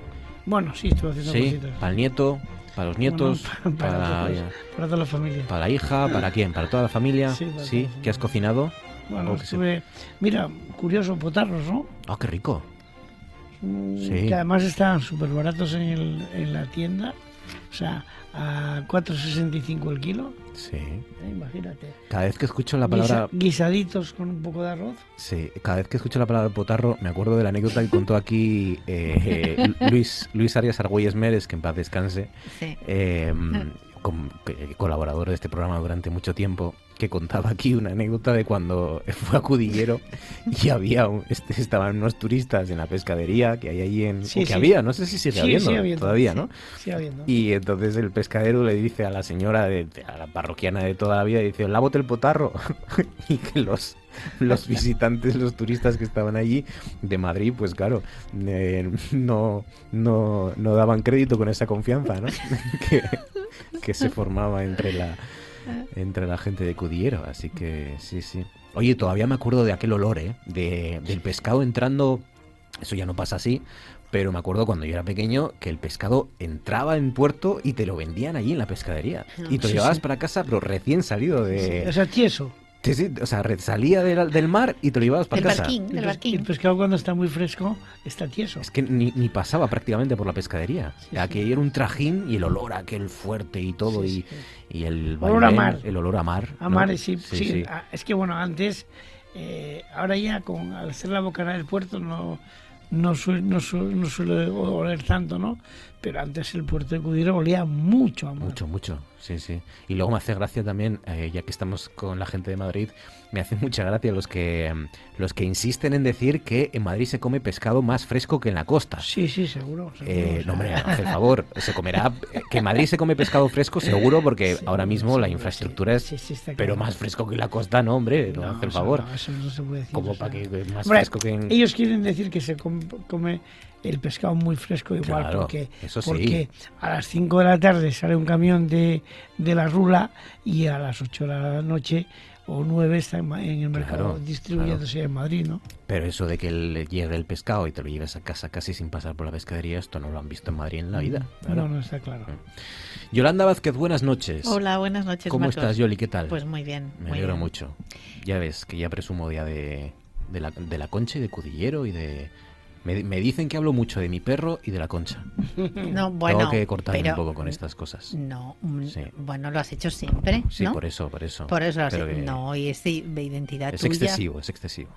Bueno, sí, estuve haciendo ¿Sí? cositas. ¿Para el nieto? ¿Para los nietos? Bueno, para, para todos, para toda la familia. ¿Para la hija? ¿Para quién? ¿Para toda la familia? Sí, ¿Sí? ¿Qué has cocinado? Bueno, se- estuve... Mira, curioso, potarros, ¿no? Ah, qué rico. Sí. Que además estaban súper baratos en, el- en la tienda. O sea, a 4,65 el kilo. Sí. Eh, imagínate. Cada vez que escucho la palabra... Guisa- guisaditos con un poco de arroz. Sí, cada vez que escucho la palabra potarro me acuerdo de la anécdota que contó aquí eh, eh, Luis, Luis Arias Argüelles Meres, que en paz descanse, Sí. Eh, colaborador de este programa durante mucho tiempo, que contaba aquí una anécdota de cuando fue a Cudillero y había un- este, estaban unos turistas en la pescadería que hay ahí en... Sí, que sí. había, no sé si sigue habiendo, habiendo, todavía, ¿no? sigue habiendo. Y entonces el pescadero le dice a la señora, de, de- a la parroquiana de toda la vida, dice, lávate el potarro. y que los, los visitantes, los turistas que estaban allí de Madrid, pues claro, eh, no, no, no daban crédito con esa confianza, ¿no? que, que se formaba entre la, entre la gente de Cudillero. Así que sí, sí. Oye, todavía me acuerdo de aquel olor, ¿eh? De, del pescado entrando. Eso ya no pasa así. Pero me acuerdo cuando yo era pequeño que el pescado entraba en puerto y te lo vendían allí en la pescadería. Y te lo Sí, llevabas sí. para casa, pero recién salido de. O sea, tieso. Sí, sí, o sea, salía del, del mar y te lo llevabas para casa. El pes- El pescado cuando está muy fresco está tieso. Es que ni, ni pasaba prácticamente por la pescadería. Aquello era un trajín y el olor aquel fuerte y todo y, y el Olor a mar. El olor a mar. A ¿no? mares, sí, sí, Ah, Es que bueno, antes, eh, ahora ya con al ser la bocana del puerto no, no, suele, no, suele, no suele oler tanto, ¿no? Pero antes el puerto de Cudillero olía mucho a mar. Mucho, mucho, sí, sí. Y luego me hace gracia también, eh, ya que estamos con la gente de Madrid, me hace mucha gracia los que mm, los que insisten en decir que en Madrid se come pescado más fresco que en la costa. Sí, sí, seguro. seguro. Eh, no, hombre, haz el favor, se comerá. Que en Madrid se come pescado fresco, seguro, porque ahora mismo la infraestructura es. está pero más fresco que en la costa, no, hombre, no, haz el favor. no, eso no se puede decir, Como o sea. para que más Hombre, fresco que en. Ellos quieren decir que se com- come el pescado muy fresco igual, Claro, porque, eso sí. porque a las 5 de la tarde sale un camión de, de la rula y a las 8 de la noche o 9 está en, ma- en el mercado Claro, distribuyéndose en Madrid, ¿no? Pero eso de que le llegue el pescado y te lo lleves a casa casi sin pasar por la pescadería, esto no lo han visto en Madrid en la vida. claro. No, no está claro. Yolanda Vázquez, buenas noches. Hola, buenas noches, ¿Cómo Marcos. estás, Yoli? ¿Qué tal? Pues muy bien, Me muy alegro bien. mucho. Ya ves que ya presumo ya de, de, la, de la concha y de Cudillero y de... Me, me dicen que hablo mucho de mi perro y de la concha. No, bueno, Tengo que cortarme pero- un poco con estas cosas. No, mm, Sí. bueno, lo has hecho siempre, Sí, ¿no? por eso, por eso. Por eso lo has hecho. No, y es de identidad Es tuya. excesivo, es excesivo.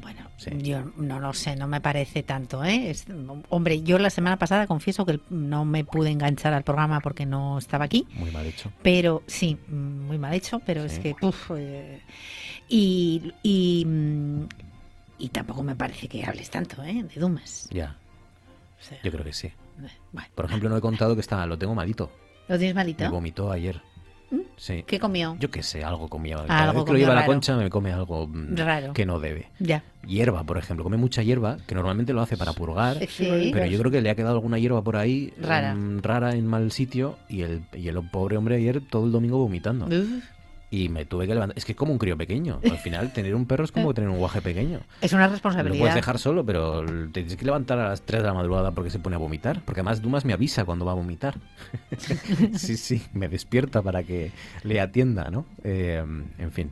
Bueno, Sí. yo no lo sé, no me parece tanto, ¿eh? Es- hombre, yo la semana pasada confieso que no me pude enganchar al programa porque no estaba aquí. Muy mal hecho. Pero sí, muy mal hecho, pero es que, uf, eh, y, y, mm, y tampoco me parece que hables tanto, ¿eh? De Dumas. Ya. Yo creo que sí. bueno. Por ejemplo, no he contado que está, lo tengo malito. ¿Lo tienes malito? Me vomitó ayer. ¿Mm? Sí. ¿Qué comió? Yo qué sé, algo comía. Cada Algo vez que lo lleva a la raro. concha me come algo mm, Raro. que no debe. Ya. Hierba, por ejemplo. Come mucha hierba, que normalmente lo hace para purgar. Sí. Pero yo creo que le ha quedado alguna hierba por ahí Rara. mm, rara en mal sitio y el, y el pobre hombre ayer todo el domingo vomitando. Uf. Y me tuve que levantar. Es que es como un crío pequeño. Al final, tener un perro es como tener un guaje pequeño. Es una Lo responsabilidad. puedes dejar solo, pero te tienes que levantar a las 3 de la madrugada porque se pone a vomitar. Porque además Dumas me avisa cuando va a vomitar. sí, sí, me despierta para que le atienda, ¿no? Eh, en fin.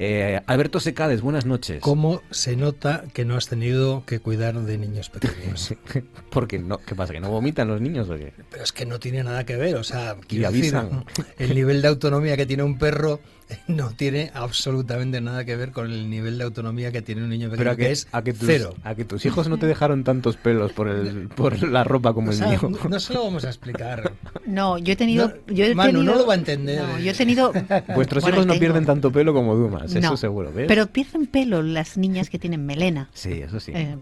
Eh, Alberto Secades, buenas noches. ¿Cómo se nota que no has tenido que cuidar de niños pequeños? Porque no, ¿qué pasa? ¿Que no vomitan los niños o qué? Pero es que no tiene nada que ver, o sea, Y quiero decir, avisan. el nivel de autonomía que tiene un perro no tiene absolutamente nada que ver con el nivel de autonomía que tiene un niño pequeño, Pero a que, que, es a que tus, cero. a que tus hijos no te dejaron tantos pelos por, el, por la ropa como O el sea, mío. no, no se lo vamos a explicar. No, yo he tenido. No, yo he Manu, tenido- no lo va a entender. No, yo he tenido. Vuestros Bueno, hijos no tengo- pierden tanto pelo como Dumas, eso seguro, ¿ves? Pero pierden pelo las niñas que tienen melena. Sí, eso sí. Eh,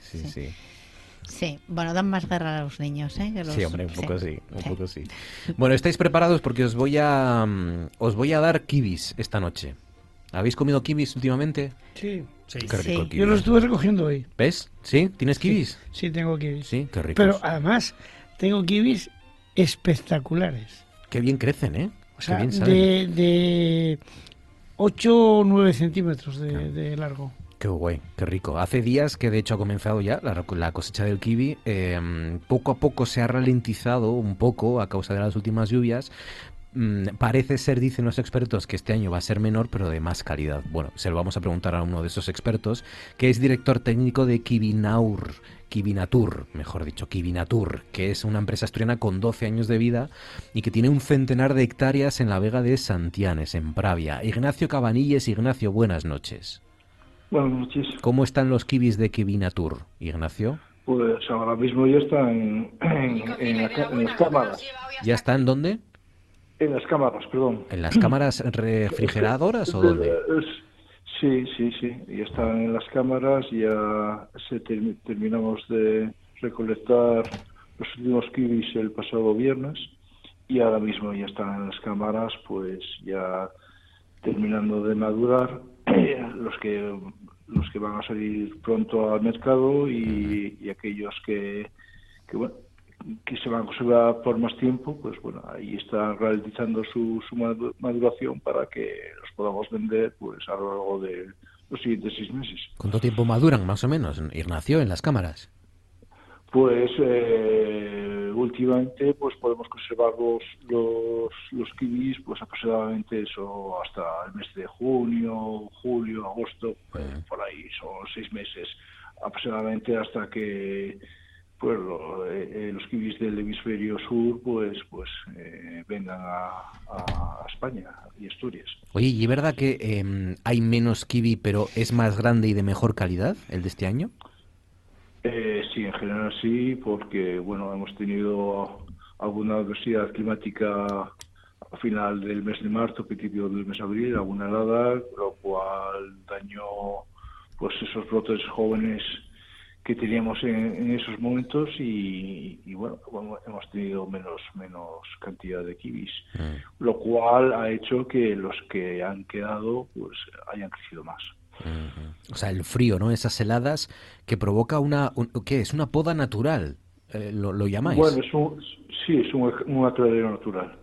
sí, sí. Sí, bueno, dan más guerra a los niños, ¿eh? que los- Sí, hombre, un poco sí, un sí. poco sí. Bueno, estáis preparados porque os voy a mm, os voy a dar kibis esta noche. ¿Habéis comido kibis últimamente? Sí. Sí. Qué rico kiwi. Yo lo estuve recogiendo hoy. ¿Ves? ¿Sí? ¿Tienes kiwis? Sí, tengo kiwis. Sí, qué rico. Pero además, tengo kiwis espectaculares. Qué bien crecen, ¿eh? O sea, qué bien salen. de, de 8 o 9 centímetros de, de largo. Qué guay, qué rico. Hace días que de hecho ha comenzado ya la, cosecha del kiwi. eh, poco a poco se ha ralentizado un poco a causa de las últimas lluvias. Mm, parece ser, dicen los expertos, que este año va a ser menor, pero de más calidad. Bueno, se lo vamos a preguntar a uno de esos expertos, que es director técnico de Kivinaur, Kivinatur, mejor dicho, Kivinatur, que es una empresa asturiana con 12 años de vida y que tiene un centenar de hectáreas en la Vega de Santianes, en Pravia. Ignacio Cabanilles, Ignacio, buenas noches. Buenas noches. ¿Cómo están los kiwis de Kivinatur, Ignacio? Pues ahora mismo ya están en, en- en la ca- en las cámaras. ¿Ya están dónde? En las cámaras, perdón. ¿En las cámaras refrigeradoras o dónde? Sí, sí, sí. Ya están en las cámaras. Ya se termi- terminamos de recolectar los últimos kiwis el pasado viernes y ahora mismo ya están en las cámaras, pues ya terminando de madurar los que los que van a salir pronto al mercado y, aquellos que, que bueno que se van a conservar por más tiempo, pues bueno, ahí está realizando su, su madu- maduración para que los podamos vender pues a lo largo de los siguientes seis meses. ¿Cuánto tiempo maduran, más o menos, Ignacio, en las cámaras? Pues eh, últimamente pues podemos conservar los, los, los kiwis pues aproximadamente eso hasta el mes de junio, julio, agosto, por ahí son seis meses aproximadamente hasta que pues lo- eh, los kiwis del hemisferio sur pues pues eh, vengan a, a España y Asturias. Oye, ¿y es verdad que em, hay menos kiwi, pero es más grande y de mejor calidad el de este año? Eh, sí, en general sí, porque bueno, hemos tenido alguna adversidad climática a final del mes de marzo, principio del mes de abril, alguna helada, lo cual dañó pues esos brotes jóvenes que teníamos en, en esos momentos y, y, bueno, bueno, hemos tenido menos menos cantidad de kiwis, lo cual ha hecho que los que han quedado pues hayan crecido más. O sea, el frío, ¿no? Esas heladas que provoca una... un- ¿Qué es? Una poda natural, eh, lo, lo llamáis. Bueno, es un, sí, es un, un atolladero natural.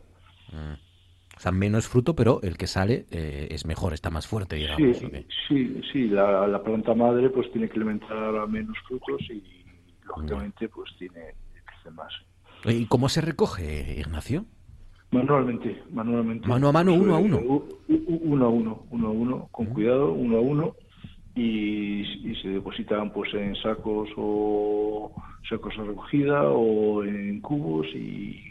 O sea, menos fruto, pero el que sale eh, es mejor, está más fuerte, digamos. Sí, sí, sí, la, la planta madre pues tiene que alimentar a menos frutos y lógicamente pues tiene que más. ¿Y cómo se recoge, Ignacio? Manualmente, manualmente. Mano a mano, uno a eh, uno. u- Uno a uno, uno a uno, con cuidado, uno a uno. Y, y se depositan pues en sacos o sacos de recogida o en cubos y,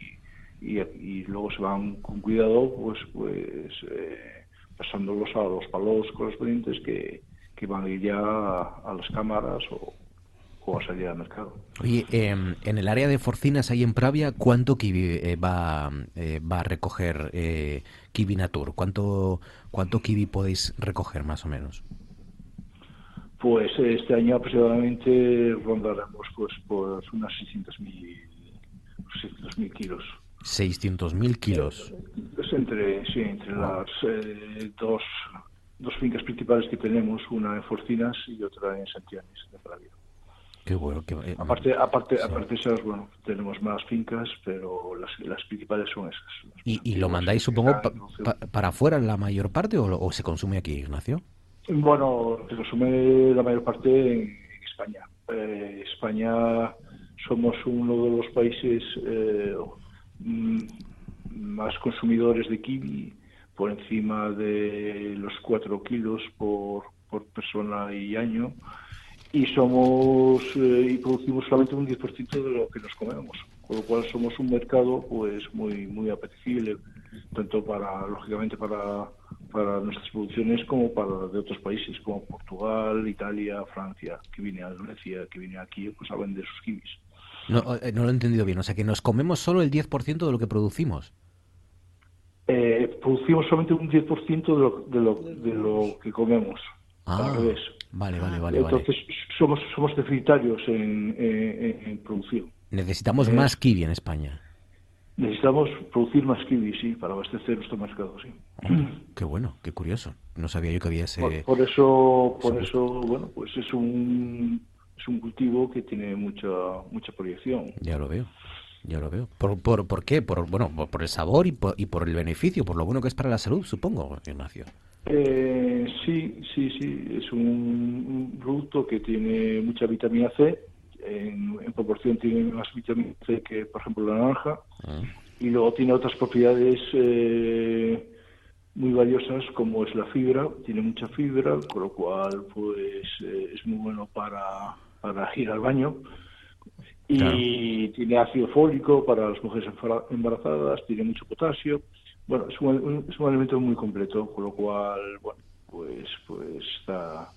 y, y luego se van con cuidado pues pues eh, pasándolos a los palos correspondientes que, que van a ir ya a, a las cámaras o, o a salir al mercado. Oye, em, en el área de Forcinas, ahí en Pravia, ¿cuánto kiwi eh, va, eh, va a recoger eh, Kiwi Natur? ¿Cuánto, ¿Cuánto kiwi podéis recoger, más o menos? Pues este año aproximadamente rondaremos pues por unas 600.000 600.000 kilos. 600.000 kilos. Es entre, sí, entre las eh, dos, dos fincas principales que tenemos, una en Forcinas y otra en Santianes de Pravia. Qué bueno. Qué, Aparte, aparte, aparte de esas, bueno, tenemos más fincas, pero las, las principales son esas. ¿Y, y lo mandáis, supongo, pa- pa- para afuera la mayor parte o, o se consume aquí, Ignacio? Bueno, se consume la mayor parte en España. Eh, España somos uno de los países eh, mm, más consumidores de kiwi, por encima de los 4 kilos por, por persona y año, y somos eh, y producimos solamente un 10% de lo que nos comemos, con lo cual somos un mercado pues muy muy apetecible tanto para lógicamente para para nuestras producciones como para de otros países como Portugal, Italia, Francia, que viene a Grecia, que viene aquí pues a vender sus kiwis. No, eh, no lo he entendido bien. O sea, que nos comemos solo el 10% de lo que producimos. Eh, producimos solamente un 10% de lo, de, lo, de lo que comemos. Ah, al revés. Vale, vale, vale. vale. Entonces somos somos deficitarios en, en- en producción. Necesitamos eh, más kiwi en España. necesitamos producir más kiwis, sí, para abastecer nuestro mercado, sí. qué bueno, qué curioso. No sabía yo que había ese... Por, por eso, por eso, bueno, pues es un, es un cultivo que tiene mucha, mucha proyección. Ya lo veo. Ya lo veo. ¿Por, por, por qué? Por, bueno, por, por el sabor y por, y por el beneficio, por lo bueno que es para la salud, supongo, Ignacio. Eh, sí, sí, sí. Es un, un producto que tiene mucha vitamina C. En, en proporción tiene más vitamina C que, por ejemplo, la naranja. Y luego tiene otras propiedades eh, muy valiosas como es la fibra. Tiene mucha fibra, con lo cual pues eh, es muy bueno para, para ir al baño. Y tiene ácido fólico para las mujeres embara- embarazadas, tiene mucho potasio. Bueno, es un, un- es un alimento muy completo, con lo cual, bueno, pues, pues está,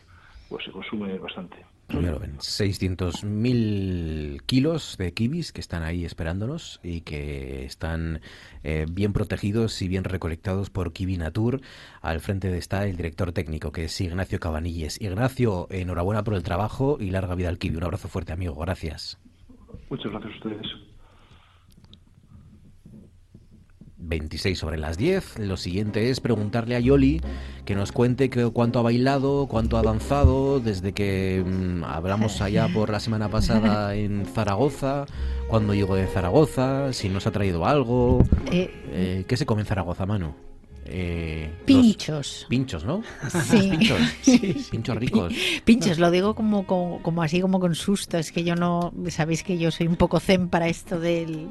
pues se consume bastante. Pues ya lo ven, 600.000 kilos de kiwis que están ahí esperándonos y que están eh, bien protegidos y bien recolectados por Kiwi Natur. Al frente está el director técnico, que es Ignacio Cabanilles. Ignacio, enhorabuena por el trabajo y larga vida al kiwi. Un abrazo fuerte, amigo. Gracias. Muchas gracias a ustedes. 26 sobre las 10. Lo siguiente es preguntarle a Yoli que nos cuente que, cuánto ha bailado, cuánto ha danzado desde que mm, hablamos allá por la semana pasada en Zaragoza, cuándo llegó de Zaragoza, si nos ha traído algo. Eh, Eh, ¿Qué se come en Zaragoza, Manu? Eh, Pinchos. pinchos, ¿no? Sí. pinchos. Pinchos ricos. Pinchos, lo digo como, como, como así como con susto, es que yo no, sabéis que yo soy un poco zen para esto del,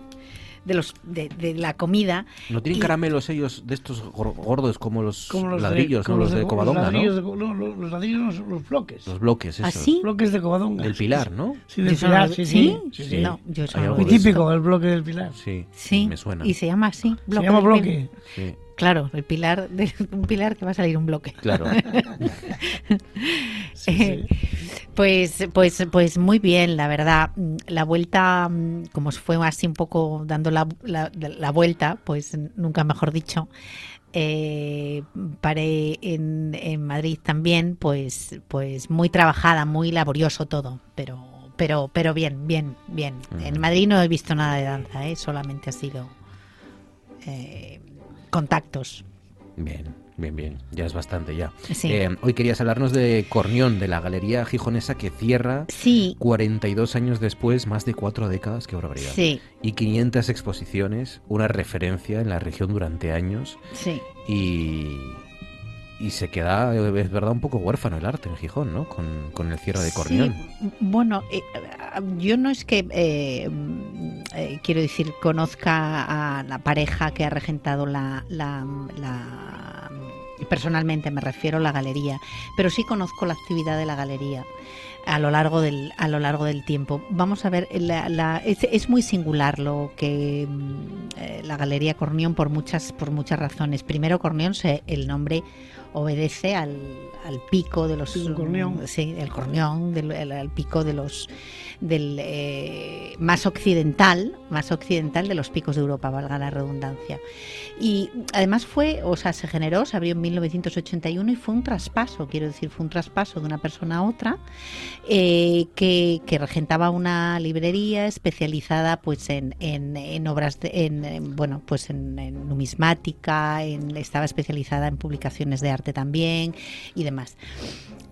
de los de, de la comida. ¿No tienen Y- caramelos ellos de estos gor- gordos como los, Como los ladrillos, de, no como los de, los Covadonga, ladrillos ¿no? de co- no, los, los ladrillos, no, los bloques. Los bloques, esos. ¿Ah, sí? Bloques de Covadonga. Del Pilar, ¿no? Sí, del Yo Pilar, sí, ¿sí? sí. Sí. No, yo eso no Muy típico, el bloque del Pilar. Sí, Sí, me suena. y se llama así. Se llama bloque. Sí. Claro, el pilar de un pilar que va a salir un bloque. Claro. Eh, Pues, pues, pues muy bien, la verdad. La vuelta, como fue así un poco dando la, la- la vuelta, pues nunca mejor dicho, eh, paré en, en Madrid también, pues, pues muy trabajada, muy laborioso todo, pero, pero, pero bien, bien, bien. En Madrid no he visto nada de danza, ¿eh? solamente ha sido eh, contactos. Bien, bien, bien. Ya es bastante ya. Sí. Eh, hoy querías hablarnos de Cornión, de la galería gijonesa que cierra Sí. 42 años después, más de cuatro décadas, qué barbaridad. Sí. Y 500 exposiciones, una referencia en la región durante años. Sí. Y, y se queda, es verdad, un poco huérfano el arte en Gijón, ¿no? Con, con el cierre de Cornión. Sí, bueno, eh, yo no es que, eh, eh, quiero decir, conozca a la pareja que ha regentado la, la, la- personalmente me refiero a la galería, pero sí conozco la actividad de la galería a lo largo del a lo largo del tiempo. Vamos a ver, la- la- es, es muy singular lo que mm, eh, la galería Cornión por muchas por muchas razones. Primero Cornión se, el nombre obedece al, al pico de los El Cornión. sí, el Cornión, del, el- al pico de los del eh, más occidental, más occidental de los picos de Europa, valga la redundancia. Y además fue, o sea, se generó, se abrió en 1981 y fue un traspaso, quiero decir, fue un traspaso de una persona a otra eh, que, que regentaba una librería especializada pues en, en, en obras de, en, en, bueno pues en, en numismática, en, estaba especializada en publicaciones de arte también y demás.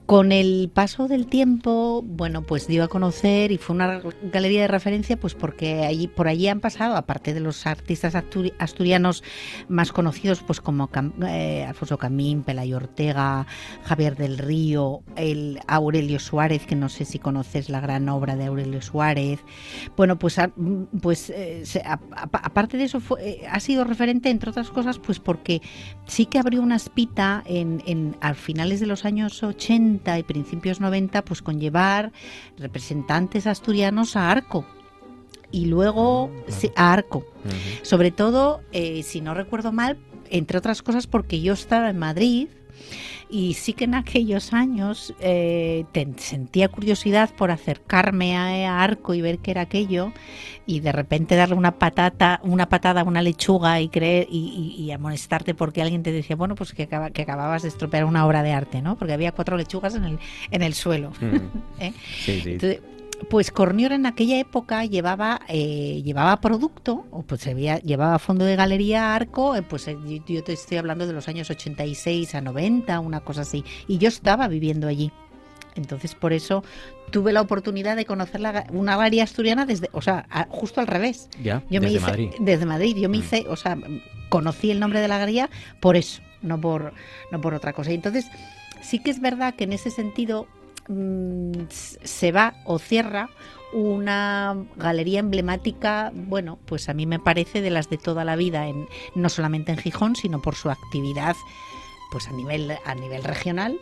Con el paso del tiempo, bueno, pues dio a conocer y fue una galería de referencia, pues porque allí, por allí han pasado, aparte de los artistas asturi- asturianos más conocidos, pues como eh, Alfonso Camín, Pelayo Ortega, Javier del Río, el Aurelio Suárez, que no sé si conoces la gran obra de Aurelio Suárez. Bueno, pues, pues eh, a- a- aparte de eso, fue, eh, ha sido referente, entre otras cosas, pues porque sí que abrió una espita en, en, a finales de los años 80 y principios 90, pues con llevar representantes asturianos a Arco. Y luego sí, a Arco. Sobre todo, eh, si no recuerdo mal, entre otras cosas porque yo estaba en Madrid y sí que en aquellos años eh, te- sentía curiosidad por acercarme a, a Arco y ver qué era aquello y de repente darle una patata, una patada a una lechuga y creer y, y- y amonestarte porque alguien te decía, bueno, pues que, acaba- que acababas de estropear una obra de arte, ¿no? Porque había cuatro lechugas en el, en el suelo. Mm. ¿eh? Sí, sí. Entonces, pues Cornior en aquella época llevaba eh, llevaba producto, o pues había, llevaba fondo de galería arco, eh, pues eh, yo, yo te estoy hablando de los años 86 a 90, una cosa así, y yo estaba viviendo allí. Entonces, por eso tuve la oportunidad de conocer la, una galería asturiana desde, o sea, a- justo al revés. Ya, Yo me desde hice- Madrid. Desde Madrid. Yo me Mm. hice, o sea, conocí el nombre de la galería por eso, no por, no por otra cosa. Y entonces, sí que es verdad que en ese sentido mm, se va o cierra una galería emblemática, bueno, pues a mí me parece de las de toda la vida, en, no solamente en Gijón, sino por su actividad pues a nivel, a nivel regional.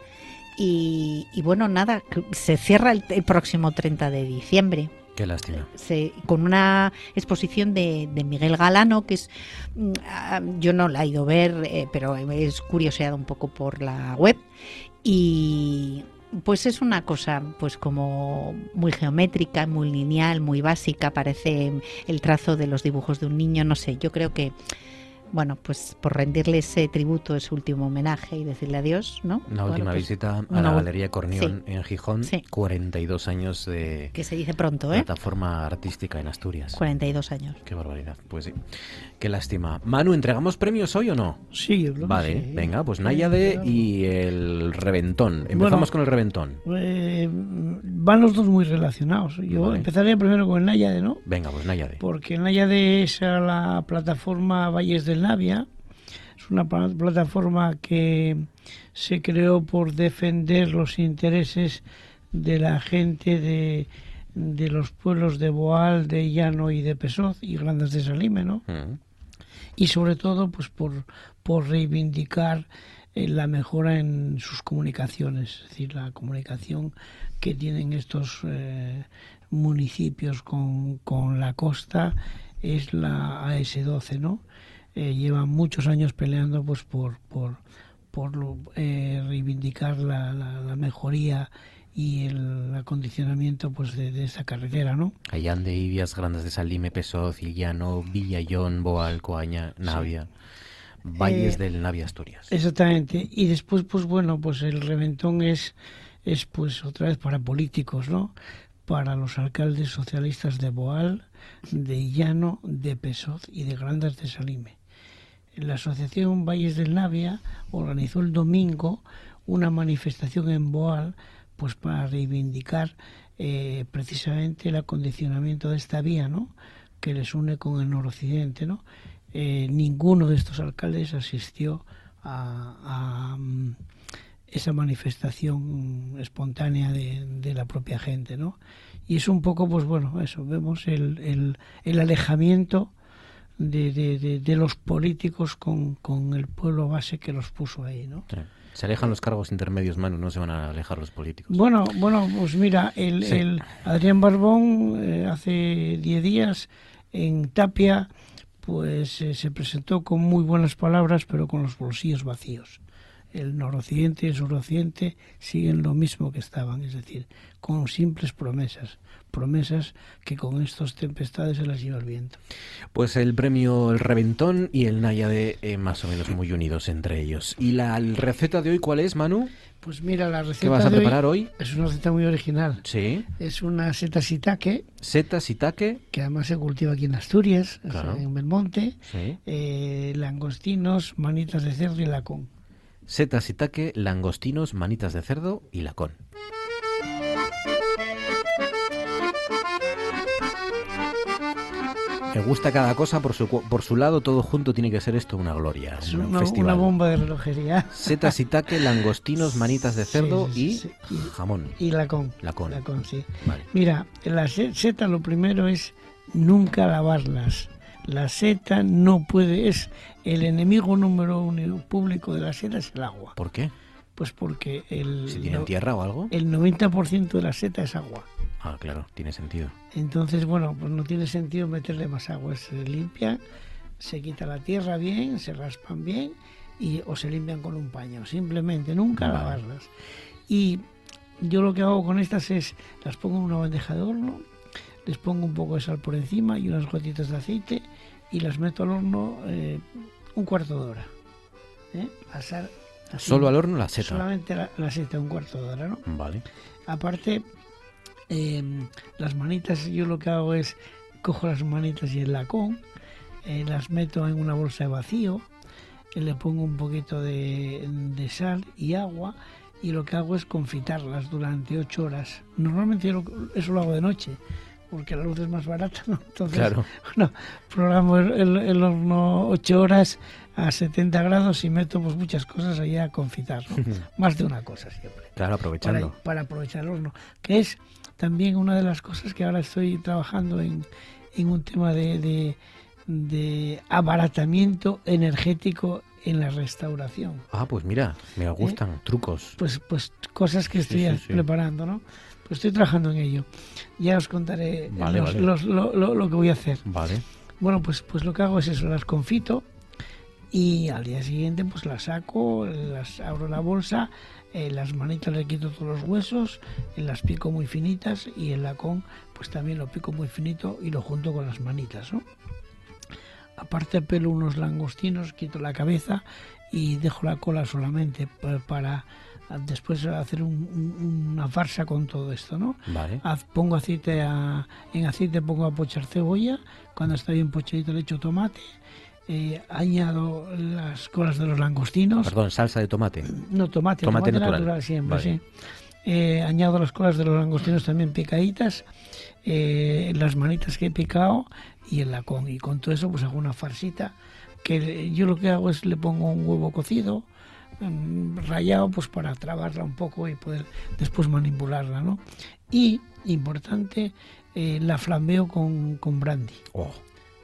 Y, y bueno, nada, se cierra el, el próximo 30 de diciembre Qué lástima. se- con una exposición de, de Miguel Galano, que es, mm, ah, yo no la he ido a ver, eh, pero es curioseado un poco por la web. Y pues es una cosa pues como muy geométrica, muy lineal, muy básica, parece el trazo de los dibujos de un niño, no sé, yo creo que bueno, pues por rendirle ese tributo, ese último homenaje y decirle adiós, ¿no? Una Bueno, última pues, visita a la Galería Cornión sí, en Gijón. Sí. 42 años de que se dice pronto, ¿eh? plataforma artística en Asturias. 42 años. Qué barbaridad. Pues sí. Qué lástima. Manu, ¿entregamos premios hoy o no? Sí, Vale, sí. venga, pues Náyade y el Reventón. Empezamos Bueno, con el Reventón. Eh, van los dos muy relacionados. Yo Vale. empezaría primero con el Náyade, ¿no? Venga, pues Náyade. Porque el Náyade es a la plataforma Valles del Navia. Es una pla- plataforma que se creó por defender los intereses de la gente de, de los pueblos de Boal, de Llano y de Pesoz y Grandes de Salime, ¿no? Mm. Y sobre todo pues por, por reivindicar eh, la mejora en sus comunicaciones, es decir, la comunicación que tienen estos eh, municipios con, con la costa es la AS12, ¿no? Eh, llevan muchos años peleando pues por, por, por reivindicar la- la mejoría y el acondicionamiento pues de, de esa carretera, ¿no? Allande, Ibias, Grandes de Salime, Pesoz, Illano, Villallón, Boal, Coaña, Navia. Valles Eh, del Navia, Asturias. Exactamente. Y después, pues bueno, pues el reventón es, es pues otra vez para políticos, ¿no? Para los alcaldes socialistas de Boal, de Llano, de Pesoz y de Grandas de Salime. La Asociación Valles del Navia organizó el domingo una manifestación en Boal pues para reivindicar eh, precisamente el acondicionamiento de esta vía, ¿no? que les une con el noroccidente, ¿no? Eh, ninguno de estos alcaldes asistió a, mm, esa manifestación espontánea de, la propia gente, ¿no? Y es un poco, pues bueno, eso, vemos el, alejamiento de, de, de- los políticos con, el pueblo base que los puso ahí, ¿no? Se alejan los cargos intermedios, Manu, no se van a alejar los políticos. Bueno, bueno, pues mira, el, Sí. el Adrián Barbón eh, hace 10 días en Tapia, pues eh, se presentó con muy buenas palabras, pero con los bolsillos vacíos. El noroccidente y el suroccidente siguen lo mismo que estaban, es decir, con simples promesas, promesas que con estas tempestades se las lleva el viento. Pues el premio El Reventón y el Náyade eh, más o menos muy unidos entre ellos. ¿Y la receta de hoy cuál es, Manu? Pues mira, la receta ¿Qué vas a de preparar hoy? es una receta muy original. Sí. Es una seta sitaque, Seta, sitaque. que además se cultiva aquí en Asturias, Claro. en Belmonte, Sí. eh, langostinos, manitas de cerdo y lacón. Seta, sitaque, langostinos, manitas de cerdo y lacón. Me gusta cada cosa por su, por su lado, todo junto tiene que ser esto una gloria, Es un una, festival. una bomba de relojería. Seta, sitaque, langostinos, manitas de cerdo sí, sí, y jamón. Y lacón. Lacón. Lacón, sí. Vale. Mira, la se- seta lo primero es nunca lavarlas. La seta no puede, es el enemigo número uno público de la seta es el agua. ¿Por qué? Pues porque el, ¿Si tienen tierra o algo? el 90% de la seta es agua. Ah, claro, tiene sentido. Entonces, bueno, pues no tiene sentido meterle más agua. Se limpian, se quita la tierra bien, se raspan bien y o se limpian con un paño. Simplemente, nunca Vale. lavarlas. Y yo lo que hago con estas es, las pongo en una bandeja de horno, les pongo un poco de sal por encima y unas gotitas de aceite y las meto al horno eh, un cuarto de hora. ¿eh? Así, Solo al horno la seta. Solamente la, la seta, un cuarto de hora, ¿no? Vale. Aparte, Em, las manitas, yo lo que hago es cojo las manitas y el lacón, eh, las meto en una bolsa de vacío, eh, le pongo un poquito de, de sal y agua y lo que hago es confitarlas durante ocho horas. Normalmente yo lo- eso lo hago de noche, porque la luz es más barata, ¿no? Entonces, Claro. bueno, programo el, horno ocho horas a 70 grados y meto pues muchas cosas allá a confitar, ¿no? más de una cosa siempre Claro, aprovechando. para, para aprovechar el horno, que es también una de las cosas que ahora estoy trabajando en, en un tema de, de, de abaratamiento energético en la restauración. Ah, pues mira, me gustan trucos. Pues, pues cosas que estoy sí, sí. preparando, ¿no? Pues estoy trabajando en ello. Ya os contaré Vale, los- vale. los- lo, lo- lo que voy a hacer. Vale. Bueno, pues, pues lo que hago es eso, las confito y al día siguiente pues las saco, las abro la bolsa, eh, las manitas le quito todos los huesos, las pico muy finitas y el lacón pues también lo pico muy finito y lo junto con las manitas, ¿no? Aparte pelo unos langostinos, quito la cabeza y dejo la cola solamente pa- para, después hacer un- un- una farsa con todo esto, ¿no? Vale. Haz- pongo aceite a- en aceite pongo a pochar cebolla, cuando está bien pochadito le echo tomate, eh, añado las colas de los langostinos, Perdón, salsa de tomate. no tomate, Tomate tomate, natural. natural. siempre, Vale. sí. Eh, añado las colas de los langostinos también picaditas, eh, las manitas que he picado y el lacón. Y con todo eso pues hago una farsita que yo lo que hago es le pongo un huevo cocido, mm, rallado pues para trabarla un poco y poder después manipularla, ¿no? Y, importante, eh, la flambeo con, con brandy. Oh,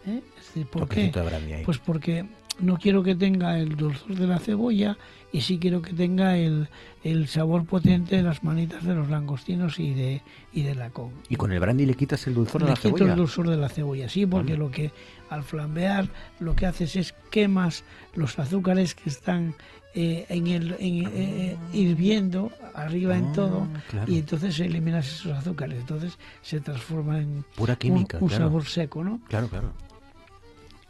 ¿eh? ¿Por qué? de. Pues porque no quiero que tenga el dulzor de la cebolla y sí quiero que tenga el, el sabor potente de las manitas de los langostinos y de y de la con. ¿Y con el brandy le quitas el dulzor Le la quito cebolla? el dulzor de la cebolla, sí, porque Vale. lo que al flambear lo que haces es quemas los azúcares que están eh, en el en, eh, hirviendo arriba en todo Ah, claro. y entonces eliminas esos azúcares, entonces se transforma en Pura un- química, un, claro. sabor seco, ¿no? Claro, claro.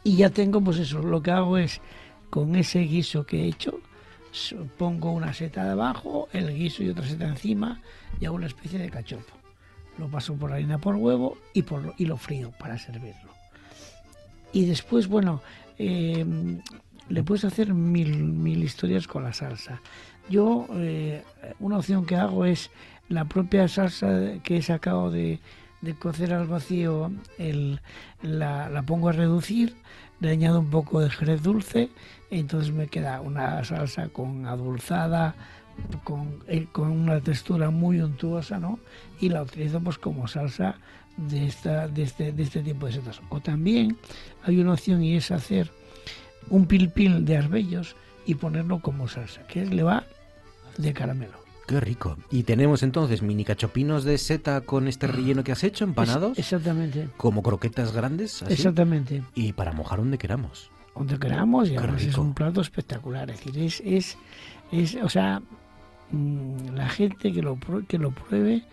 Y ya tengo, pues eso, lo que hago es, con ese guiso que he hecho, pongo una seta debajo, el guiso y otra seta encima, y hago una especie de cachopo. Lo paso por harina por huevo y, por, y lo frío para servirlo. Y después, bueno, eh, le puedes hacer mil, mil historias con la salsa. Yo, eh, una opción que hago es la propia salsa que he sacado de, de cocer al vacío, el, la, pongo a reducir, le añado un poco de jerez dulce, entonces me queda una salsa con adulzada, con, eh, con una textura muy untuosa, ¿no? Y la utilizo pues como salsa de, esta, de, este, de este tipo de setas. O también hay una opción y es hacer un pil pil de arbellos y ponerlo como salsa, que es le va de caramelo. Qué rico. Y tenemos entonces mini cachopinos de seta con este relleno que has hecho, empanados. Es- exactamente. Como croquetas grandes. así. Exactamente. Y para mojar donde queramos. Donde queramos y además es un plato espectacular. Es decir, es, es, es o sea, mm, la gente que lo, que lo pruebe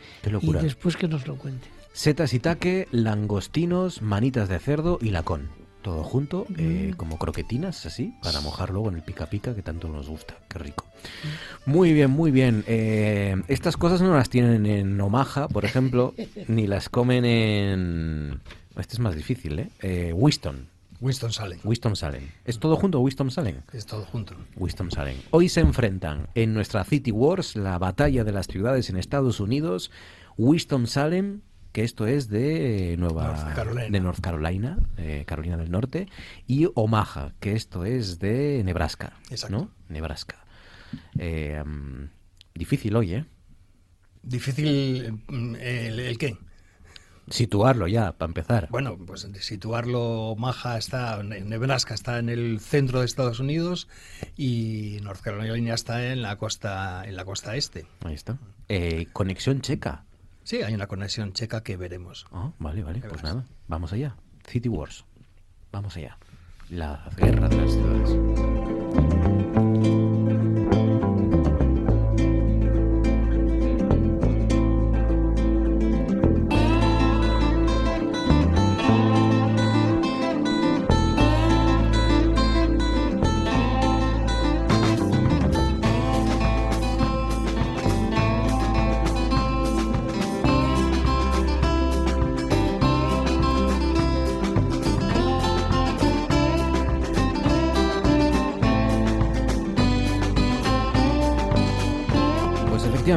y después que nos lo cuente. Setas taque, langostinos, manitas de cerdo y lacón. Todo junto, eh, como croquetinas, así, para mojar luego en el pica pica que tanto nos gusta. Qué rico. Muy bien, muy bien. Eh, estas cosas no las tienen en Omaha, por ejemplo, ni las comen en... Este es más difícil, ¿eh? eh Winston. Winston Salem. Winston Salem. ¿Es todo junto Winston Salem? Es todo junto. Winston Salem. Hoy se enfrentan en nuestra City Wars, la batalla de las ciudades en Estados Unidos, Winston Salem, que esto es de Nueva North Carolina. de North Carolina, eh, Carolina del Norte, y Omaha, que esto es de Nebraska, Exacto. ¿no? Nebraska. Eh, mm, difícil hoy, ¿eh? Difícil el, el qué. Situarlo ya, para empezar. Bueno, pues situarlo, Omaha está, Nebraska está en el centro de Estados Unidos y North Carolina está en la costa, en la costa este. Ahí está. Eh, conexión checa. Sí, hay una conexión checa que veremos. Ah, vale, vale. Pues nada, vamos allá. City Wars. Vamos allá. La guerra de las ciudades.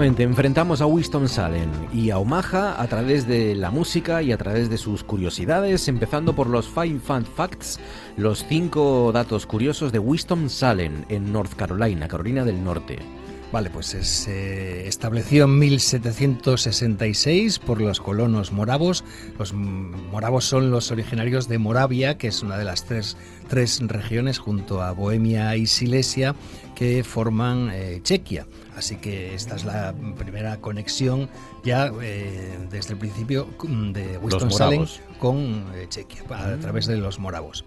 Enfrentamos a Winston Salem y a Omaha a través de la música y a través de sus curiosidades, empezando por los Five Fun Facts, los cinco datos curiosos de Winston Salem en North Carolina, Carolina del Norte. Vale, pues se estableció en 1766 por los colonos moravos. Los moravos son los originarios de Moravia, que es una de las tres, tres regiones junto a Bohemia y Silesia que forman eh, Chequia. Así que esta es la primera conexión ya eh, desde el principio mm, de Winston-Salem con eh, Chequia, a, través de los moravos.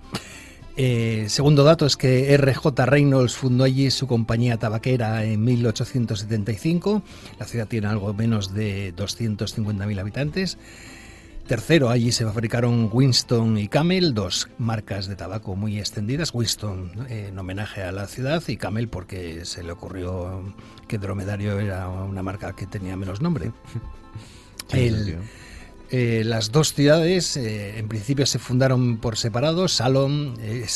Eh, segundo dato es que R.J. Reynolds fundó allí su compañía tabaquera en 1875. La ciudad tiene algo menos de 250.000 habitantes. Tercero, allí se fabricaron Winston y Camel, dos marcas de tabaco muy extendidas. Winston en homenaje a la ciudad y Camel porque se le ocurrió que Dromedario era una marca que tenía menos nombre. El, eh, las dos ciudades eh, en principio se fundaron por separado, Salom, eh,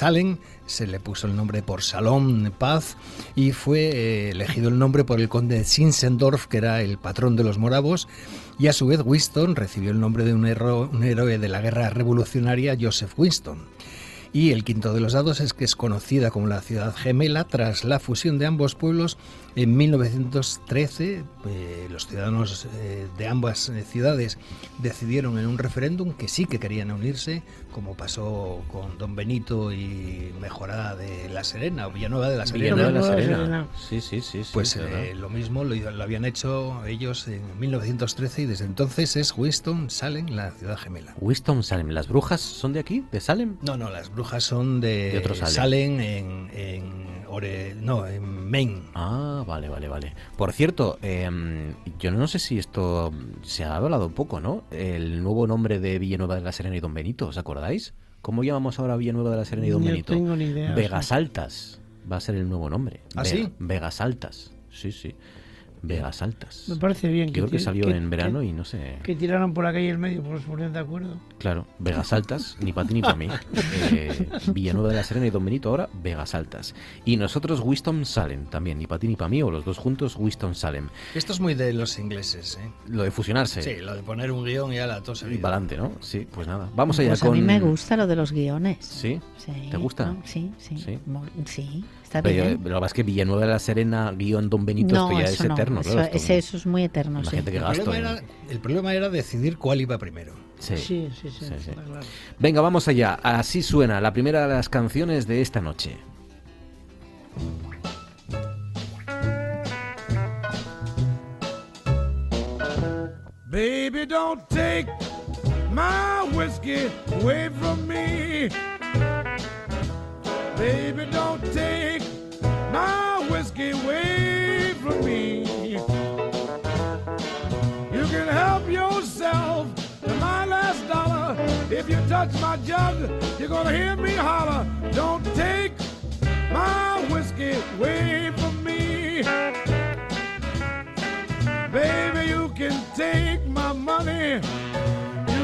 se le puso el nombre por Salom Paz y fue elegido el nombre por el conde de Zinzendorf, que era el patrón de los moravos, y a su vez Winston recibió el nombre de un, un héroe de la guerra revolucionaria, Joseph Winston. Y el quinto de los dados es que es conocida como la ciudad gemela tras la fusión de ambos pueblos en 1913. Eh, los ciudadanos eh, de ambas eh, ciudades decidieron en un referéndum que sí que querían unirse, como pasó con Don Benito y Mejorada de La Serena, o Villanueva de la Serena. Villanueva de la Serena. Sí, sí, sí. Pues lo mismo lo, lo, habían hecho ellos en 1913 y desde entonces es Winston Salem, la ciudad gemela. Winston Salem. ¿Las brujas son de aquí, de Salem? No, no, las brujas son de, otro Salem, en, en no, en Maine. Ah, vale, vale, vale. Por cierto, em, yo no sé si esto se ha hablado un poco, ¿no? El nuevo nombre de Villanueva de la Serena y Don Benito, ¿os acordáis? ¿Cómo llamamos ahora Villanueva de la Serena y Don Benito? No tengo ni idea. Vegas Altas va a ser el nuevo nombre. ¿Ah, sí? Vegas Altas, sí, sí. Vegas Altas. Me parece bien. Yo creo que salió en verano y no sé. Que tiraron por la calle el medio, por se de acuerdo. Claro, Vegas Altas, ni para ti ni para mí. Eh, Villanueva de la Serena y Don Benito ahora, Vegas Altas. Y nosotros Winston Salem también, ni para ti ni para mí, o los dos juntos Winston Salem. Esto es muy de los ingleses, ¿eh? Lo de fusionarse. Sí, lo de poner un guion y a la tos Y para adelante, ¿no? Sí, pues nada. Vamos allá pues con. A mí me gusta lo de los guiones. ¿Sí? ¿Te gusta? Sí, sí. Sí. sí. Está pero, bien. pero, lo que es que Villanueva de la Serena, guion Don Benito, no, esto ya eso es no, eterno. Eso, claro, esto, ese, eso es muy eterno. Sí. que el, gasto problema era, el problema era decidir cuál iba primero. Sí, sí, sí. sí, sí, sí. Claro. Venga, vamos allá. Así suena la primera de las canciones de esta noche. Baby, don't take my whiskey away from me. Baby, don't take my whiskey away from me. You can help yourself to my last dollar. If you touch my jug, you're gonna hear me holler. Don't take my whiskey away from me. Baby, you can take my money.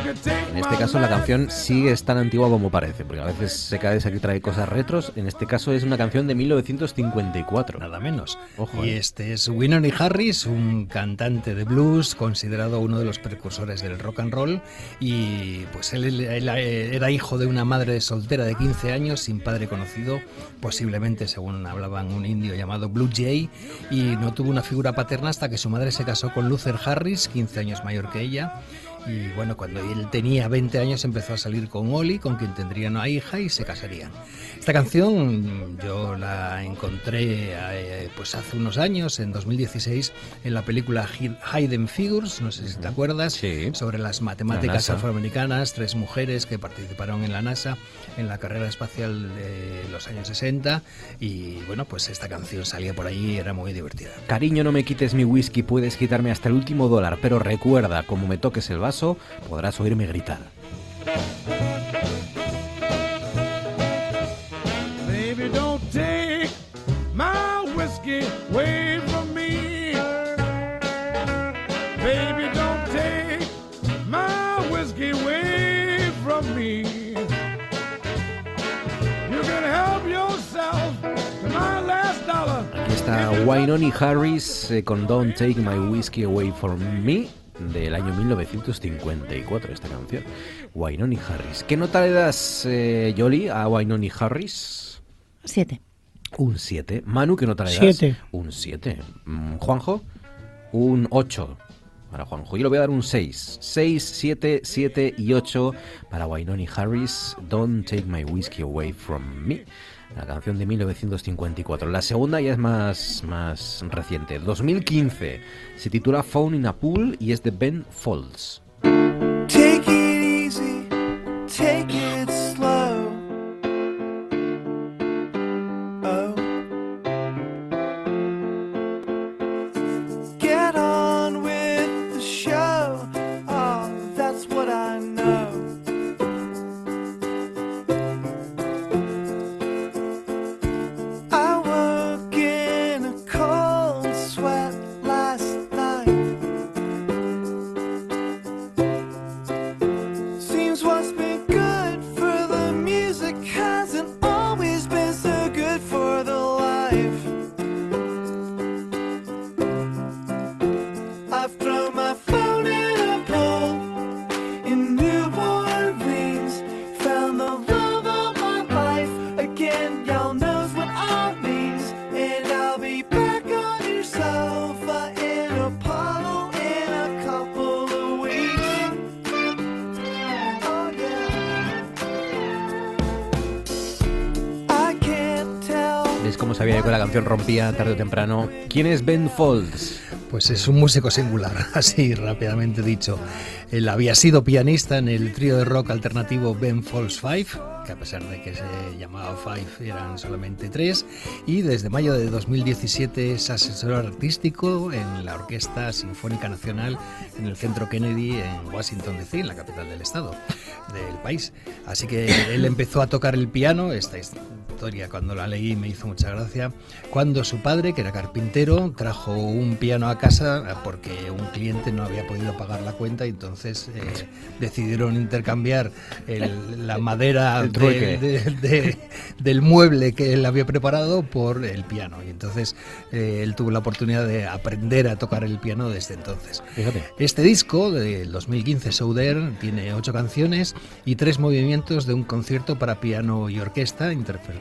En este caso la canción sí es tan antigua como parece, porque a veces se cae aquí trae cosas retros. En este caso es una canción de 1954. Nada menos. Ojo, y eh. este es Winona Harris, un cantante de blues considerado uno de los precursores del rock and roll. Y pues él, él era hijo de una madre soltera de 15 años, sin padre conocido, posiblemente, según hablaban, un indio llamado Blue Jay. Y no tuvo una figura paterna hasta que su madre se casó con Luther Harris, 15 años mayor que ella. Y bueno, cuando él tenía 20 años empezó a salir con Oli, con quien tendría una hija y se casarían. Esta canción yo la encontré eh, pues hace unos años, en 2016, en la película Hidden Figures, no sé si te acuerdas, sí. sobre las matemáticas afroamericanas, tres mujeres que participaron en la NASA en la carrera espacial de los años 60 y bueno, pues esta canción salía por allí y era muy divertida. Cariño, no me quites mi whisky, puedes quitarme hasta el último dólar, pero recuerda, como me toques el vaso, podrás oírme gritar. Baby, don't take my whiskey away from está Wynoni Harris eh, con Don't Take My Whiskey Away From Me del año 1954 esta canción. Wynoni Harris. ¿Qué nota le das, eh, Yoli, a Wynoni Harris? Siete. Un 7. Manu, ¿qué nota le das? Siete. Un 7. Mm, Juanjo, un 8. Para Juanjo, yo le voy a dar un 6. 6, 7, 7 y 8 para Wynoni Harris. Don't take my whiskey away from me. La canción de 1954. La segunda ya es más, más reciente. 2015. Se titula Phone in a Pool y es de Ben Folds. Rompía tarde o temprano? ¿Quién es Ben Folds? Pues es un músico singular, así rápidamente dicho. Él había sido pianista en el trío de rock alternativo Ben Folds Five, que a pesar de que se llamaba Five eran solamente tres, y desde mayo de 2017 es asesor artístico en la Orquesta Sinfónica Nacional en el Centro Kennedy en Washington DC, en la capital del estado del país. Así que él empezó a tocar el piano, esta historia cuando la leí me hizo mucha gracia, cuando su padre, que era carpintero, trajo un piano a casa porque un cliente no había podido pagar la cuenta y entonces eh, decidieron intercambiar el- la madera El de- de- de- del mueble que él había preparado por el piano. Y entonces eh, él tuvo la oportunidad de aprender a tocar el piano desde entonces. Fíjate. Este disco del 2015, Souder, tiene ocho canciones y tres movimientos de un concierto para piano y orquesta interpre-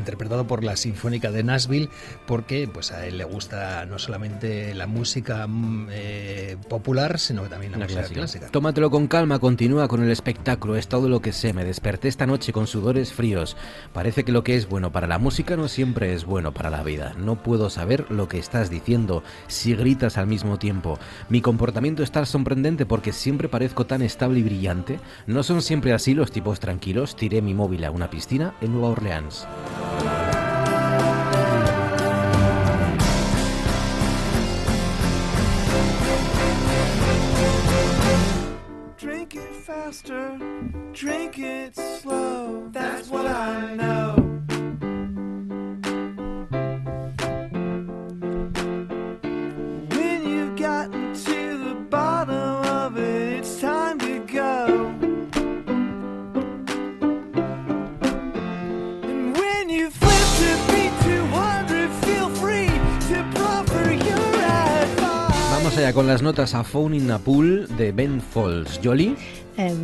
interpretado por la Sinfónica de Nashville porque pues a él le gusta no solamente la música mm, eh, popular sino que también la, La música clásica. clásica. Tómatelo con calma, continúa con el espectáculo, es todo lo que sé. Me desperté esta noche con sudores fríos. Parece que lo que es bueno para la música no siempre es bueno para la vida. No puedo saber lo que estás diciendo si gritas al mismo tiempo. Mi comportamiento está sorprendente porque siempre parezco tan estable y brillante. No son siempre así los tipos tranquilos. Tiré mi móvil a una piscina en Nueva Orleans. Drink it faster, drink it slow. That's what I know. Con las notas a Phone in a Pool de Ben Folds. Jolly. Em,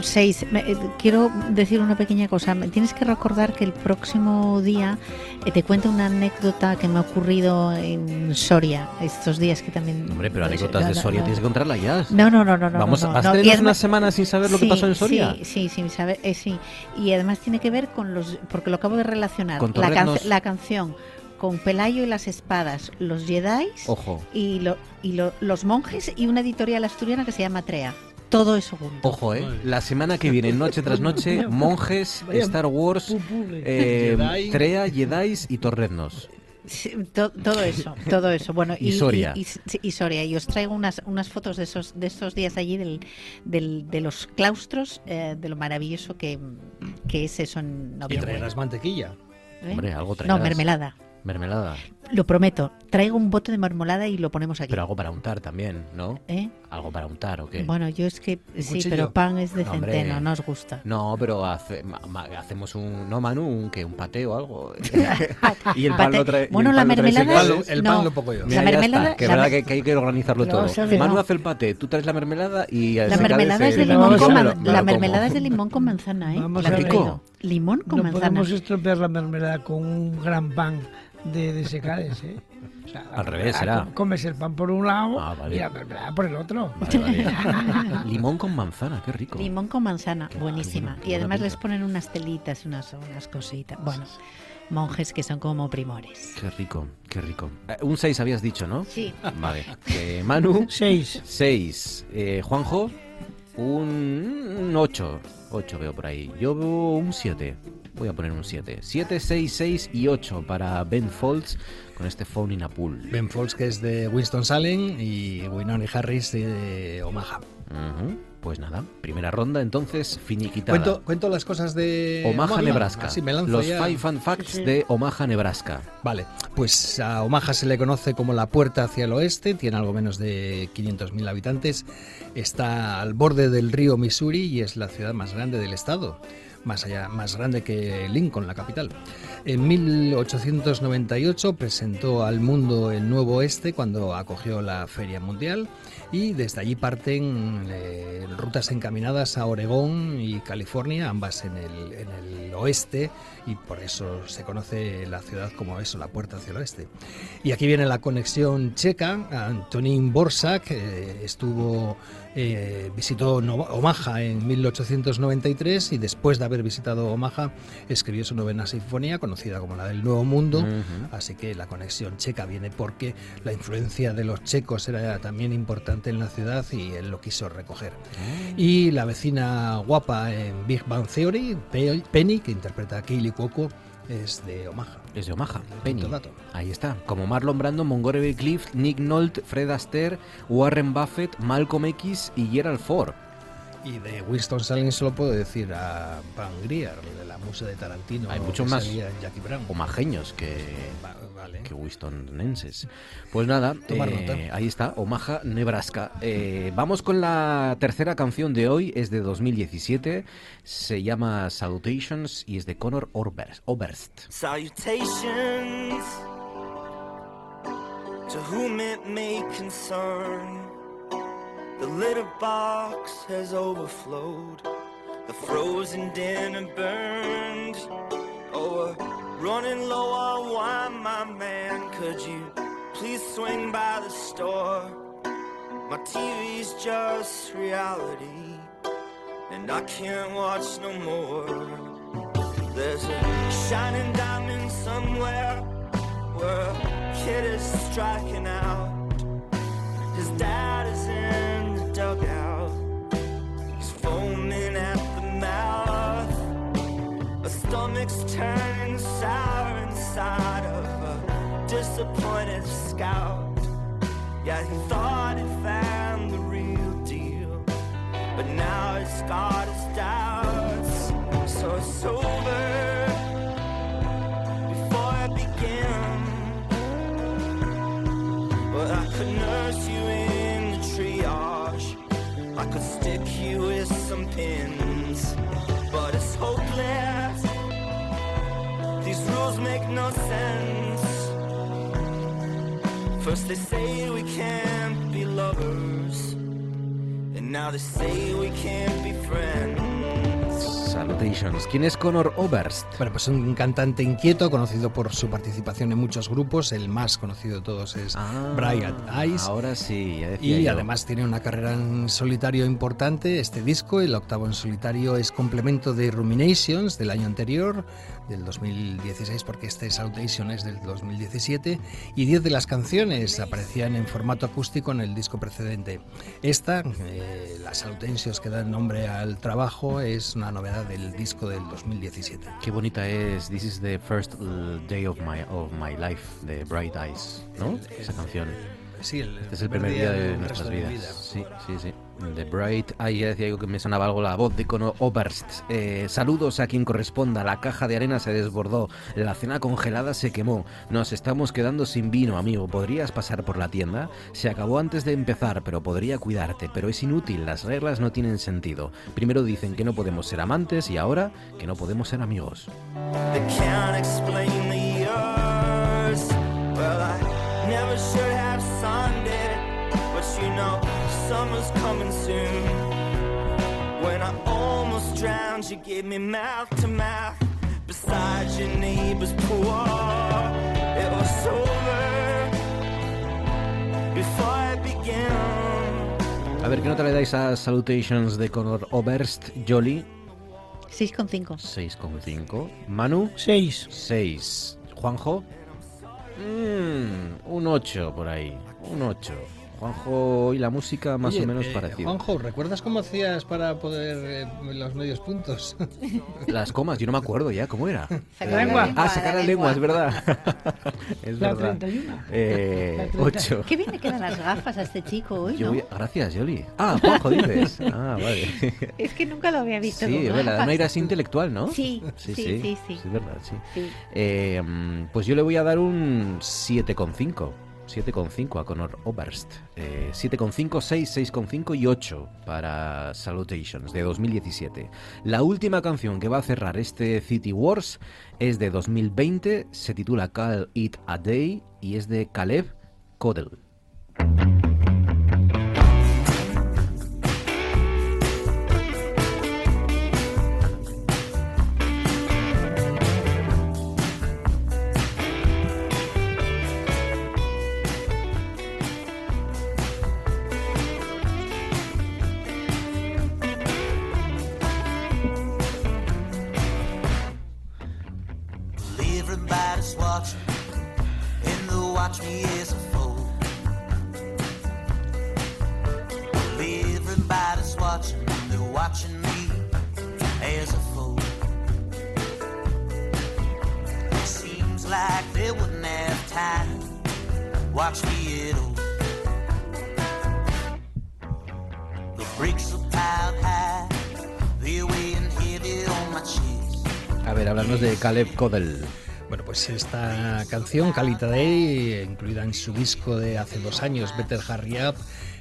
seis. Me- eh, quiero decir una pequeña cosa. Me Tienes que recordar que el próximo día eh, te cuento una anécdota que me ha ocurrido en Soria estos días que también. Hombre, pero No sé, anécdotas no, de no, Soria no. tienes que contarla ya. No, no, no, no, no. Vamos, no, ¿Has no. además- una semana sin saber lo que Sí, pasó en Soria? Sí, sí, sin saber, eh, sí. Y además tiene que ver con los, porque lo acabo de relacionar. Con la, can- la canción con Pelayo y las espadas, los Jedi Ojo. y, lo- y lo- los monjes y una editorial asturiana que se llama Trea. Todo eso junto. Ojo, ¿eh? La semana que viene, noche tras noche, monjes, vaya Star Wars, eh, Jedi. Trea, Jedis y Torreznos. Sí, to- todo eso, todo eso. Bueno, Y Soria. Y, y- y Soria. Y os traigo unas, unas fotos de esos, de estos días allí del, del- de los claustros, eh, de lo maravilloso que, que es eso en Y noviembre. traerás mantequilla. ¿Eh? Hombre, algo No, traerás. mermelada. Mermelada. Lo prometo. Traigo un bote de mermelada y lo ponemos aquí. Pero algo para untar también, ¿no? ¿Eh? ¿Algo para untar o qué? Bueno, yo es que sí, cuchillo? pero pan es de No, hombre. centeno, no os gusta. No, pero hace- ma- ma- hacemos un... No, Manu, un, ¿qué? un pateo o algo. y el pan lo trae... Bueno, la mermelada El pan no. lo pongo yo. Mira, La mermelada- que la verdad que, que hay que organizarlo No, todo. Manu no. hace el paté, tú traes la mermelada y... La mermelada es de limón con me man- lo- me la mermelada es de limón con manzana, ¿eh? Vamos a. Limón con no manzana. podemos estropear la mermelada con un gran pan de, de secades, ¿eh? O sea, Al revés, ah, será. com- Comes el pan por un lado vale. y la mermelada por el otro. Limón con manzana, qué rico. Limón con manzana, buenísima. qué Y además pinta. les ponen unas telitas, unas, unas cositas. Bueno, monjes que son como primores. Qué rico, qué rico. Eh, un 6 habías dicho, ¿no? Sí. Vale. Eh, Manu. 6. 6. Juanjo. Un 8. 8 veo por ahí. Yo veo un 7. Voy a poner un 7. 7, 6, 6 y 8 para Ben Folds con este Phone in a Pool. Ben Folds, que es de Winston-Salem, y Winona Harris de Omaha. Pues nada, primera ronda entonces finiquitada. Cuento, cuento las cosas de Omaha, Nebraska. Así me lanzo Los ya. Five Fun Facts de Omaha, Nebraska. Vale, pues a Omaha se le conoce como la puerta hacia el oeste, tiene algo menos de 500.000 habitantes, está al borde del río Missouri y es la ciudad más grande del estado, más allá, más grande que Lincoln, la capital. En 1898 presentó al mundo el Nuevo Oeste cuando acogió la Feria Mundial y desde allí parten eh, rutas encaminadas a Oregón y California, ambas en el, en el oeste y por eso se conoce la ciudad como eso, la puerta hacia el oeste. Y aquí viene la conexión checa, Antonín Borsak eh, estuvo eh, visitó Omaha en 1893 y después de haber visitado Omaha escribió su novena sinfonía conocida como la del Nuevo Mundo. Así que la conexión checa viene porque la influencia de los checos era también importante en la ciudad y él lo quiso recoger. Y la vecina guapa en Big Bang Theory, Pe- Penny, que interpreta a Kaylee Cuoco, es de Omaha. Es de Omaha, Penny. Ahí está. Como Marlon Brando, Montgomery Clift, Nick Nolte, Fred Astaire, Warren Buffett, Malcolm X y Gerald Ford. Y de Winston Salem solo puedo decir a Van Grier, de la musa de Tarantino. Hay muchos más Jackie Brown. omajeños que, vale. que Winstonenses. Pues nada, eh, ahí está, Omaha, Nebraska. Eh, vamos con la tercera canción de hoy, es de 2017, se llama Salutations y es de Conor Oberst. Oberst. Salutations to whom it may concern. The litter box has overflowed, the frozen dinner burned. Oh, we're running low on wine, my man. Could you please swing by the store? My TV's just reality, and I can't watch no more. There's a shining diamond somewhere where a kid is striking out. Turning sour inside of a disappointed scout. Yeah, he thought he found the real deal, but now it's got his doubts. So it's over before it begins. But I could nurse you in the triage. I could stick you with some pins. But it's hopeless. No sense. First they say we can't be lovers. And now they say we can't be friends. Salutations. ¿Quién es Conor Oberst? Bueno, pues un cantante inquieto, conocido por su participación en muchos grupos. El más conocido de todos es Brian Eyes. Ah, Ahora sí, ya decía Y yo. además tiene una carrera en solitario importante. Este disco, el octavo en solitario, es complemento de Ruminations del año anterior, del 2016, porque este Salutation es del 2017. Y 10 de las canciones aparecían en formato acústico en el disco precedente. Esta, eh, la Salutations que da nombre al trabajo, es una novedad del disco del 2017. Qué bonita es This is the first uh, day of my of my life de Bright Eyes, ¿no? Esa canción. Sí, el este es el primer día de nuestras resto de vidas. Sí, sí, sí. The Bright. Ahí decía yo que me sonaba algo la voz de Conor Oberst. Eh, saludos a quien corresponda. La caja de arena se desbordó. La cena congelada se quemó. Nos estamos quedando sin vino, amigo. ¿Podrías pasar por la tienda? Se acabó antes de empezar, pero podría cuidarte. Pero es inútil. Las reglas no tienen sentido. Primero dicen que no podemos ser amantes y ahora que no podemos ser amigos. They can't summer's coming soon. When I almost drowned, you gave me mouth to mouth beside your neighbor's pool. It was over before it began. A ver, ¿qué nota le dais a Salutations de Conor Oberst, Jolly? 6,5. 6,5. Manu. 6. 6. Juanjo. Mm, un 8 por ahí. Un 8. Juanjo y la música más Oye, o menos eh, parecida. Juanjo, ¿recuerdas cómo hacías para poder eh, los medios puntos? Las comas, yo no me acuerdo ya, ¿cómo era? Sacar la lengua. Ah, sacar la lengua, es verdad. es La verdad. 31. Eh, La 30. 8. Qué bien le quedan las gafas a este chico hoy, Yo ¿no? voy a- Gracias, Yoli. Ah, Juanjo dices. Ah, vale. Es que nunca lo había visto. Sí, es verdad. No eras intelectual, ¿no? Sí, sí, sí, sí. sí, sí. es verdad, sí. Sí. Eh, pues yo le voy a dar un 7,5. 7,5 a Conor Oberst. Eh, 7,5, 6, 6,5 y 8 para Salutations de 2017. La última canción que va a cerrar este City Wars es de 2020, se titula Call It a Day y es de Caleb Codell. Watch me as a fool. Everybody's watching, they're watching me as a fool. Seems like they wouldn't have time. Watch me at all. The bricks are piled high, they're weighing heavy on my chest. A ver, hablamos de Caleb Codell. Pues esta canción, Calita Day, incluida en su disco de hace dos años, Better Hurry Up,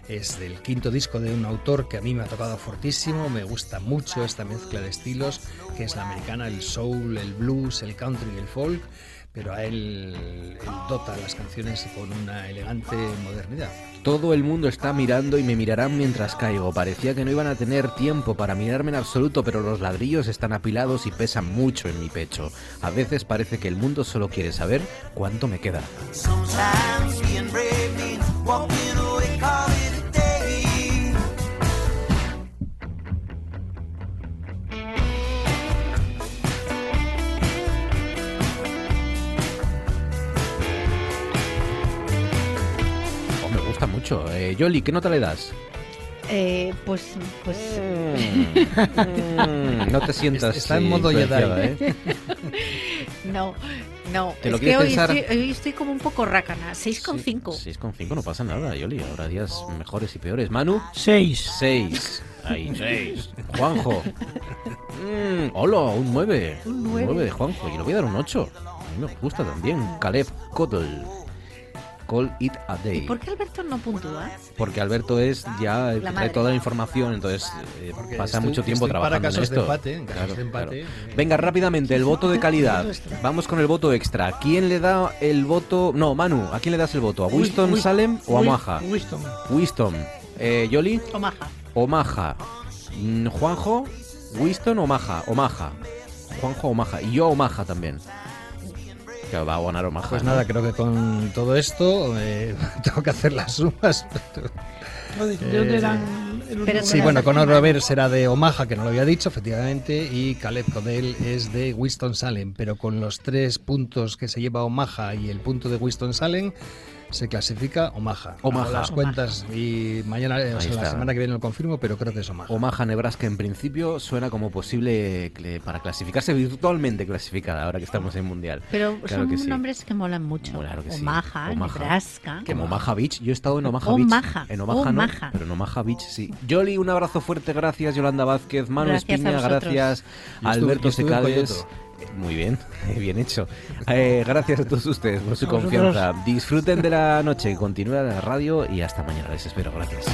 es del quinto disco de un autor que a mí me ha tocado fortísimo, me gusta mucho esta mezcla de estilos, que es la americana, el soul, el blues, el country y el folk, pero a él, él dota las canciones con una elegante modernidad. Todo el mundo está mirando y me mirarán mientras caigo. Parecía que no iban a tener tiempo para mirarme en absoluto, pero los ladrillos están apilados y pesan mucho en mi pecho. A veces parece que el mundo solo quiere saber cuánto me queda. 8. Eh, Yoli, ¿qué nota le das? Eh, pues, pues. Mm, mm, no te sientas. Está sí, en eh, modo Jedi, ¿eh? No, no. ¿Te lo es que hoy, estoy, hoy, estoy, como un poco rácana. 6,5. Sí, 6,5 no pasa nada, Yoli. Habrá días mejores y peores. Manu. 6. 6. Ahí, 6. Juanjo. Mm, hola, un 9. Un 9. Un 9 de Juanjo. Y le voy a dar un 8. A mí me gusta también. Caleb Cottle. Call it a ¿Y day. por qué Alberto no puntúa? Porque Alberto es ya el que trae toda la información, entonces eh, pasa estoy- mucho tiempo estoy para trabajando en casos de esto. empate, en casos Claro, de empate. claro. Venga, rápidamente, el voto de calidad. Vamos con el voto extra. ¿Quién le da el voto? No, Manu, ¿a quién le das el voto? ¿A Winston Wi- Salem o a Maja? Winston. Winston. Eh, ¿Yoli? Omaha. Omaha. Mm, Juanjo, Winston o Maja. Omaha. Juanjo Omaha. Y yo Omaha también. Que va a ganar Omaha. Pues ¿no? nada, creo que con todo esto eh, tengo que hacer las sumas. pero- ¿De dónde eran el último Sí, bueno, Conor Robert será de Omaha, que no lo había dicho, efectivamente, y Caleb Codell es de Winston-Salem, pero con los tres puntos que se lleva Omaha y el punto de Winston-Salem, se clasifica Omaha. Omaha. Hago las cuentas y mañana, o sea, la semana que viene lo confirmo, pero creo que es Omaha. Omaha, Nebraska, en principio suena como posible para clasificarse virtualmente clasificada ahora que estamos en Mundial. Pero Claro son que sí. nombres que molan mucho. Claro que sí. Omaha. Nebraska. Como Omaha Beach, yo he estado en Omaha Omaha, Beach. En Omaha, no, Omaha. pero en Omaha Beach sí. Yoli, un abrazo fuerte, gracias. Yolanda Vázquez, Manu Gracias Espiña, gracias. Alberto Secades. Muy bien, bien hecho. Eh, gracias a todos ustedes por su confianza. Disfruten de la noche, continúen la radio y hasta mañana. Les espero, gracias.